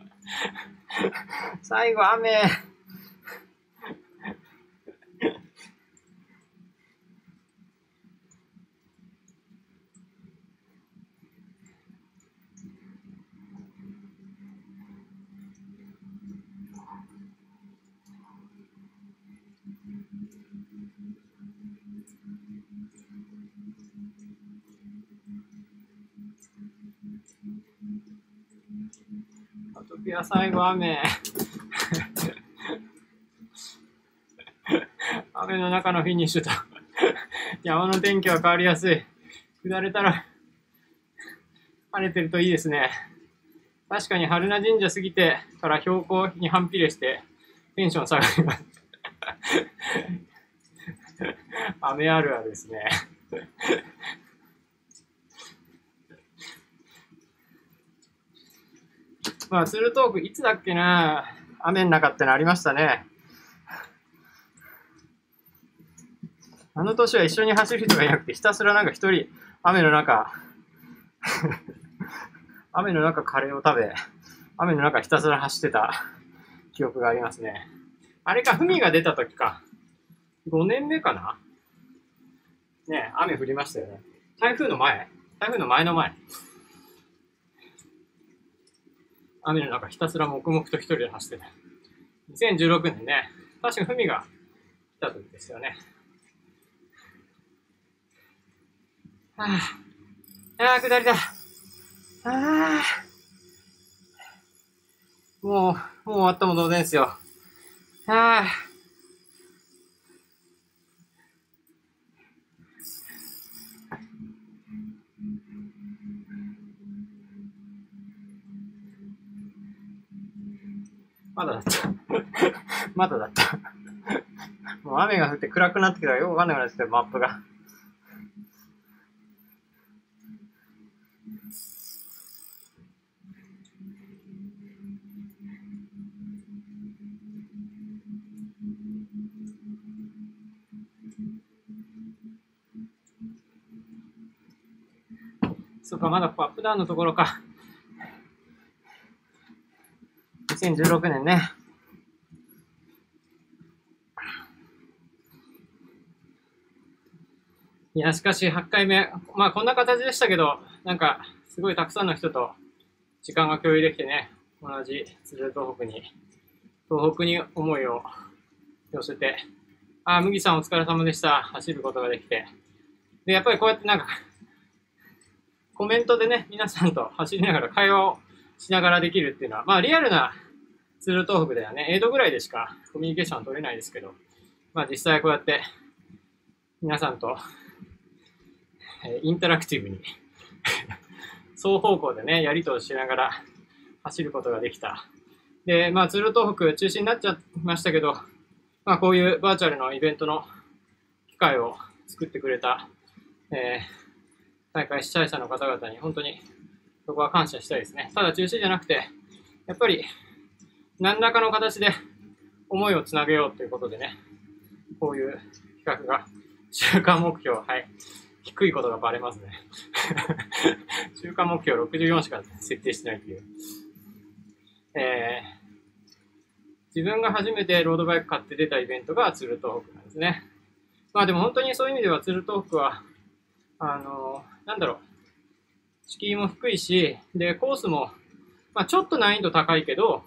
最後、雨。アトピア最後雨。雨の中のフィニッシュと山の天気は変わりやすい。下れたら晴れてるといいですね。確かに春名神社過ぎてから標高に反比例してテンション下がります。雨あるあるですね。まあ、ツールトーク、いつだっけな雨の中ってのありましたね。あの年は一緒に走る人がいなくて、ひたすらなんか一人、雨の中 雨の中カレーを食べ、雨の中ひたすら走ってた記憶がありますね。あれか、海が出た時か。5年目かなね雨降りましたよね。台風の前台風の前の前。雨の中ひたすら黙々と一人で走ってた。2016年ね、確かふみが来た時ですよね。はあ、ああ、下りだ。ああ、もう、もう終わったも同然ですよ。ああ。まだだった。まだだった。もう雨が降って暗くなってきたらよくわかんなくなってきたマップが。そうか、まだアップダウンのところか。2016年ね。いや、しかし8回目、まあこんな形でしたけど、なんかすごいたくさんの人と時間が共有できてね、同じ鶴東北に、東北に思いを寄せて、あ、麦さんお疲れ様でした。走ることができて。で、やっぱりこうやってなんか、コメントでね、皆さんと走りながら会話をしながらできるっていうのは、まあリアルなツール東北ではね、エイドぐらいでしかコミュニケーション取れないですけど、まあ実際こうやって皆さんと、えインタラクティブに 双方向でね、やりとりしながら走ることができた。で、まあツール東北中止になっちゃいましたけど、まあこういうバーチャルのイベントの機会を作ってくれた、えー、大会主催者の方々に本当にそこは感謝したいですね。ただ中止じゃなくて、やっぱり何らかの形で思いをつなげようということでね、こういう企画が、週間目標、はい、低いことがバレますね。週間目標64しか設定してないっていう。えー、自分が初めてロードバイク買って出たイベントがツル東北なんですね。まあでも本当にそういう意味ではツル東北は、あのー、なんだろう、敷居も低いし、で、コースも、まあちょっと難易度高いけど、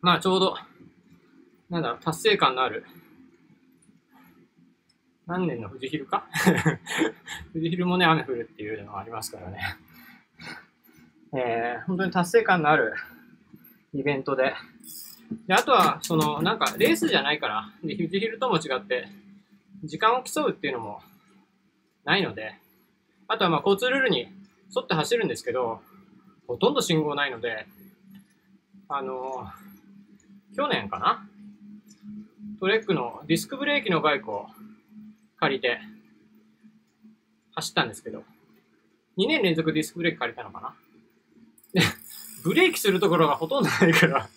まあちょうど、なんだろう、達成感のある、何年の富士ヒルか？富士ヒルもね、雨降るっていうのがありますからね。えー、本当に達成感のあるイベントで。で、あとは、その、なんか、レースじゃないから、で、富士ヒルとも違って、時間を競うっていうのもないので、あとはまあ交通ルールに沿って走るんですけど、ほとんど信号ないので、あのー、去年かな？トレックのディスクブレーキのバイクを借りて走ったんですけど、2年連続ディスクブレーキ借りたのかな？で、ブレーキするところがほとんどないから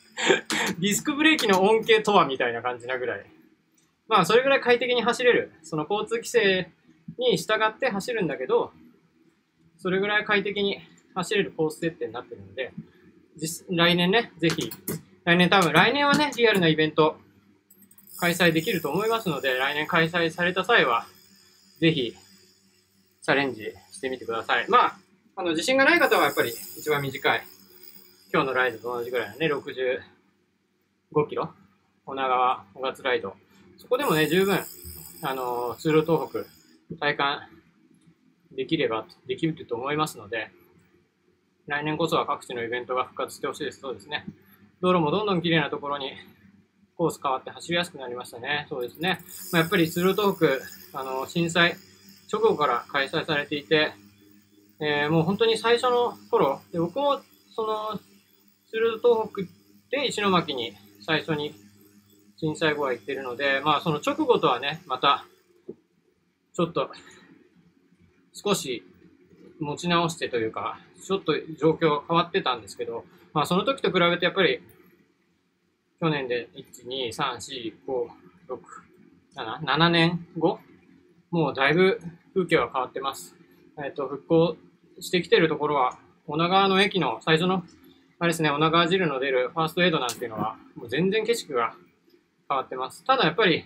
ディスクブレーキの恩恵とはみたいな感じなぐらい。まあ、それぐらい快適に走れる。その交通規制に従って走るんだけど、それぐらい快適に走れるコース設定になってるので、来年ね、ぜひ、来年多分、来年はね、リアルなイベント開催できると思いますので、来年開催された際は、ぜひ、チャレンジしてみてください。まあ、あの、自信がない方はやっぱり一番短い、今日のライドと同じぐらいのね、65キロ、女川、小勝ライド。そこでもね、十分、あの、通路東北、体感できれば、できると思いますので、来年こそは各地のイベントが復活してほしいです。そうですね。道路もどんどん綺麗なところにコース変わって走りやすくなりましたね。そうですね。まあ、やっぱりツルトーク、あの、震災直後から開催されていて、えー、もう本当に最初の頃、で僕もその、ツル東北で石巻に最初に震災後は行ってるので、まあその直後とはね、また、ちょっと少し持ち直してというか、ちょっと状況が変わってたんですけど、まあその時と比べてやっぱり、去年で1、2、3、4、5、6、7、7年後もうだいぶ風景は変わってます。えっ、ー、と、復興してきてるところは、女川の駅の最初の、あれですね、女川汁の出るファーストエイドなんていうのは、もう全然景色が変わってます。ただやっぱり、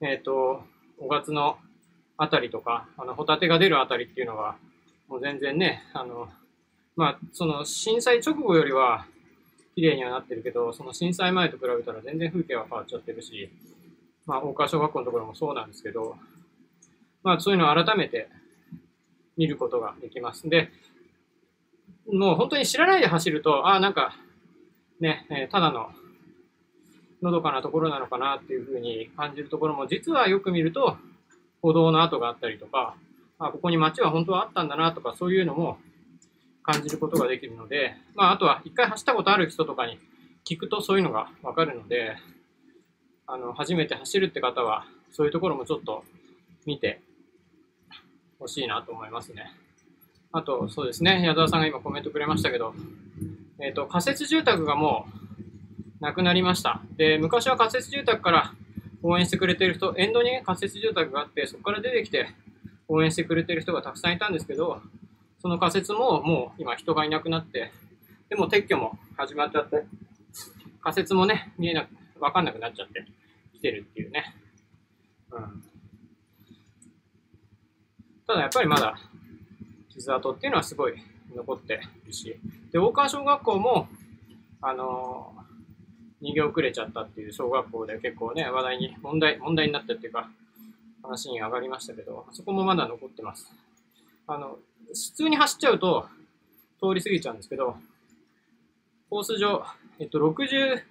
えっ、ー、と、5月のあたりとか、あの、ホタテが出るあたりっていうのは、もう全然ね、あの、まあ、その震災直後よりは綺麗にはなってるけど、その震災前と比べたら全然風景は変わっちゃってるし、まあ、大川小学校のところもそうなんですけど、まあ、そういうのを改めて見ることができます。で、もう本当に知らないで走ると、ああ、なんか、ね、えー、ただののどかなところなのかなっていうふうに感じるところも、実はよく見ると、歩道の跡があったりとか、あここに街は本当はあったんだなとか、そういうのも感じることができるので、まあ、あとは一回走ったことある人とかに聞くとそういうのがわかるので、あの、初めて走るって方は、そういうところもちょっと見てほしいなと思いますね。あと、そうですね、矢沢さんが今コメントくれましたけど、えっ、ー、と、仮設住宅がもうなくなりました。で、昔は仮設住宅から応援してくれてる人、沿道に、仮設住宅があって、そこから出てきて応援してくれてる人がたくさんいたんですけど、その仮設ももう今人がいなくなって、でも撤去も始まっちゃって、仮設もね、見えなく、わかんなくなっちゃって来てるっていうね。うん。ただやっぱりまだ傷跡っていうのはすごい残ってるし、で、大川小学校も、あの逃げ遅れちゃったっていう小学校で結構ね、話題に、問題、問題になったっていうか、話に上がりましたけど、そこもまだ残ってます。あの、普通に走っちゃうと通り過ぎちゃうんですけど、コース上、えっと、65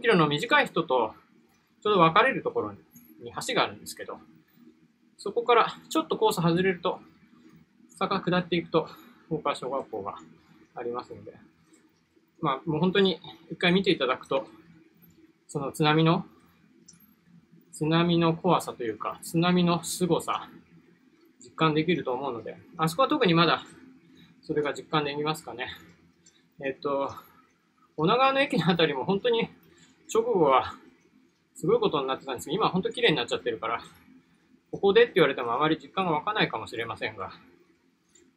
キロの短い人とちょうど分かれるところに橋があるんですけど、そこからちょっとコース外れると、坂下っていくと、大川小学校がありますので、まあ、もう本当に一回見ていただくと、その津波の、津波の怖さというか、津波の凄さ、実感できると思うので、あそこは特にまだ、それが実感できますかね。えっと、女川の駅のあたりも本当に直後はすごいことになってたんですけど、今は本当綺麗になっちゃってるから、ここでって言われてもあまり実感が湧かないかもしれませんが、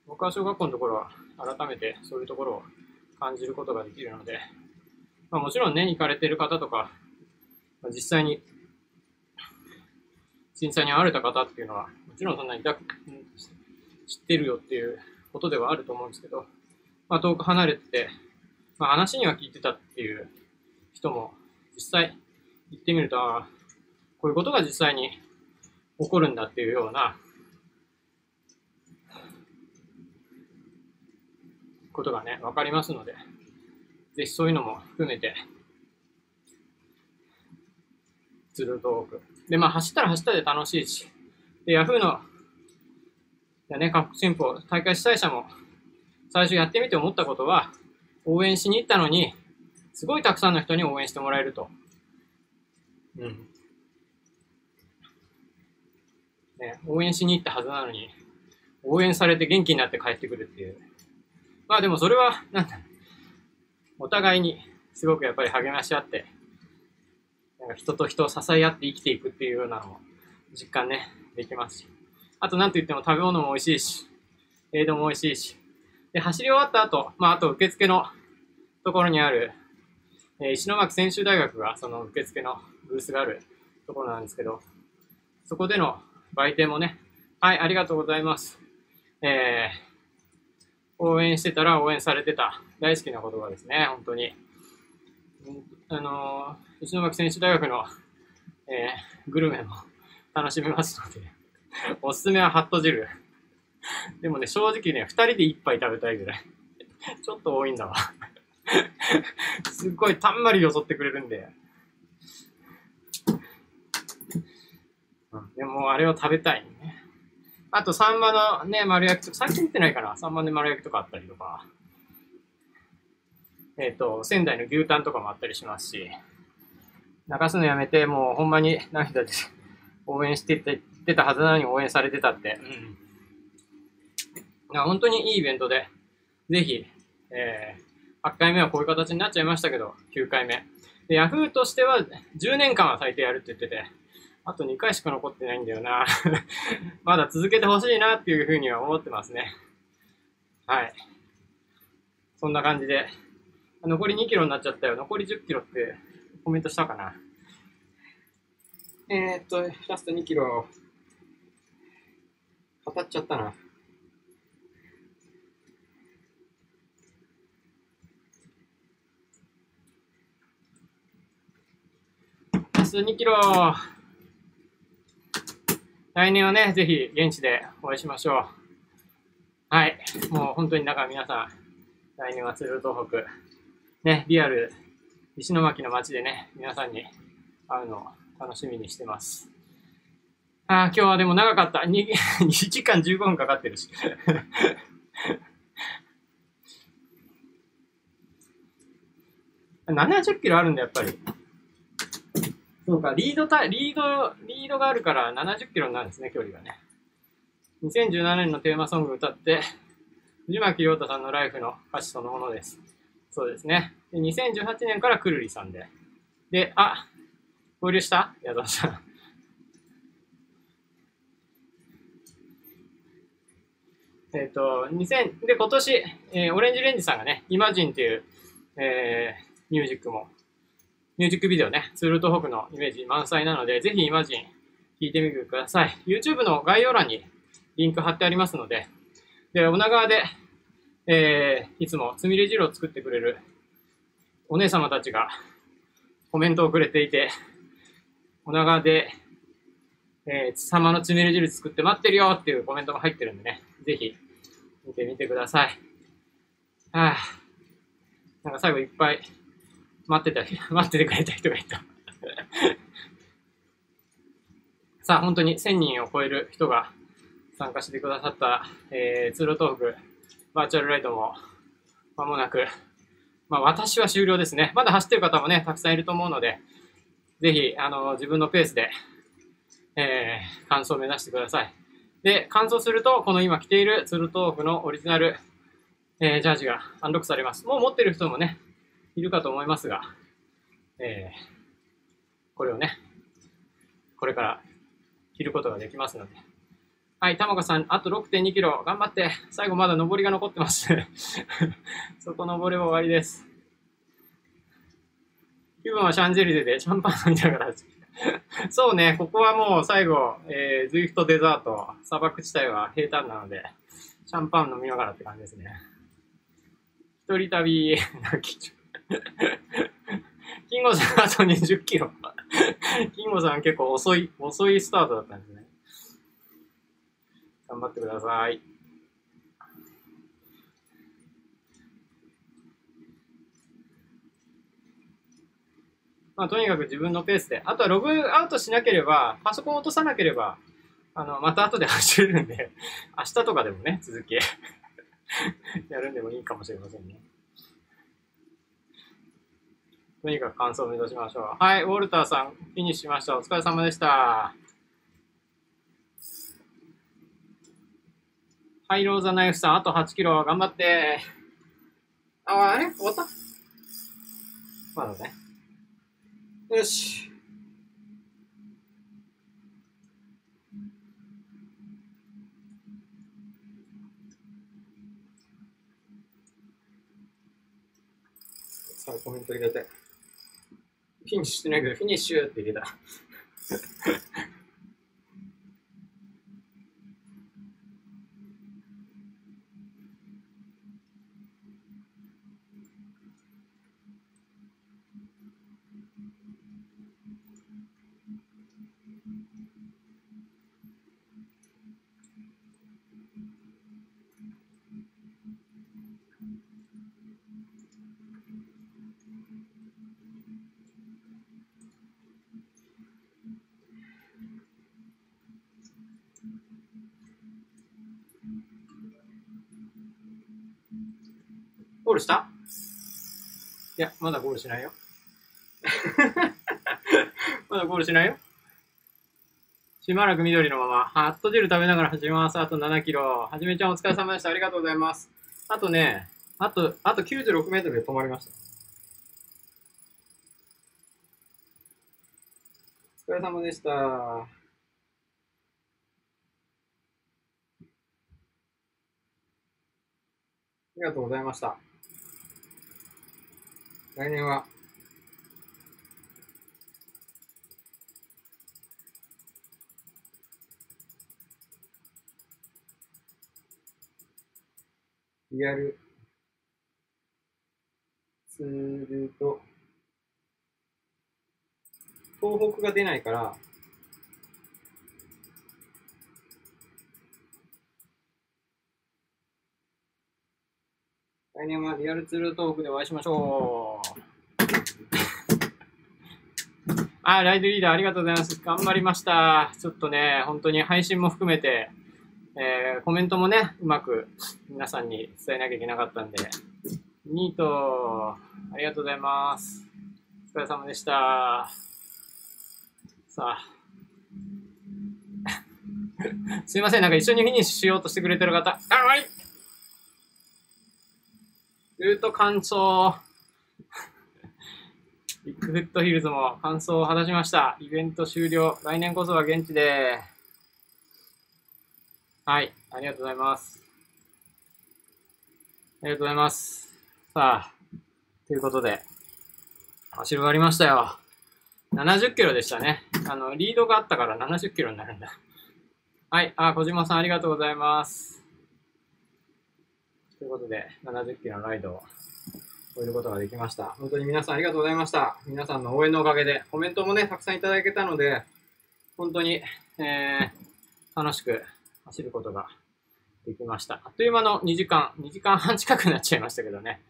僕は小学校のところは改めてそういうところを感じることができるので、まあ、もちろんね、行かれてる方とか、実際に震災に遭われた方っていうのは、もちろんそんなに知ってるよっていうことではあると思うんですけど、まあ、遠く離れてて、まあ、話には聞いてたっていう人も実際行ってみると、あこういうことが実際に起こるんだっていうようなことがね、わかりますので、ぜひそういうのも含めて、ずると多く。で、まあ走ったら走ったで楽しいし、で、ヤフーの、やね、各新法、大会主催者も最初やってみて思ったことは、応援しに行ったのに、すごいたくさんの人に応援してもらえると。うん。ね、応援しに行ったはずなのに、応援されて元気になって帰ってくるっていう。まあでもそれは、なんだ、お互いにすごくやっぱり励まし合って、なんか人と人を支え合って生きていくっていうようなのも実感ね、できますし。あとなんと言っても食べ物も美味しいし、映像も美味しいし。で、走り終わった後、まああと受付のところにある、えー、石巻専修大学がその受付のブースがあるところなんですけど、そこでの売店もね、はい、ありがとうございます。えー、応援してたら応援されてた。大好きな言葉ですね、本当に。あの、石巻選手大学の、えー、グルメも楽しめますので、おすすめはハット汁。でもね、正直ね、二人で一杯食べたいぐらい。ちょっと多いんだわ。すっごいたんまりよそってくれるんで。でもあれを食べたいね。あと、サンマのね、丸焼きとか、最近見てないかな。サンマで丸焼きとかあったりとか。えっ、ー、と、仙台の牛タンとかもあったりしますし。泣かすのやめて、もうほんまに涙で 応援してて出たはずなのに応援されてたって。うん。本当にいいイベントで、ぜひ、えー、8回目はこういう形になっちゃいましたけど、9回目。で、ヤフーとしては10年間は最低やるって言ってて、あと2回しか残ってないんだよな。まだ続けてほしいなっていうふうには思ってますね。はい。そんな感じで。残り2キロになっちゃったよ。残り10キロってコメントしたかな？えー、っと、ラスト2キロ。語っちゃったな。ラスト2キロ。来年はね、ぜひ現地でお会いしましょう。はい。もう本当にだから皆さん、来年は鶴東北、ね、リアル、石巻の街でね、皆さんに会うのを楽しみにしてます。ああ、今日はでも長かった。2, 2 時間15分かかってるし。70キロあるんだ、やっぱり。そうか、リードタリード、リードがあるから70キロになるんですね、距離がね。2017年のテーマソング歌って、藤巻亮太さんのライフの歌詞そのものです。そうですね。で2018年からくるりさんで。で、あ、合流した？矢田さん。えっ、と、2000、で、今年、えー、オレンジレンジさんがね、イマジンっていう、えー、ミュージックもミュージックビデオね、ツールとホークのイメージ満載なので、ぜひイマジン聞いてみてください。YouTube の概要欄にリンク貼ってありますので、で、女川で、えー、いつもつみれ汁を作ってくれるお姉様たちがコメントをくれていて、女川で、えー、様のつみれ汁作って待ってるよっていうコメントも入ってるんでね、ぜひ見てみてください。はあ、なんか最後いっぱい待ってた、待っててくれた人がいた。さあ、本当に1000人を超える人が参加してくださった、えー、通路トークバーチャルライトも間もなく、まあ私は終了ですね。まだ走ってる方もね、たくさんいると思うので、ぜひ、あの、自分のペースで、えー、完走を目指してください。で、完走すると、この今着ているツルトークのオリジナル、えー、ジャージがアンロックされます。もう持ってる人もね、いるかと思いますが、えー、これをね、これから着ることができますので。はい、玉川さん、あと6.2キロ、頑張って。最後まだ上りが残ってます。そこ上りは終わりです。気分はシャンゼリゼでシャンパン飲みながら。そうね、ここはもう最後、えー、ズイフトデザート、砂漠地帯は平坦なので、シャンパン飲みながらって感じですね。一人旅、キンゴさんあと20キロ。キンゴさん結構遅い、遅いスタートだったんですね。頑張ってください。まあ、とにかく自分のペースで。あとはログアウトしなければ、パソコン落とさなければ、あの、また後で走れるんで、明日とかでもね、続き やるんでもいいかもしれませんね。とにかく感想を目指しましょう。はい、ウォルターさん、フィニッシュしました。お疲れ様でした。はい、ローザナイフさん、あと8キロ、頑張って。あ、あれ？終わった？まだね。よし。さあ、コメント入れて。フィニッシュしてないけど、フィニッシュって入れた。ゴールした？いや、まだゴールしないよ。まだゴールしないよ？しばらく緑のまま、ハットジェル食べながら走ります。あと7キロ。はじめちゃんお疲れ様でした。ありがとうございます。あとね、あと、あと96メートルで止まりました。お疲れ様でした。ありがとうございました。来年は、リアル。すると、東北が出ないから、来年はリアルツールトークでお会いしましょう。あ、ライドリーダーありがとうございます。頑張りました。ちょっとね、本当に配信も含めて、えー、コメントもね、うまく皆さんに伝えなきゃいけなかったんで、ニート、ありがとうございます。お疲れ様でした。さあ。すいません、なんか一緒にフィニッシュしようとしてくれてる方、あ、はいルート完走。ビッグフットヒルズも完走を果たしました。イベント終了。来年こそは現地で。はい。ありがとうございます。ありがとうございます。さあ、ということで、走り終わりましたよ。70キロでしたね。あの、リードがあったから70キロになるんだ。はい。あ、小島さんありがとうございます。ということで、70キロのライドを終えることができました。本当に皆さんありがとうございました。皆さんの応援のおかげで、コメントもね、たくさんいただけたので、本当に、えー、楽しく走ることができました。あっという間の2時間、2時間半近くなっちゃいましたけどね。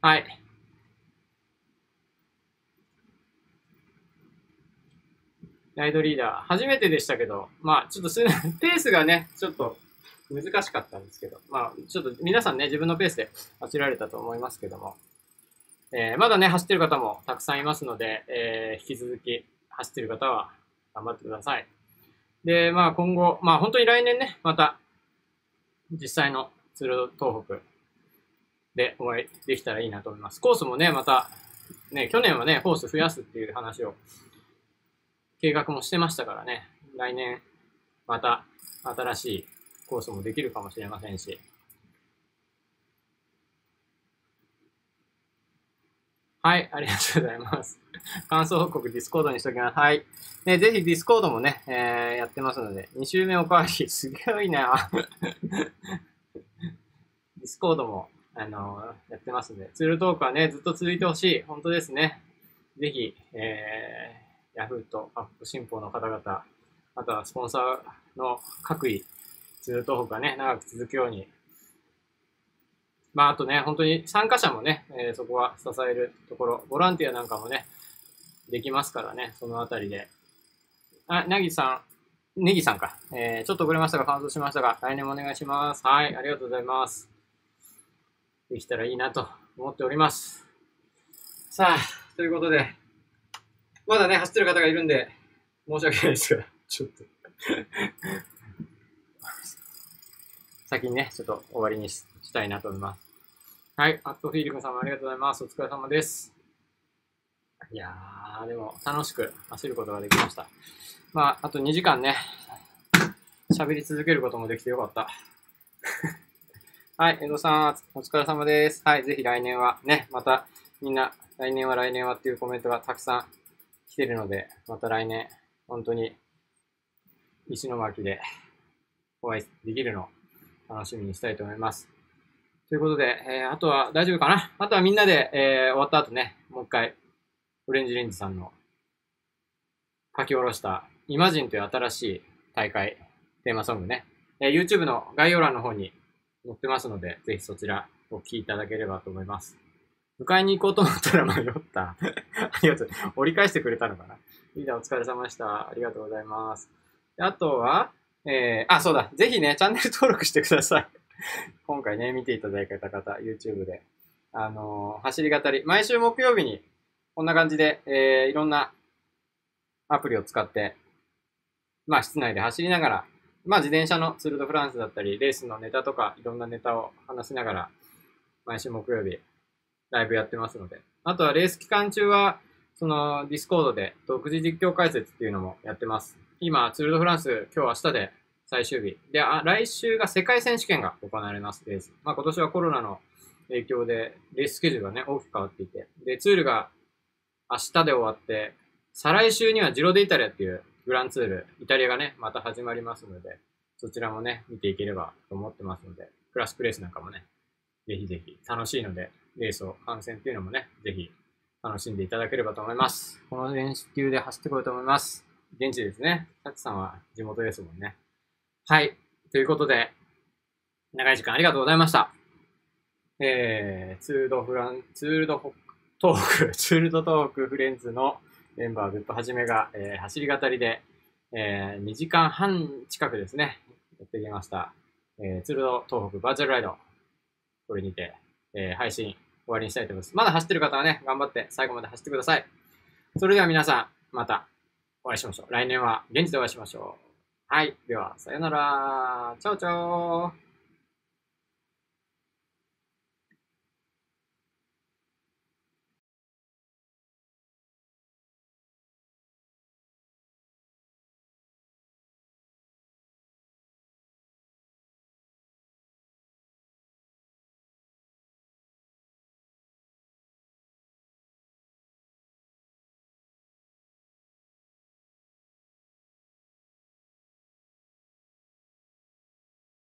はい。ライドリーダー、初めてでしたけど、まあ、ちょっとペースがね、ちょっと難しかったんですけど、まあ、ちょっと皆さんね、自分のペースで走られたと思いますけども、えー、まだね、走ってる方もたくさんいますので、えー、引き続き走ってる方は頑張ってください。で、まあ今後、まあ本当に来年ね、また実際のツール東北でお会いできたらいいなと思います。コースもね、また、ね、去年はね、コース増やすっていう話を計画もしてましたからね、来年また新しいコースもできるかもしれませんし、はい、ありがとうございます。完走報告、ディスコードにしときます。はい。ね、ぜひディスコードもね、えー、やってますので、2週目おかわり、すごいな。ディスコードも、あのーやってますので、ツールド東北はね、ずっと続いてほしい。本当ですね。ぜひ、えー、Yahoo とアップ新報の方々、あとはスポンサーの各位、ツールトークがね、長く続くように、まあ、あとね、本当に参加者もね、えーそこは支えるところ、ボランティアなんかもね、できますからね、そのあたりで。あ、なぎさん、ネギさんか。えーちょっと遅れましたが、感想しましたが、来年もお願いします。はい、ありがとうございます。できたらいいなと思っております。さあ、ということで、まだね、走ってる方がいるんで、申し訳ないですが、ちょっと。先にね、ちょっと終わりにしたいなと思います。はい、アットフィーリングさんもありがとうございます。お疲れ様です。いやー、でも楽しく走ることができました。まあ、あと2時間ね、喋り続けることもできてよかった。はい、江戸さん、お疲れ様です。はい、ぜひ来年はね、またみんな、来年は来年はっていうコメントがたくさん来てるので、また来年、本当に石巻でお会いできるの楽しみにしたいと思います。ということで、えーあとは大丈夫かな？あとはみんなで、えー終わった後ね、もう一回、オレンジレンジさんの書き下ろしたイマジンという新しい大会テーマソングね、えー YouTube の概要欄の方に載ってますので、ぜひそちらお聴きいただければと思います。迎えに行こうと思ったら迷った。ありがとう。折り返してくれたのかな？リーダーお疲れ様でした。ありがとうございます。あとは、えー、あ、そうだ。ぜひね、チャンネル登録してください。今回ね、見ていただいた方、YouTube で。あのー走り語り。毎週木曜日に、こんな感じで、えーいろんなアプリを使って、まあ、室内で走りながら、まあ、自転車のツール・ド・フランスだったり、レースのネタとか、いろんなネタを話しながら、毎週木曜日、ライブやってますので。あとは、レース期間中は、その、ディスコードで独自実況解説っていうのもやってます。今、ツール・ド・フランス、今日明日で最終日。で、あ来週が世界選手権が行われます、レース。まあ、今年はコロナの影響で、レーススケジュールがね、大きく変わっていて。で、ツールが明日で終わって、再来週にはジロデイタリアっていうグランツール、イタリアがね、また始まりますので、そちらもね、見ていければと思ってますので、クラシックレースなんかもね、ぜひぜひ楽しいので、レースを観戦っていうのもね、ぜひ楽しんでいただければと思います。この練習で走ってこようと思います。現地ですね。タチさんは地元ですもんね。はい。ということで、長い時間ありがとうございました。えー、ツールドフラン、ツールドホトーク、ツールドトークフレンズのメンバー、グッドはじめが、えー走り語りで、えー2時間半近くですね、やってきました。えーツールド東北バーチャルライド、これにて、えー配信終わりにしたいと思います。まだ走ってる方はね、頑張って最後まで走ってください。それでは皆さん、またお会いしましょう。来年は現地でお会いしましょう。はい。では、さよなら。チャオチャオ